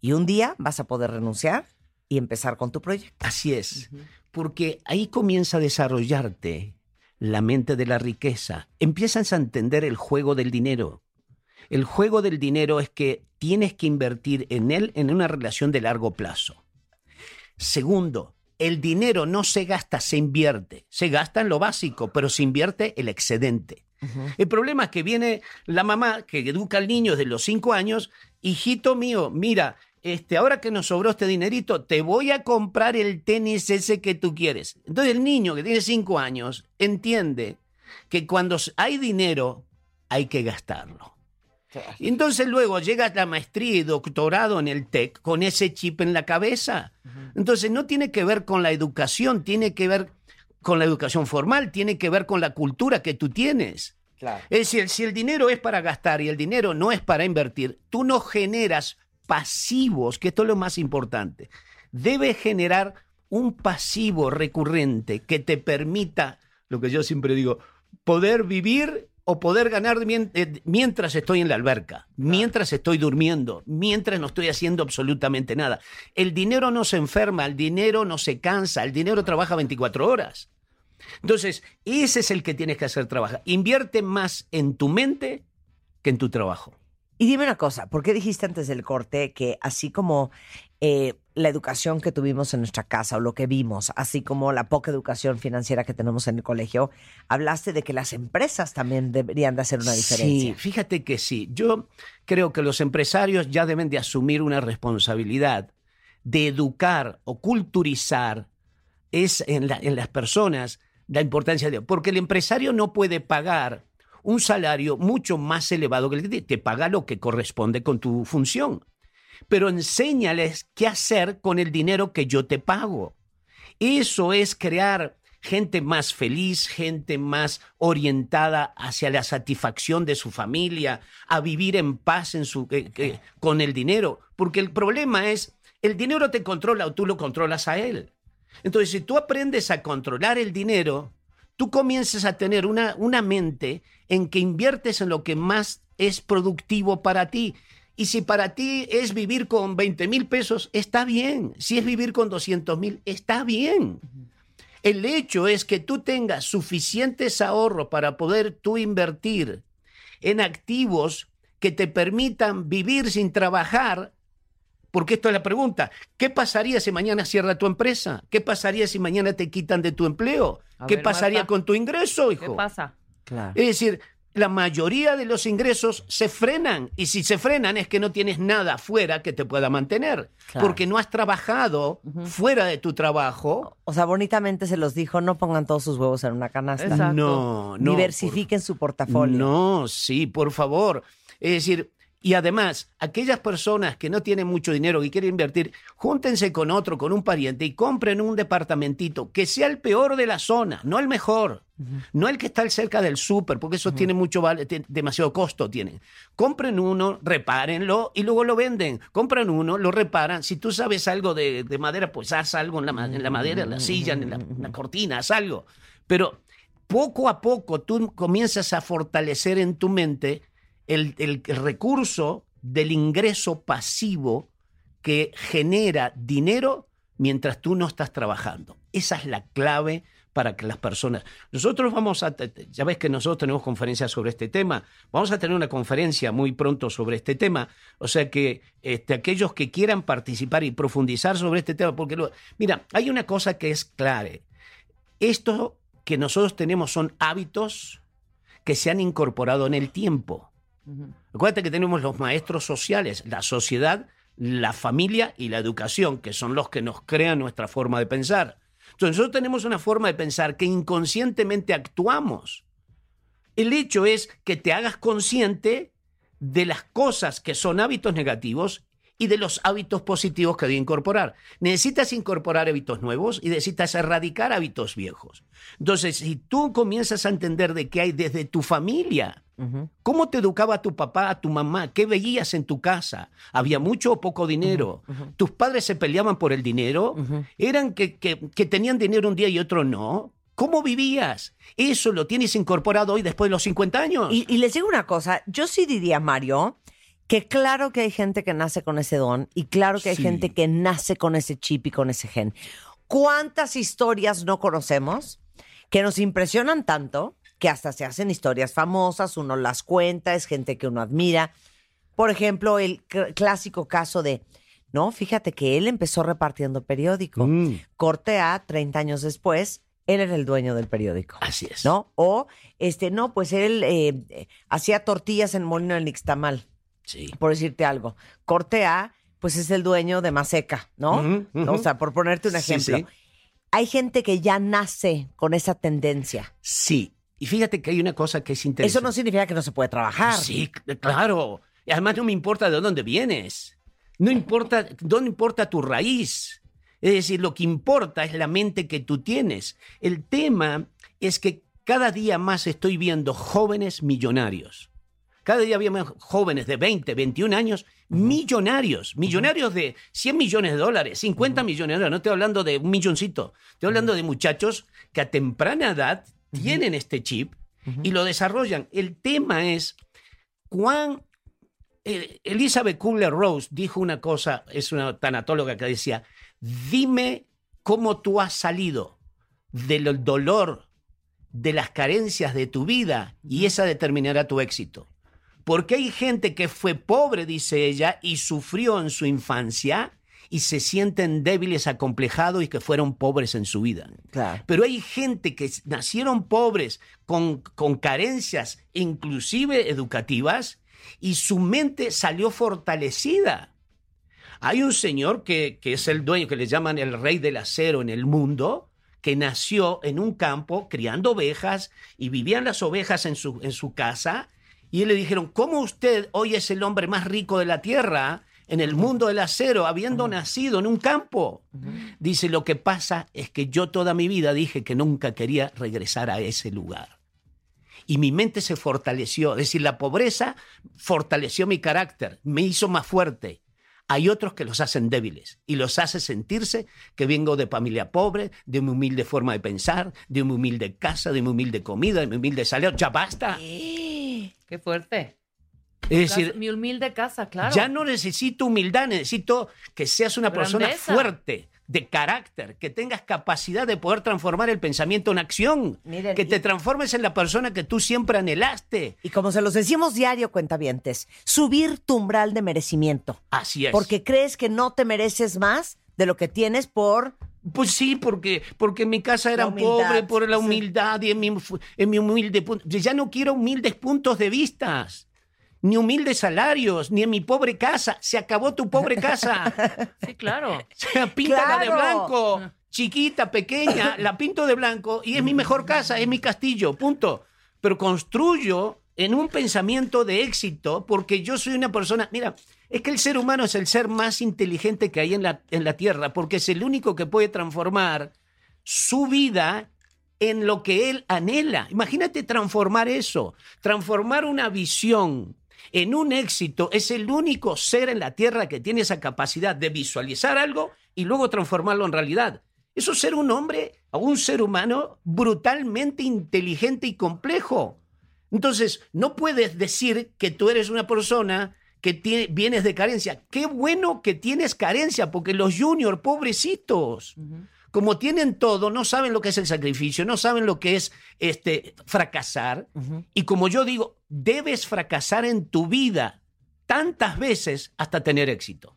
Y un día vas a poder renunciar y empezar con tu proyecto. Así es, porque ahí comienza a desarrollarte la mente de la riqueza. Empiezas a entender el juego del dinero. El juego del dinero es que tienes que invertir en él en una relación de largo plazo. Segundo, el dinero no se gasta, se invierte. Se gasta en lo básico, pero se invierte el excedente. El problema es que viene la mamá que educa al niño desde los cinco años, hijito mío, mira, este, ahora que nos sobró este dinerito, te voy a comprar el tenis ese que tú quieres. Entonces el niño que tiene cinco años entiende que cuando hay dinero hay que gastarlo. Y entonces luego llega la maestría y doctorado en el TEC con ese chip en la cabeza. Entonces no tiene que ver con la educación, tiene que ver con la educación formal, tiene que ver con la cultura que tú tienes. Claro. Es decir, si el dinero es para gastar y el dinero no es para invertir, tú no generas pasivos, que esto es lo más importante. Debes generar un pasivo recurrente que te permita, lo que yo siempre digo, poder vivir o poder ganar eh, mientras estoy en la alberca, mientras estoy durmiendo, mientras no estoy haciendo absolutamente nada. El dinero no se enferma, el dinero no se cansa, el dinero trabaja 24 horas. Entonces, ese es el que tienes que hacer trabajar. Invierte más en tu mente que en tu trabajo. Y dime una cosa, ¿por qué dijiste antes del corte que así como eh, la educación que tuvimos en nuestra casa o lo que vimos, así como la poca educación financiera que tenemos en el colegio, hablaste de que las empresas también deberían de hacer una diferencia? Sí, fíjate que sí. Yo creo que los empresarios ya deben de asumir una responsabilidad de educar o culturizar es en, la- en las personas la importancia de... Porque el empresario no puede pagar un salario mucho más elevado que el que te, te paga lo que corresponde con tu función. Pero enséñales qué hacer con el dinero que yo te pago. Eso es crear gente más feliz, gente más orientada hacia la satisfacción de su familia, a vivir en paz en su, eh, eh, con el dinero. Porque el problema es, el dinero te controla o tú lo controlas a él. Entonces, si tú aprendes a controlar el dinero, tú comienzas a tener una, una mente en que inviertes en lo que más es productivo para ti. Y si para ti es vivir con 20 mil pesos, está bien. Si es vivir con 200 mil, está bien. El hecho es que tú tengas suficientes ahorros para poder tú invertir en activos que te permitan vivir sin trabajar. Porque esto es la pregunta. ¿Qué pasaría si mañana cierra tu empresa? ¿Qué pasaría si mañana te quitan de tu empleo? A ¿Qué ver, pasaría Marta. con tu ingreso, hijo? ¿Qué pasa? Claro. Es decir, la mayoría de los ingresos se frenan y si se frenan es que no tienes nada fuera que te pueda mantener, Claro. porque no has trabajado fuera de tu trabajo. O sea, bonitamente se los dijo, no pongan todos sus huevos en una canasta. Exacto. No, no. Diversifiquen su por- portafolio. No, sí, por favor. Es decir, y además, aquellas personas que no tienen mucho dinero y quieren invertir, júntense con otro, con un pariente y compren un departamentito que sea el peor de la zona, no el mejor. No el que está cerca del súper, porque eso tiene mucho vale, demasiado costo tiene. Compren uno, repárenlo y luego lo venden. Compran uno, lo reparan. Si tú sabes algo de, de madera, pues haz algo en la, en la madera, en la silla, en la, en la cortina, haz algo. Pero poco a poco tú comienzas a fortalecer en tu mente el, el recurso del ingreso pasivo que genera dinero mientras tú no estás trabajando. Esa es la clave para que las personas... Nosotros vamos a... Ya ves que nosotros tenemos conferencias sobre este tema. Vamos a tener una conferencia muy pronto sobre este tema. O sea que este, aquellos que quieran participar y profundizar sobre este tema, porque... lo- mira, hay una cosa que es clave. Esto que nosotros tenemos son hábitos que se han incorporado en el tiempo. Acuérdate que tenemos los maestros sociales, la sociedad, la familia y la educación, que son los que nos crean nuestra forma de pensar. Entonces nosotros tenemos una forma de pensar que inconscientemente actuamos. El hecho es que te hagas consciente de las cosas que son hábitos negativos y de los hábitos positivos que debe incorporar. Necesitas incorporar hábitos nuevos y necesitas erradicar hábitos viejos. Entonces, si tú comienzas a entender de qué hay desde tu familia, ¿Cómo te educaba tu papá, tu mamá? ¿Qué veías en tu casa? ¿Había mucho o poco dinero? ¿Tus padres se peleaban por el dinero? ¿Eran que, que- que tenían dinero un día y otro no? ¿Cómo vivías? Eso lo tienes incorporado hoy después de los 50 años. Y, y les digo una cosa, yo sí diría, Mario, que claro que hay gente que nace con ese don y claro que hay Sí. gente que nace con ese chip y con ese gen. ¿Cuántas historias no conocemos que nos impresionan tanto que hasta se hacen historias famosas, uno las cuenta, es gente que uno admira? Por ejemplo, el cl- clásico caso de, no, fíjate que él empezó repartiendo periódico. Mm, Corte A, 30 años después, él era el dueño del periódico. así es. ¿no? O, este, no, pues él eh, hacía tortillas en Molino del Nixtamal, Sí. por decirte algo. Corte A, pues es el dueño de Maseca, ¿no? O sea, por ponerte un Sí, ejemplo. sí. Hay gente que ya nace con esa tendencia. Sí. Y fíjate que hay una cosa que es interesante. Eso no significa que no se puede trabajar. Sí, cl- claro. Y además no me importa de dónde vienes. No importa, no importa tu raíz. Es decir, lo que importa es la mente que tú tienes. El tema es que cada día más estoy viendo jóvenes millonarios. Cada día veo más jóvenes de 20, 21 años, millonarios. Millonarios de 100 millones de dólares, 50 millones de dólares. No estoy hablando de un milloncito. Estoy hablando de muchachos que a temprana edad tienen este chip y lo desarrollan. El tema es cuán... eh, Elizabeth Kubler-Rose dijo una cosa, es una tanatóloga que decía, dime cómo tú has salido del dolor, de las carencias de tu vida y esa determinará tu éxito. Porque hay gente que fue pobre, dice ella, y sufrió en su infancia y se sienten débiles, acomplejados y que fueron pobres en su vida. Claro. Pero hay gente que nacieron pobres, con, con carencias, inclusive educativas, y su mente salió fortalecida. Hay un señor que, que es el dueño, que le llaman el rey del acero en el mundo, que nació en un campo criando ovejas y vivían las ovejas en su, en su casa. Y le dijeron, ¿cómo usted hoy es el hombre más rico de la tierra en el mundo del acero, habiendo nacido en un campo? Dice, lo que pasa es que yo toda mi vida dije que nunca quería regresar a ese lugar. Y mi mente se fortaleció. Es decir, la pobreza fortaleció mi carácter, me hizo más fuerte. Hay otros que los hacen débiles y los hace sentirse que vengo de familia pobre, de mi humilde forma de pensar, de mi humilde casa, de mi humilde comida, de mi humilde salario. Ya basta. Qué fuerte. Es decir, mi humilde casa, claro. ya no necesito humildad, necesito que seas una persona fuerte, de carácter, que tengas capacidad de poder transformar el pensamiento en acción, Miren, que te y- transformes en la persona que tú siempre anhelaste. Y como se los decimos diario, cuentavientes, subir tu umbral de merecimiento. Así es. Porque crees que no te mereces más de lo que tienes por Pues sí, porque, porque en mi casa humildad, pobres por la sí. humildad y en mi, en mi humilde punto. Ya no quiero humildes puntos de vistas, ni humildes salarios, ni en mi pobre casa. Se acabó tu pobre casa. Sí, claro. O sea, píntala de blanco. Chiquita, pequeña, la pinto de blanco y es mi mejor casa, es mi castillo, punto. Pero construyo en un pensamiento de éxito porque yo soy una persona, mira, es que el ser humano es el ser más inteligente que hay en la, en la Tierra porque es el único que puede transformar su vida en lo que él anhela. Imagínate transformar eso, transformar una visión en un éxito. Es el único ser en la Tierra que tiene esa capacidad de visualizar algo y luego transformarlo en realidad. Eso es ser un hombre o un ser humano brutalmente inteligente y complejo. Entonces, no puedes decir que tú eres una persona que tiene, vienes de carencia. Qué bueno que tienes carencia, porque los juniors, pobrecitos, como tienen todo, no saben lo que es el sacrificio, no saben lo que es este, fracasar. Y como yo digo, debes fracasar en tu vida tantas veces hasta tener éxito.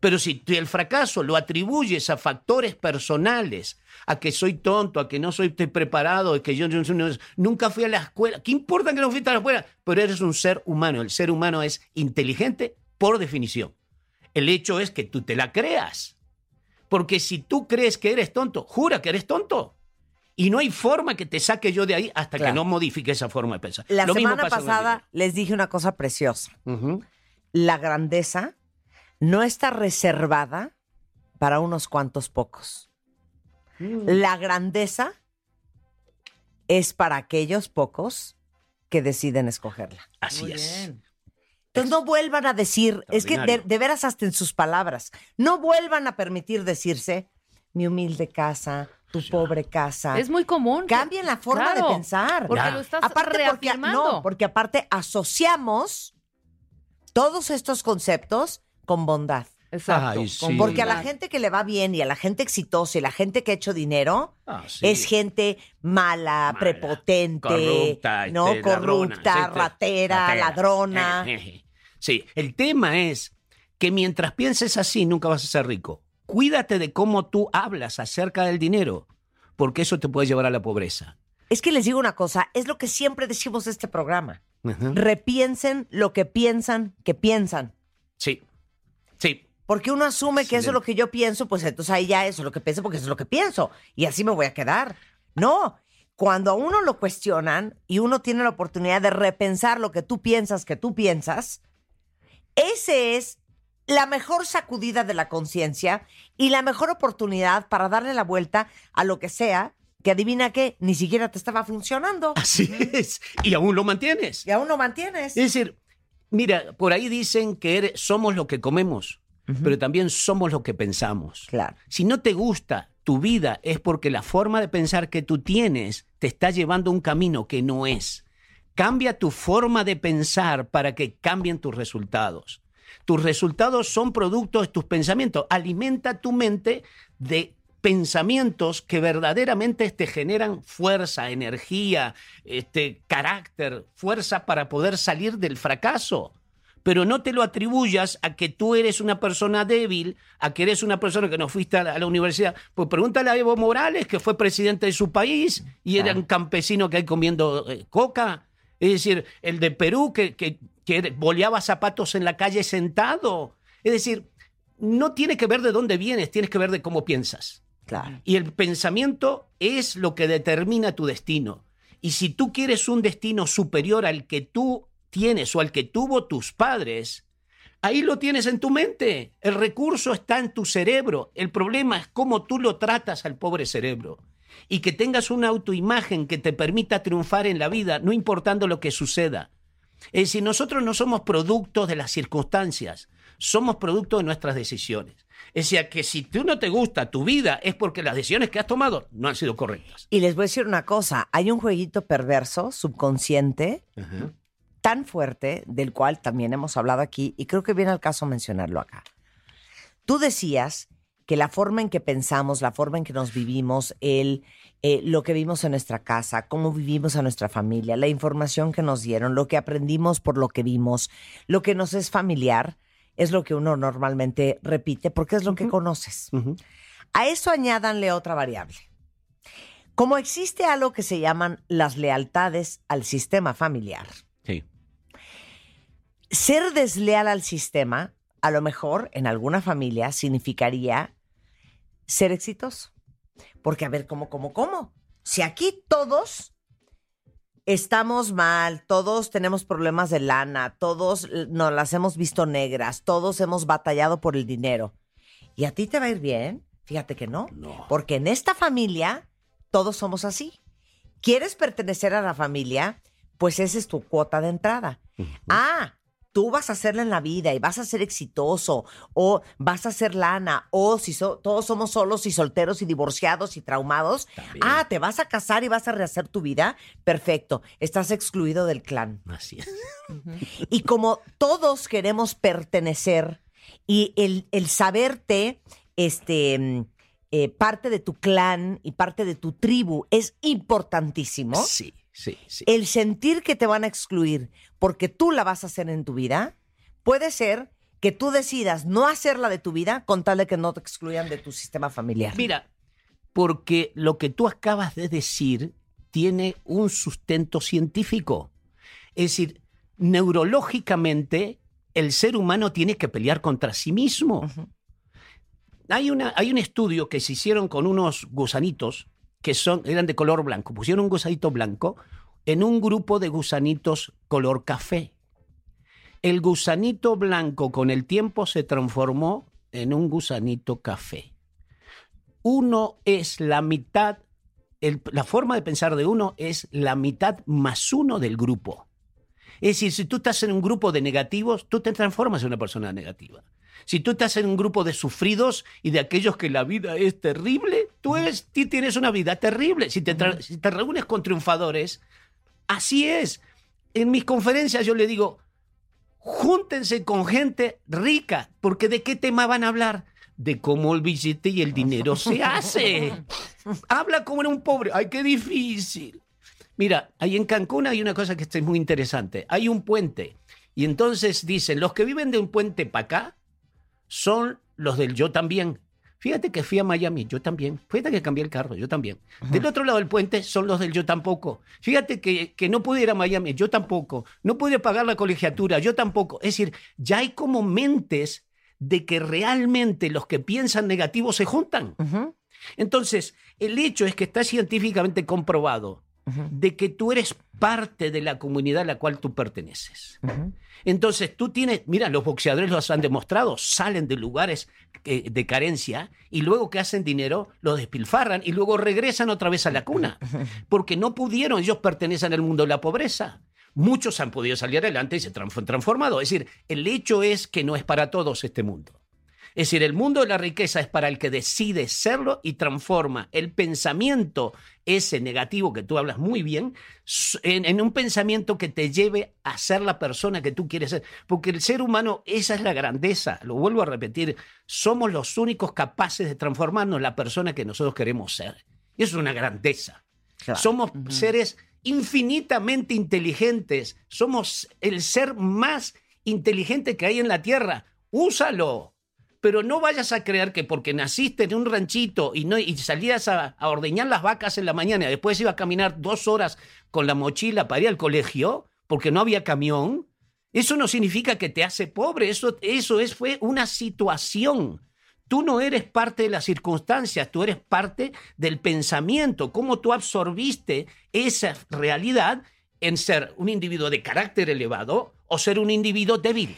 Pero si el fracaso lo atribuyes a factores personales, a que soy tonto, a que no soy preparado, a que yo, yo- yo- nunca fui a la escuela, ¿qué importa que no fuiste a la escuela? Pero eres un ser humano. El ser humano es inteligente por definición. El hecho es que tú te la creas. Porque si tú crees que eres tonto, jura que eres tonto. Y no hay forma que te saque yo de ahí hasta Claro. que no modifique esa forma de pensar. La Lo semana pasada les dije una cosa preciosa. La grandeza no está reservada para unos cuantos pocos. Mm. La grandeza es para aquellos pocos que deciden escogerla. Así Muy es. bien. Entonces no vuelvan a decir, es que de, veras hasta en sus palabras, no vuelvan a permitir decirse mi humilde casa, tu pobre casa. Es muy común. Cambien la forma Claro, de pensar. Porque Ya. lo estás aparte porque, no, porque aparte asociamos todos estos conceptos con bondad. Exacto. Ay, con sí. Porque a la gente que le va bien y a la gente exitosa y la gente que ha hecho dinero Ah, sí. es gente mala, Mala, prepotente, corrupta, no este, ladrona, corrupta, ratera, ratera. ladrona. Sí, el tema es que mientras pienses así nunca vas a ser rico. Cuídate de cómo tú hablas acerca del dinero, porque eso te puede llevar a la pobreza. Es que les digo una cosa, es lo que siempre decimos de este programa. Repiensen lo que piensan que piensan. Sí, sí. Porque uno asume que eso es lo que yo pienso, pues entonces ahí ya eso es lo que pienso porque eso es lo que pienso. Y así me voy a quedar. No, cuando a uno lo cuestionan y uno tiene la oportunidad de repensar lo que tú piensas que tú piensas, ese es la mejor sacudida de la conciencia y la mejor oportunidad para darle la vuelta a lo que sea que adivina que ni siquiera te estaba funcionando. Así es. Y aún lo mantienes. Y aún lo mantienes. Es decir, mira, por ahí dicen que eres- somos lo que comemos, pero también somos lo que pensamos. Claro. Si no te gusta tu vida es porque la forma de pensar que tú tienes te está llevando a un camino que no es. Cambia tu forma de pensar para que cambien tus resultados. Tus resultados son productos de tus pensamientos. Alimenta tu mente de pensamientos que verdaderamente te generan fuerza, energía, este, carácter, fuerza para poder salir del fracaso pero no te lo atribuyas a que tú eres una persona débil, a que eres una persona que no fuiste a la, a la universidad. Pues pregúntale a Evo Morales, que fue presidente de su país y era un campesino que hay comiendo eh, coca. Es decir, el de Perú, que, que, que boleaba zapatos en la calle sentado. Es decir, no tiene que ver de dónde vienes, tienes que ver de cómo piensas. Claro. Y el pensamiento es lo que determina tu destino. Y si tú quieres un destino superior al que tú tienes o al que tuvo tus padres, ahí lo tienes en tu mente. El recurso está en tu cerebro. El problema es cómo tú lo tratas al pobre cerebro. Y que tengas una autoimagen que te permita triunfar en la vida, no importando lo que suceda. Es decir, nosotros no somos productos de las circunstancias, somos producto de nuestras decisiones. Es decir, que si tú no te gusta tu vida es porque las decisiones que has tomado no han sido correctas. Y les voy a decir una cosa, hay un jueguito perverso, subconsciente, tan fuerte, del cual también hemos hablado aquí, y creo que viene al caso mencionarlo acá. Tú decías que la forma en que pensamos, la forma en que nos vivimos, el, eh, lo que vimos en nuestra casa, cómo vivimos a nuestra familia, la información que nos dieron, lo que aprendimos por lo que vimos, lo que nos es familiar, es lo que uno normalmente repite porque es lo que conoces. A eso añádanle otra variable. Como existe algo que se llaman las lealtades al sistema familiar, Sí. ser desleal al sistema, a lo mejor en alguna familia significaría ser exitoso. Porque a ver, ¿cómo, cómo, cómo? Si aquí todos estamos mal, todos tenemos problemas de lana, todos eh, nos las hemos visto negras, todos hemos batallado por el dinero, ¿y a ti te va a ir bien? Fíjate que no. No. Porque en esta familia todos somos así. ¿Quieres pertenecer a la familia? Pues esa es tu cuota de entrada. Ah, tú vas a hacerla en la vida y vas a ser exitoso o vas a ser lana o si so- todos somos solos y solteros y divorciados y traumados. Ah, te vas a casar y vas a rehacer tu vida. Perfecto, estás excluido del clan. Así es. Y como todos queremos pertenecer y el, el saberte este, mm, eh, parte de tu clan y parte de tu tribu es importantísimo. Sí, sí, sí. El sentir que te van a excluir porque tú la vas a hacer en tu vida, puede ser que tú decidas no hacerla de tu vida con tal de que no te excluyan de tu sistema familiar. Mira, porque lo que tú acabas de decir tiene un sustento científico. Es decir, neurológicamente el ser humano tiene que pelear contra sí mismo. hay, una, hay un estudio que se hicieron con unos gusanitos que son, eran de color blanco. Pusieron un gusanito blanco en un grupo de gusanitos color café. El gusanito blanco con el tiempo se transformó en un gusanito café. Uno es la mitad, la forma de pensar de uno es la mitad más uno del grupo. Es decir, si tú estás en un grupo de negativos, tú te transformas en una persona negativa. Si tú estás en un grupo de sufridos y de aquellos que la vida es terrible, tú eres, ti tienes una vida terrible. Si te, tra- si te reúnes con triunfadores, así es. En mis conferencias yo le digo, júntense con gente rica, porque ¿de qué tema van a hablar? De cómo el billete y el dinero se hace. Habla como en un pobre. Ay, qué difícil. Mira, ahí en Cancún hay una cosa que está muy interesante. Hay un puente. Y entonces dicen, los que viven de un puente para acá son los del yo también. Fíjate que fui a Miami, yo también. Fíjate que cambié el carro, yo también. Del otro lado del puente son los del yo tampoco. Fíjate que, que no pude ir a Miami, yo tampoco. No pude pagar la colegiatura, yo tampoco. Es decir, ya hay como mentes de que realmente los que piensan negativo se juntan. Entonces, el hecho es que está científicamente comprobado de que tú eres parte de la comunidad a la cual tú perteneces. Entonces, tú tienes, mira, los boxeadores los han demostrado, salen de lugares eh, de carencia y luego que hacen dinero, lo despilfarran y luego regresan otra vez a la cuna, porque no pudieron, ellos pertenecen al mundo de la pobreza. Muchos han podido salir adelante y se han transformado. Es decir, el hecho es que no es para todos este mundo. Es decir, el mundo de la riqueza es para el que decide serlo y transforma el pensamiento, ese negativo que tú hablas muy bien, en, en un pensamiento que te lleve a ser la persona que tú quieres ser. Porque el ser humano, esa es la grandeza, lo vuelvo a repetir, somos los únicos capaces de transformarnos en la persona que nosotros queremos ser. Y eso es una grandeza. Somos seres infinitamente inteligentes. Somos el ser más inteligente que hay en la Tierra. Úsalo. Pero no vayas a creer que porque naciste en un ranchito y, no, y salías a, ordeñar las vacas en la mañana después iba a caminar dos horas con la mochila para ir al colegio porque no había camión, eso no significa que te hace pobre. Eso, eso es, fue una situación. Tú no eres parte de las circunstancias, tú eres parte del pensamiento, cómo tú absorbiste esa realidad en ser un individuo de carácter elevado o ser un individuo débil.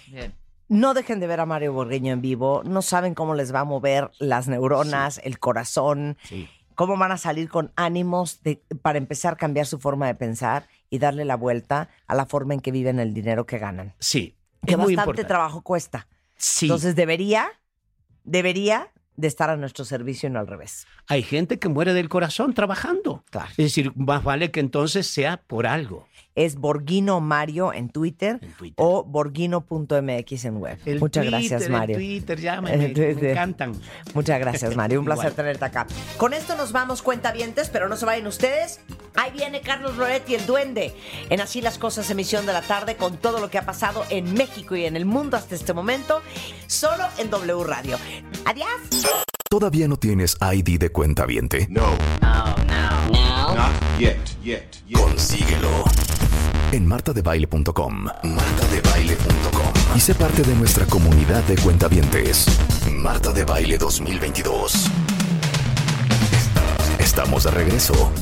No dejen de ver a Mario Borgueño en vivo. No saben cómo les va a mover las neuronas, el corazón, cómo van a salir con ánimos de- para empezar a cambiar su forma de pensar y darle la vuelta a la forma en que viven el dinero que ganan. Sí, Que es muy bastante importante. trabajo cuesta. Sí. Entonces debería, debería de estar a nuestro servicio y no al revés. Hay gente que muere del corazón trabajando. Es decir, más vale que entonces sea por algo. Es Borghino Mario en Twitter, o borghino.mx en web. El Muchas Twitter, gracias, el Mario. Twitter, me- El encantan. Muchas gracias, Mario. Un placer tenerte acá. Con esto nos vamos, cuentavientes, pero no se vayan ustedes. Ahí viene Carlos Loretti, el duende, en Así las Cosas, emisión de la tarde, con todo lo que ha pasado en México y en el mundo hasta este momento, solo en W Radio. Adiós. ¿Todavía no tienes ID de cuenta viente? No. No, no, no. Not yet, yet, yet. Consíguelo en martadebaile.com. Martadebaile.com. Y sé parte de nuestra comunidad de cuentavientes. Marta de Baile 2022. Estamos de regreso.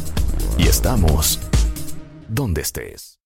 Y estamos donde estés.